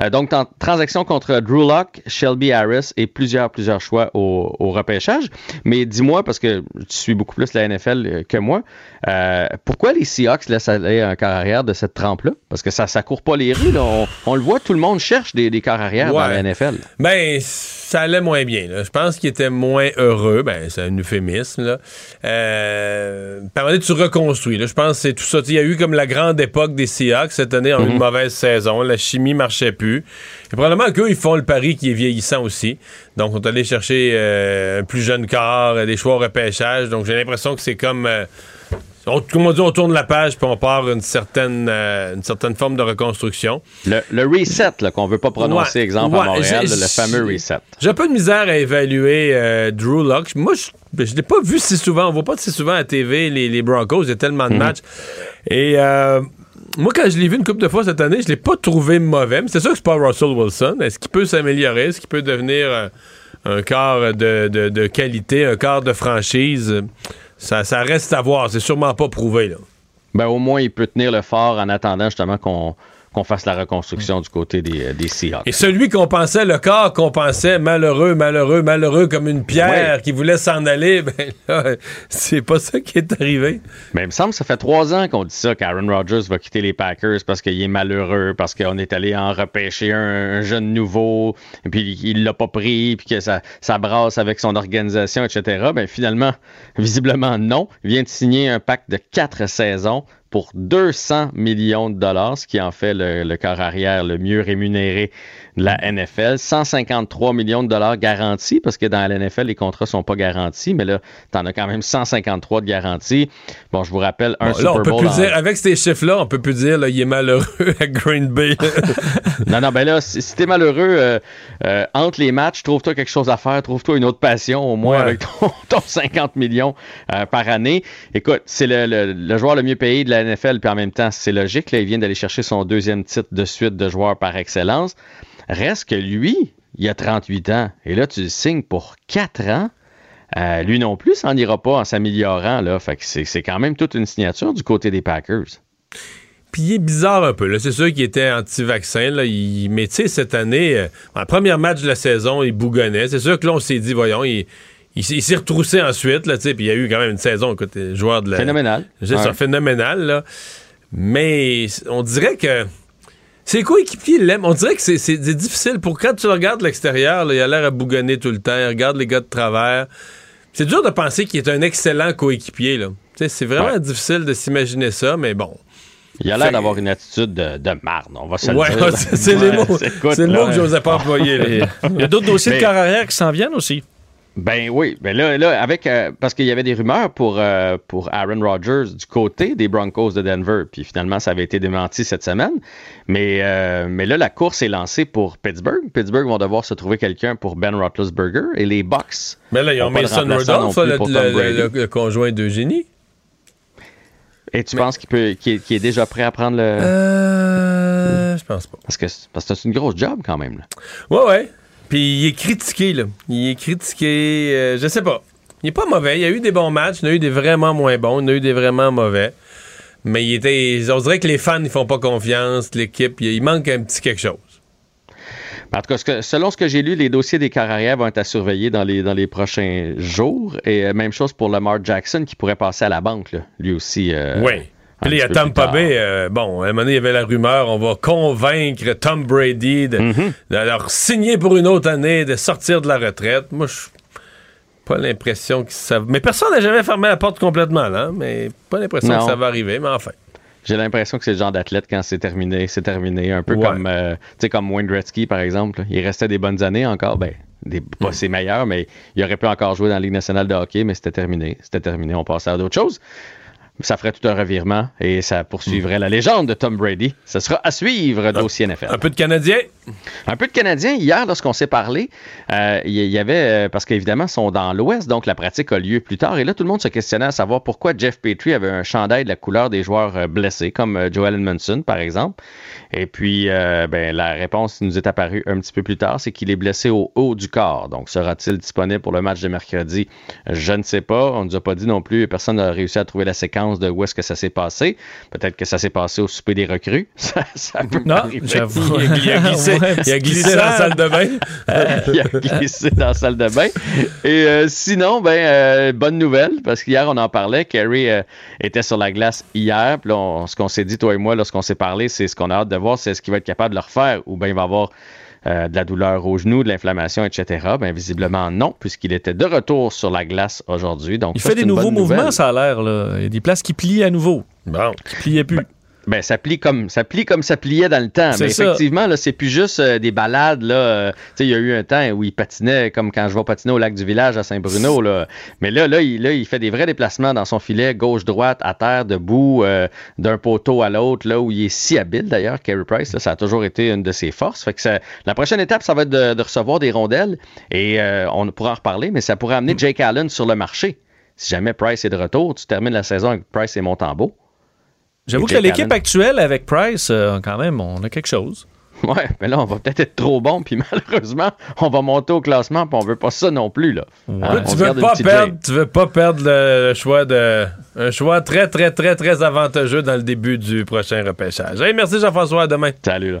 Euh, donc, en- transaction contre Drew Locke, Shelby Harris et plusieurs, plusieurs choix au, au repêchage. Mais dis-moi, parce que tu suis beaucoup plus la NFL euh, que moi, euh, pourquoi les Seahawks laissent aller un quart arrière de cette trempe-là? Parce que ça ne court pas les rues. là. On, on le voit, tout le monde cherche des, des quarts arrière dans la NFL. Ben, ça allait moins bien. là. Je pense qu'il était moins heureux. Ben, c'est un euphémisme. Là. Euh, donné, tu reconstruis. là. Je pense que c'est tout ça. Il y a eu comme la grande époque des Seahawks. Cette année, ont eu une Mhm. mauvaise saison. La chimie marchait plus. Et probablement qu'eux, ils font le pari qui est vieillissant aussi. Donc, on est allé chercher euh, un plus jeune corps, euh, des choix au repêchage. Donc, j'ai l'impression que c'est comme... euh, on, comme on dit, on tourne la page puis on part une certaine, euh, une certaine forme de reconstruction. Le, le reset là, qu'on veut pas prononcer, Ouais, exemple, ouais, à Montréal, le fameux reset. J'ai un peu de misère à évaluer euh, Drew Locke. Moi, je ben, je l'ai pas vu si souvent. On voit pas si souvent à TV les, les Broncos. Il y a tellement de Mhm. matchs. Et euh, moi, quand je l'ai vu une couple de fois cette année, je l'ai pas trouvé mauvais. C'est sûr que c'est pas Russell Wilson. Est-ce qu'il peut s'améliorer? Est-ce qu'il peut devenir euh, un quart de qualité, un quart de franchise? Ça, ça reste à voir. C'est sûrement pas prouvé. Là. Ben, au moins, il peut tenir le fort en attendant justement qu'on qu'on fasse la reconstruction du côté des, euh, des Seahawks. Et celui qu'on pensait, le corps qu'on pensait malheureux, malheureux, malheureux comme une pierre Ouais. qui voulait s'en aller, ben là, c'est pas ça qui est arrivé. Mais il me semble que ça fait trois ans qu'on dit ça, qu'Aaron Rodgers va quitter les Packers parce qu'il est malheureux, parce qu'on est allé en repêcher un, un jeune nouveau, et puis il l'a pas pris, puis que ça, ça brasse avec son organisation, etc. Ben finalement, visiblement non. Il vient de signer un pacte de quatre saisons pour 200 millions de dollars, ce qui en fait le, le corps arrière le mieux rémunéré de la NFL. 153 millions de dollars garantis, parce que dans la NFL, les contrats sont pas garantis, mais là, tu en as quand même 153 de garantie. Bon, je vous rappelle, un Bon, Super là, on peut Bowl plus en- dire, avec ces chiffres-là, on peut plus dire, là, il est malheureux à Green Bay. Non, non, ben là, si, si t'es malheureux, euh, euh, entre les matchs, trouve-toi quelque chose à faire, trouve-toi une autre passion, au moins Ouais. avec ton, ton 50 millions euh, par année. Écoute, c'est le, le- le joueur le mieux payé de la NFL, puis en même temps, c'est logique, là, il vient d'aller chercher son deuxième titre de suite de joueur par excellence. Reste que lui, il a 38 ans, et là, tu le signes pour 4 ans. Euh, lui non plus, ça n'en ira pas en s'améliorant, là. Fait que c'est c'est quand même toute une signature du côté des Packers. Puis il est bizarre un peu. Là. C'est sûr qu'il était anti-vaccin. Là. Il... Mais tu sais, cette année, euh, le premier match de la saison, il bougonnait. C'est sûr que là, on s'est dit, voyons, il, il, s'est- il s'est retroussé ensuite. Là, puis il y a eu quand même une saison, écoute, euh, joueur de la... Phénoménal. C'est Ouais. phénoménal. Là. Mais on dirait que... Ses coéquipiers l'aiment. On dirait que c'est c'est difficile. Pour quand tu le regardes de l'extérieur, là, il a l'air à bougonner tout le temps. Il regarde les gars de travers. C'est dur de penser qu'il est un excellent coéquipier. C'est vraiment difficile de s'imaginer ça, mais bon. Il a l'air Fait- d'avoir une attitude de, de marne, on va se Ouais, le dire. c'est c'est les Ouais, mots, écoute, c'est le mot que j'osais pas employer. là. Il y a d'autres dossiers Mais- de carrière qui s'en viennent aussi. Ben oui, ben là, là avec euh, parce qu'il y avait des rumeurs pour, euh, pour Aaron Rodgers du côté des Broncos de Denver, puis finalement ça avait été démenti cette semaine. Mais, euh, mais là, la course est lancée pour Pittsburgh. Pittsburgh vont devoir se trouver quelqu'un pour Ben Roethlisberger et les Bucks. Mais là, ils ont Mason Rudolph, le, pour le- le- le conjoint d'Eugénie. Et tu penses qu'il peut qu'il est, qu'il est déjà prêt à prendre le. Euh, je pense pas. Parce que, parce que c'est une grosse job quand même. là. Ouais, ouais. Puis il est critiqué, là. Il est critiqué, euh, je sais pas. Il est pas mauvais. Il y a eu des bons matchs, il y en a eu des vraiment moins bons, il y en a eu des vraiment mauvais. Mais il était. On dirait que les fans, ils font pas confiance, l'équipe, il, manque un petit quelque chose. En tout cas, selon ce que j'ai lu, les dossiers des corps arrière vont être à surveiller dans les, dans les prochains jours. Et euh, même chose pour Lamar Jackson qui pourrait passer à la banque, là, lui aussi. euh, oui. Puis plus Tampa. Bay. euh, bon, à un moment donné, il y avait la rumeur on va convaincre Tom Brady de, Mm-hmm. de leur signer pour une autre année, de sortir de la retraite. Moi, je pas l'impression que ça. Mais personne n'a jamais fermé la porte complètement, là. Mais pas l'impression que ça va arriver, mais enfin. J'ai l'impression que c'est le genre d'athlète quand c'est terminé, c'est terminé. Un peu Ouais. comme, euh, comme Wayne Gretzky, par exemple. là. Il restait des bonnes années encore. Ben, des, pas Hmm. ses meilleures, mais il aurait pu encore jouer dans la Ligue nationale de hockey, mais c'était terminé. C'était terminé. On passait à d'autres choses. Ça ferait tout un revirement et ça poursuivrait la légende de Tom Brady. Ce sera à suivre, dossier NFL. Un peu de Canadien. Un peu de Canadiens. Hier, lorsqu'on s'est parlé, euh, il y, y avait, euh, parce qu'évidemment, ils sont dans l'Ouest, donc la pratique a lieu plus tard. Et là, tout le monde se questionnait à savoir pourquoi Jeff Petrie avait un chandail de la couleur des joueurs euh, blessés, comme Joel Edmondson, par exemple. Et puis, euh, ben, la réponse qui nous est apparue un petit peu plus tard, c'est qu'il est blessé au haut du corps. Donc, sera-t-il disponible pour le match de mercredi? Je ne sais pas. On ne nous a pas dit non plus. Personne n'a réussi à trouver la séquence de où est-ce que ça s'est passé. Peut-être que ça s'est passé au souper des recrues. Ça, ça peut Non, arriver. j'avoue. Il a, il a glissé, Ouais, il a glissé dans la salle de bain. il a glissé dans la salle de bain. Et euh, sinon, ben, euh, bonne nouvelle, parce qu'hier, on en parlait. Kerry euh, était sur la glace hier. Puis là, on- ce qu'on s'est dit, toi et moi, lorsqu'on s'est parlé, c'est ce qu'on a hâte de voir, c'est est-ce qu'il va être capable de le refaire ou bien il va avoir euh, de la douleur au genou, de l'inflammation, etc. Ben, visiblement, non, puisqu'il était de retour sur la glace aujourd'hui. Donc, Il ça, fait des nouveaux mouvements, nouvelle. ça a l'air. là. Il y a des places qui plient à nouveau. Bon. Qui pliaient plus. Ben, ça plie comme ça plie comme ça pliait dans le temps. Mais ça. effectivement, là, c'est plus juste euh, des balades. Là, euh, tu sais, il y a eu un temps où il patinait comme quand je vais patiner au lac du village à Saint-Bruno. Là. Mais là, là, il, là, il fait des vrais déplacements dans son filet, gauche-droite, à terre, debout, euh, d'un poteau à l'autre, là où il est si habile d'ailleurs, Carey Price. là, ça a toujours été une de ses forces. Fait que ça- la prochaine étape, ça va être de, de recevoir des rondelles et euh, on pourra en reparler, mais ça pourrait amener Jake Allen sur le marché. Si jamais Price est de retour, tu termines la saison avec Price et Montembeau. J'avoue que l'équipe actuelle avec Price, euh, quand même, on a quelque chose. Ouais, mais là, on va peut-être être trop bon, puis malheureusement, on va monter au classement, puis on veut pas ça non plus, là. Hein, on tu veux pas perdre, tu veux pas perdre le, le choix de un choix très très très très avantageux dans le début du prochain repêchage. Hey, merci Jean-François, à demain. Salut là.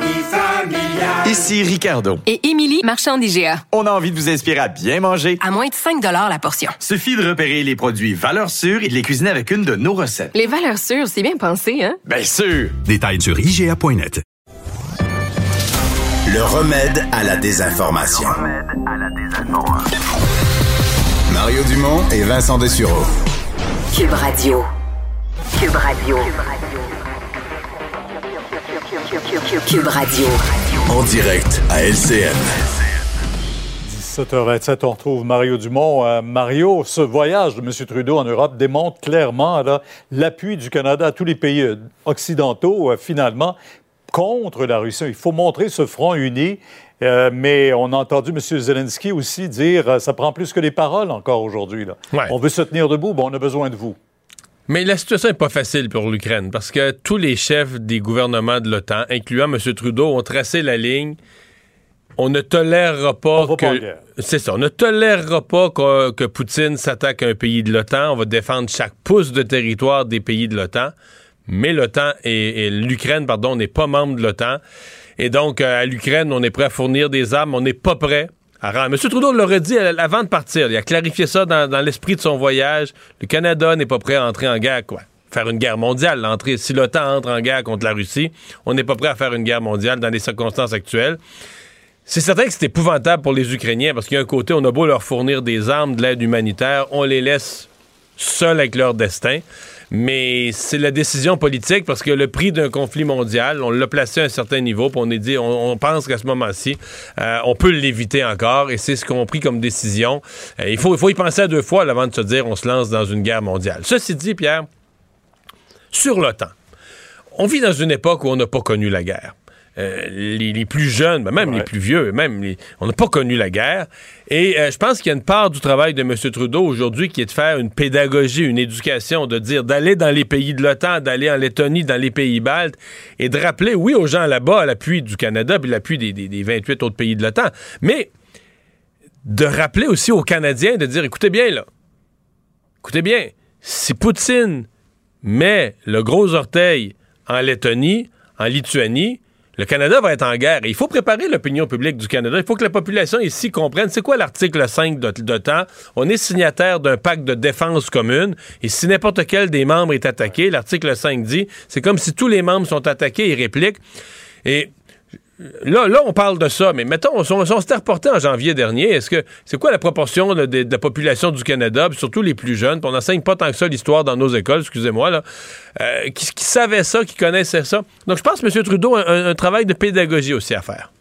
Ici Ricardo. Et Émilie, marchand d'IGA. On a envie de vous inspirer à bien manger. À moins de 5 la portion. Suffit de repérer les produits valeurs sûres et de les cuisiner avec une de nos recettes. Les valeurs sûres, c'est bien pensé, hein? Bien sûr! Détails sur IGA.net. Le remède à la désinformation. Mario Dumont et Vincent Dessureau. Cube Radio. Cube Radio. Cube Radio. En direct à LCN. 17h27, on retrouve Mario Dumont. Euh, Mario, ce voyage de M. Trudeau en Europe démontre clairement là, l'appui du Canada à tous les pays euh, occidentaux, euh, finalement, contre la Russie. Il faut montrer ce front uni. euh, mais on a entendu M. Zelensky aussi dire euh, ça prend plus que les paroles encore aujourd'hui. On veut se tenir debout, ben, on a besoin de vous. Mais la situation n'est pas facile pour l'Ukraine parce que tous les chefs des gouvernements de l'OTAN, incluant M. Trudeau, ont tracé la ligne. On ne tolérera pas que. C'est ça. On ne tolérera pas que, que Poutine s'attaque à un pays de l'OTAN. On va défendre chaque pouce de territoire des pays de l'OTAN. Mais l'OTAN et, et l'Ukraine, pardon, n'est pas membre de l'OTAN. Et donc, euh, à l'Ukraine, on est prêt à fournir des armes. On n'est pas prêt. M. Trudeau l'aurait dit avant de partir. Il a clarifié ça dans, l'esprit de son voyage. Le Canada n'est pas prêt à entrer en guerre, quoi. Faire une guerre mondiale. Si l'OTAN entre en guerre contre la Russie, on n'est pas prêt à faire une guerre mondiale dans les circonstances actuelles. C'est certain que c'est épouvantable pour les Ukrainiens parce qu'il y a un côté, on a beau leur fournir des armes, de l'aide humanitaire, on les laisse seuls avec leur destin. Mais c'est la décision politique parce que le prix d'un conflit mondial, on l'a placé à un certain niveau, on est dit, on, pense qu'à ce moment-ci, euh, on peut l'éviter encore, et c'est ce qu'on a pris comme décision. Euh, il, faut, il faut y penser à deux fois avant de se dire, on se lance dans une guerre mondiale. Ceci dit, Pierre, sur l'OTAN, on vit dans une époque où on n'a pas connu la guerre. Euh, les, les plus jeunes, ben, même les plus vieux, même les- on n'a pas connu la guerre. Et euh, je pense qu'il y a une part du travail de M. Trudeau aujourd'hui qui est de faire une pédagogie, une éducation, de dire d'aller dans les pays de l'OTAN, d'aller en Lettonie, dans les pays baltes, et de rappeler, oui, aux gens là-bas, à l'appui du Canada, puis l'appui des, des, des 28 autres pays de l'OTAN, mais de rappeler aussi aux Canadiens de dire, écoutez bien, là, écoutez bien, si Poutine met le gros orteil en Lettonie, en Lituanie, le Canada va être en guerre. Et il faut préparer l'opinion publique du Canada. Il faut que la population ici comprenne c'est quoi l'article 5 de, d'OTAN. On est signataire d'un pacte de défense commune. Et si n'importe quel des membres est attaqué, l'article 5 dit, c'est comme si tous les membres sont attaqués et répliquent. Et Là, là, on parle de ça, mais mettons, on, on s'était reporté en janvier dernier. Est-ce que c'est quoi la proportion là, de, de la population du Canada, puis surtout les plus jeunes, puis on n'enseigne pas tant que ça l'histoire dans nos écoles, excusez-moi, là, euh, qui, qui savaient ça, qui connaissaient ça? Donc, je pense M. Trudeau a un, un travail de pédagogie aussi à faire.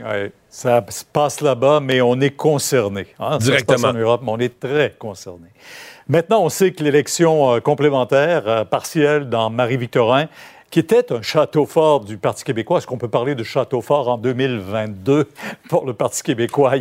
Oui, ça se passe là-bas, mais on est concerné. hein? Ça se Directement. passe en Europe, mais on est très concerné. Maintenant, on sait que l'élection euh, complémentaire, euh, partielle dans Marie-Victorin, qui était un château fort du Parti québécois, est-ce qu'on peut parler de château fort en 2022 pour le Parti québécois?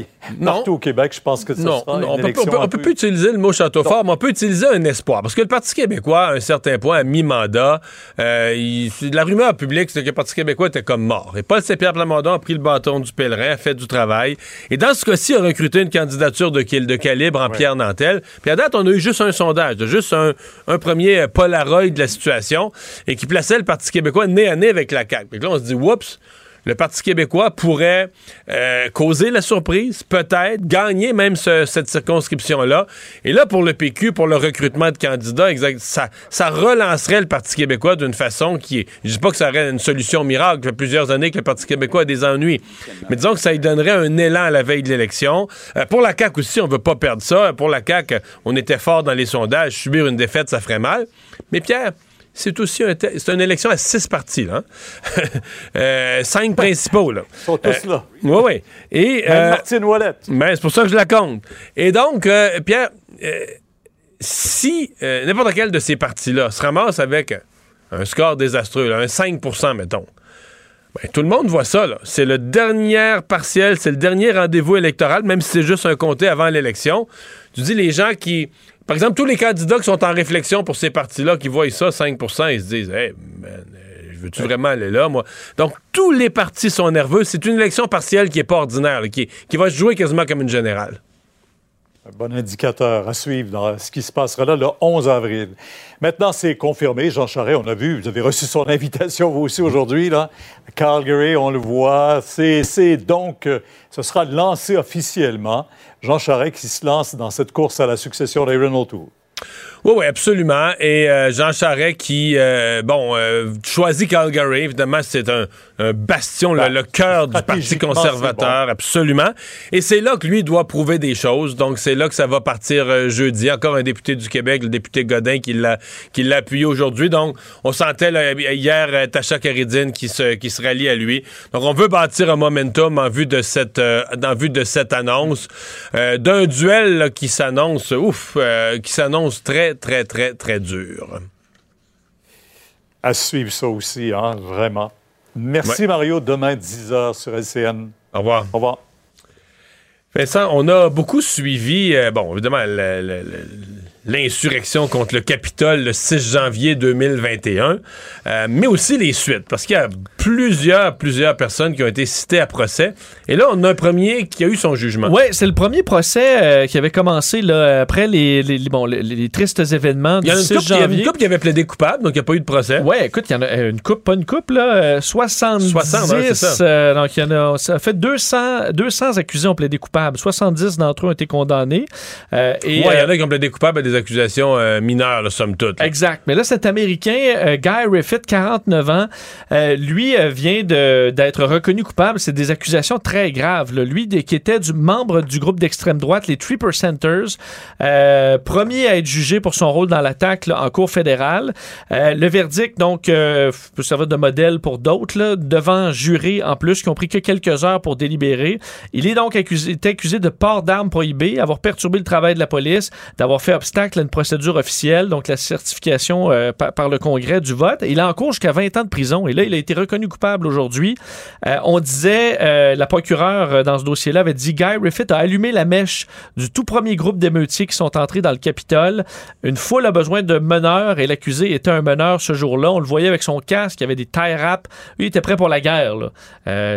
Partout au Québec, je pense que ça Non, sera non, on une peut, élection on peut- on plus utiliser le mot château fort, mais on peut utiliser un espoir. Parce que le Parti québécois, à un certain point, à mi-mandat, euh, il- la rumeur publique, c'est que le Parti québécois était comme mort. Et Paul Saint-Pierre Plamondon a pris le bâton du pèlerin, a fait du travail. Et dans ce cas-ci, a recruté une candidature de, de calibre en Pierre Nantel. Puis à date, on a eu juste un sondage, juste un, un premier euh, Polaroid de la situation, et qui plaçait le Parti québécois nez à nez avec la CAQ. Là, on se dit, oups, le Parti québécois pourrait euh, causer la surprise, peut-être, gagner même ce- cette circonscription-là. Et là, pour le PQ, pour le recrutement de candidats, ça, relancerait le Parti québécois d'une façon qui est... Je dis pas que ça aurait une solution miracle. Ça fait plusieurs années que le Parti québécois a des ennuis. Mais disons que ça lui donnerait un élan à la veille de l'élection. Euh, pour la CAQ aussi, on veut pas perdre ça. Pour la CAQ, on était fort dans les sondages. Subir une défaite, ça ferait mal. Mais Pierre c'est aussi un c'est une élection à six partis, là. hein. Euh, cinq principaux, là. Ils sont tous là. Oui, oui. Et, Même euh, Martine ben, c'est pour ça que je la compte. Et donc, euh, Pierre, euh, si euh, n'importe quel de ces partis-là se ramasse avec un score désastreux, là, un 5% mettons, ben, tout le monde voit ça. là. C'est le dernier partiel, c'est le dernier rendez-vous électoral, même si c'est juste un comté avant l'élection. Tu dis les gens qui. Par exemple, tous les candidats qui sont en réflexion pour ces partis-là, qui voient ça, 5% ils se disent Hey, man, euh, veux-tu vraiment aller là, moi? Donc, tous les partis sont nerveux. C'est une élection partielle qui n'est pas ordinaire, là, qui, qui va se jouer quasiment comme une générale. Bon indicateur à suivre dans ce qui se passera là le 11 avril. Maintenant, c'est confirmé. Jean Charest, on a vu, vous avez reçu son invitation, vous aussi, aujourd'hui, là. Calgary, on le voit. C'est donc, euh, ce sera lancé officiellement. Jean Charest qui se lance dans cette course à la succession d'Aaron O'Toole. Oui, oui, absolument. Et euh, Jean Charest qui, euh, bon, choisit Calgary, évidemment, c'est un, un bastion, le- le, cœur du Parti conservateur, absolument. Et c'est là que lui doit prouver des choses. Donc, c'est là que ça va partir euh, jeudi. Encore un député du Québec, le député Godin, qui l'a qui l'a appuyé aujourd'hui. Donc, on sentait là, hier euh, Tacha Caridine qui se, qui se rallie à lui. Donc, on veut bâtir un momentum en vue de cette, euh, en vue de cette annonce, euh, d'un duel là, qui s'annonce, ouf, qui s'annonce très, très, très, très dur. À suivre ça aussi, hein, vraiment. Merci, Ouais. Mario. Demain, 10h sur LCN. Au revoir. Au revoir. Vincent, on a beaucoup suivi, euh, bon, évidemment, le- le- le- l'insurrection contre le Capitole le 6 janvier 2021, euh, mais aussi les suites, parce qu'il y a plusieurs, plusieurs personnes qui ont été citées à procès. Et là, on a un premier qui a eu son jugement. Oui, c'est le premier procès euh, qui avait commencé là, après les, les, bon, les, les tristes événements du Il y en a une 6 couple, il y janvier. une couple qui avait plaidé coupable, donc il n'y a pas eu de procès. Oui, écoute, il y en a euh, une coupe, pas une coupe, là, euh, 70. 60, ouais, c'est ça. euh, donc, il y en a, ça fait 200, 200 accusés ont plaidé coupable. 70 d'entre eux ont été condamnés. Ouais, il y en a qui ont plaidé coupable à des accusations euh, mineures, là, somme toute. Exact. Mais là, cet Américain, euh, Guy Riffit, 49 ans, euh, lui vient d'être reconnu coupable. C'est des accusations très graves. Lui, qui était du membre du groupe d'extrême droite, les Three Percenters, premier à être jugé pour son rôle dans l'attaque en cour fédérale. Le verdict, donc, peut servir de modèle pour d'autres, devant jurés en plus, qui ont pris que quelques heures pour délibérer. Il est donc accusé, accusé de port d'armes prohibées, avoir perturbé le travail de la police, d'avoir fait obstacle à une procédure officielle, donc la certification euh, par, le Congrès du vote. Il a en cours jusqu'à 20 ans de prison et là, il a été reconnu coupable aujourd'hui. Euh, on disait, euh, la procureure dans ce dossier-là avait dit Guy Riffit a allumé la mèche du tout premier groupe d'émeutiers qui sont entrés dans le Capitole. Une foule a besoin de meneurs et l'accusé était un meneur ce jour-là. On le voyait avec son casque, il avait des tie wraps. Lui, il était prêt pour la guerre.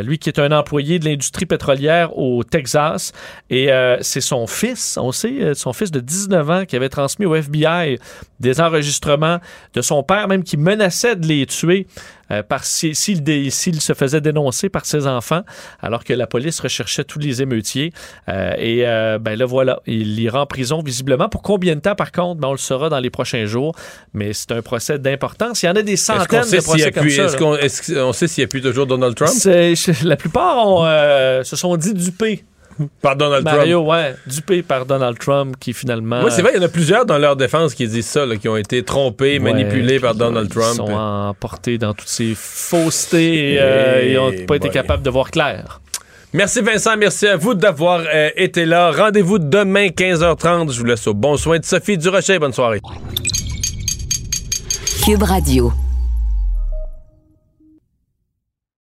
lui qui est un employé de l'industrie pétrolière au Texas. Et c'est son fils, on sait, son fils de 19 ans qui avait transmis au FBI des enregistrements de son père, même qui menaçait de les tuer euh, s'il se faisait dénoncer par ses enfants, alors que la police recherchait tous les émeutiers. Euh, et euh, ben là, voilà, il ira en prison visiblement. Pour combien de temps, par contre, ben, on le saura dans les prochains jours. Mais c'est un procès d'importance. Il y en a des centaines de procès comme ça. est-ce qu'on sait s'il appuie toujours Donald Trump? La plupart ont, euh, se sont dit dupés. Par Donald Mario, Trump. ouais, dupé par Donald Trump qui finalement. Oui, c'est vrai, il y en a plusieurs dans leur défense qui disent ça, là, qui ont été trompés, Ouais, manipulés par Donald ils Trump. sont emportés dans toutes ces faussetés et, euh, ils n'ont pas été capables de voir clair. Merci Vincent, merci à vous d'avoir euh, été là. Rendez-vous demain 15h30. Je vous laisse au bon soin de Sophie Durocher. Bonne soirée. Cube Radio.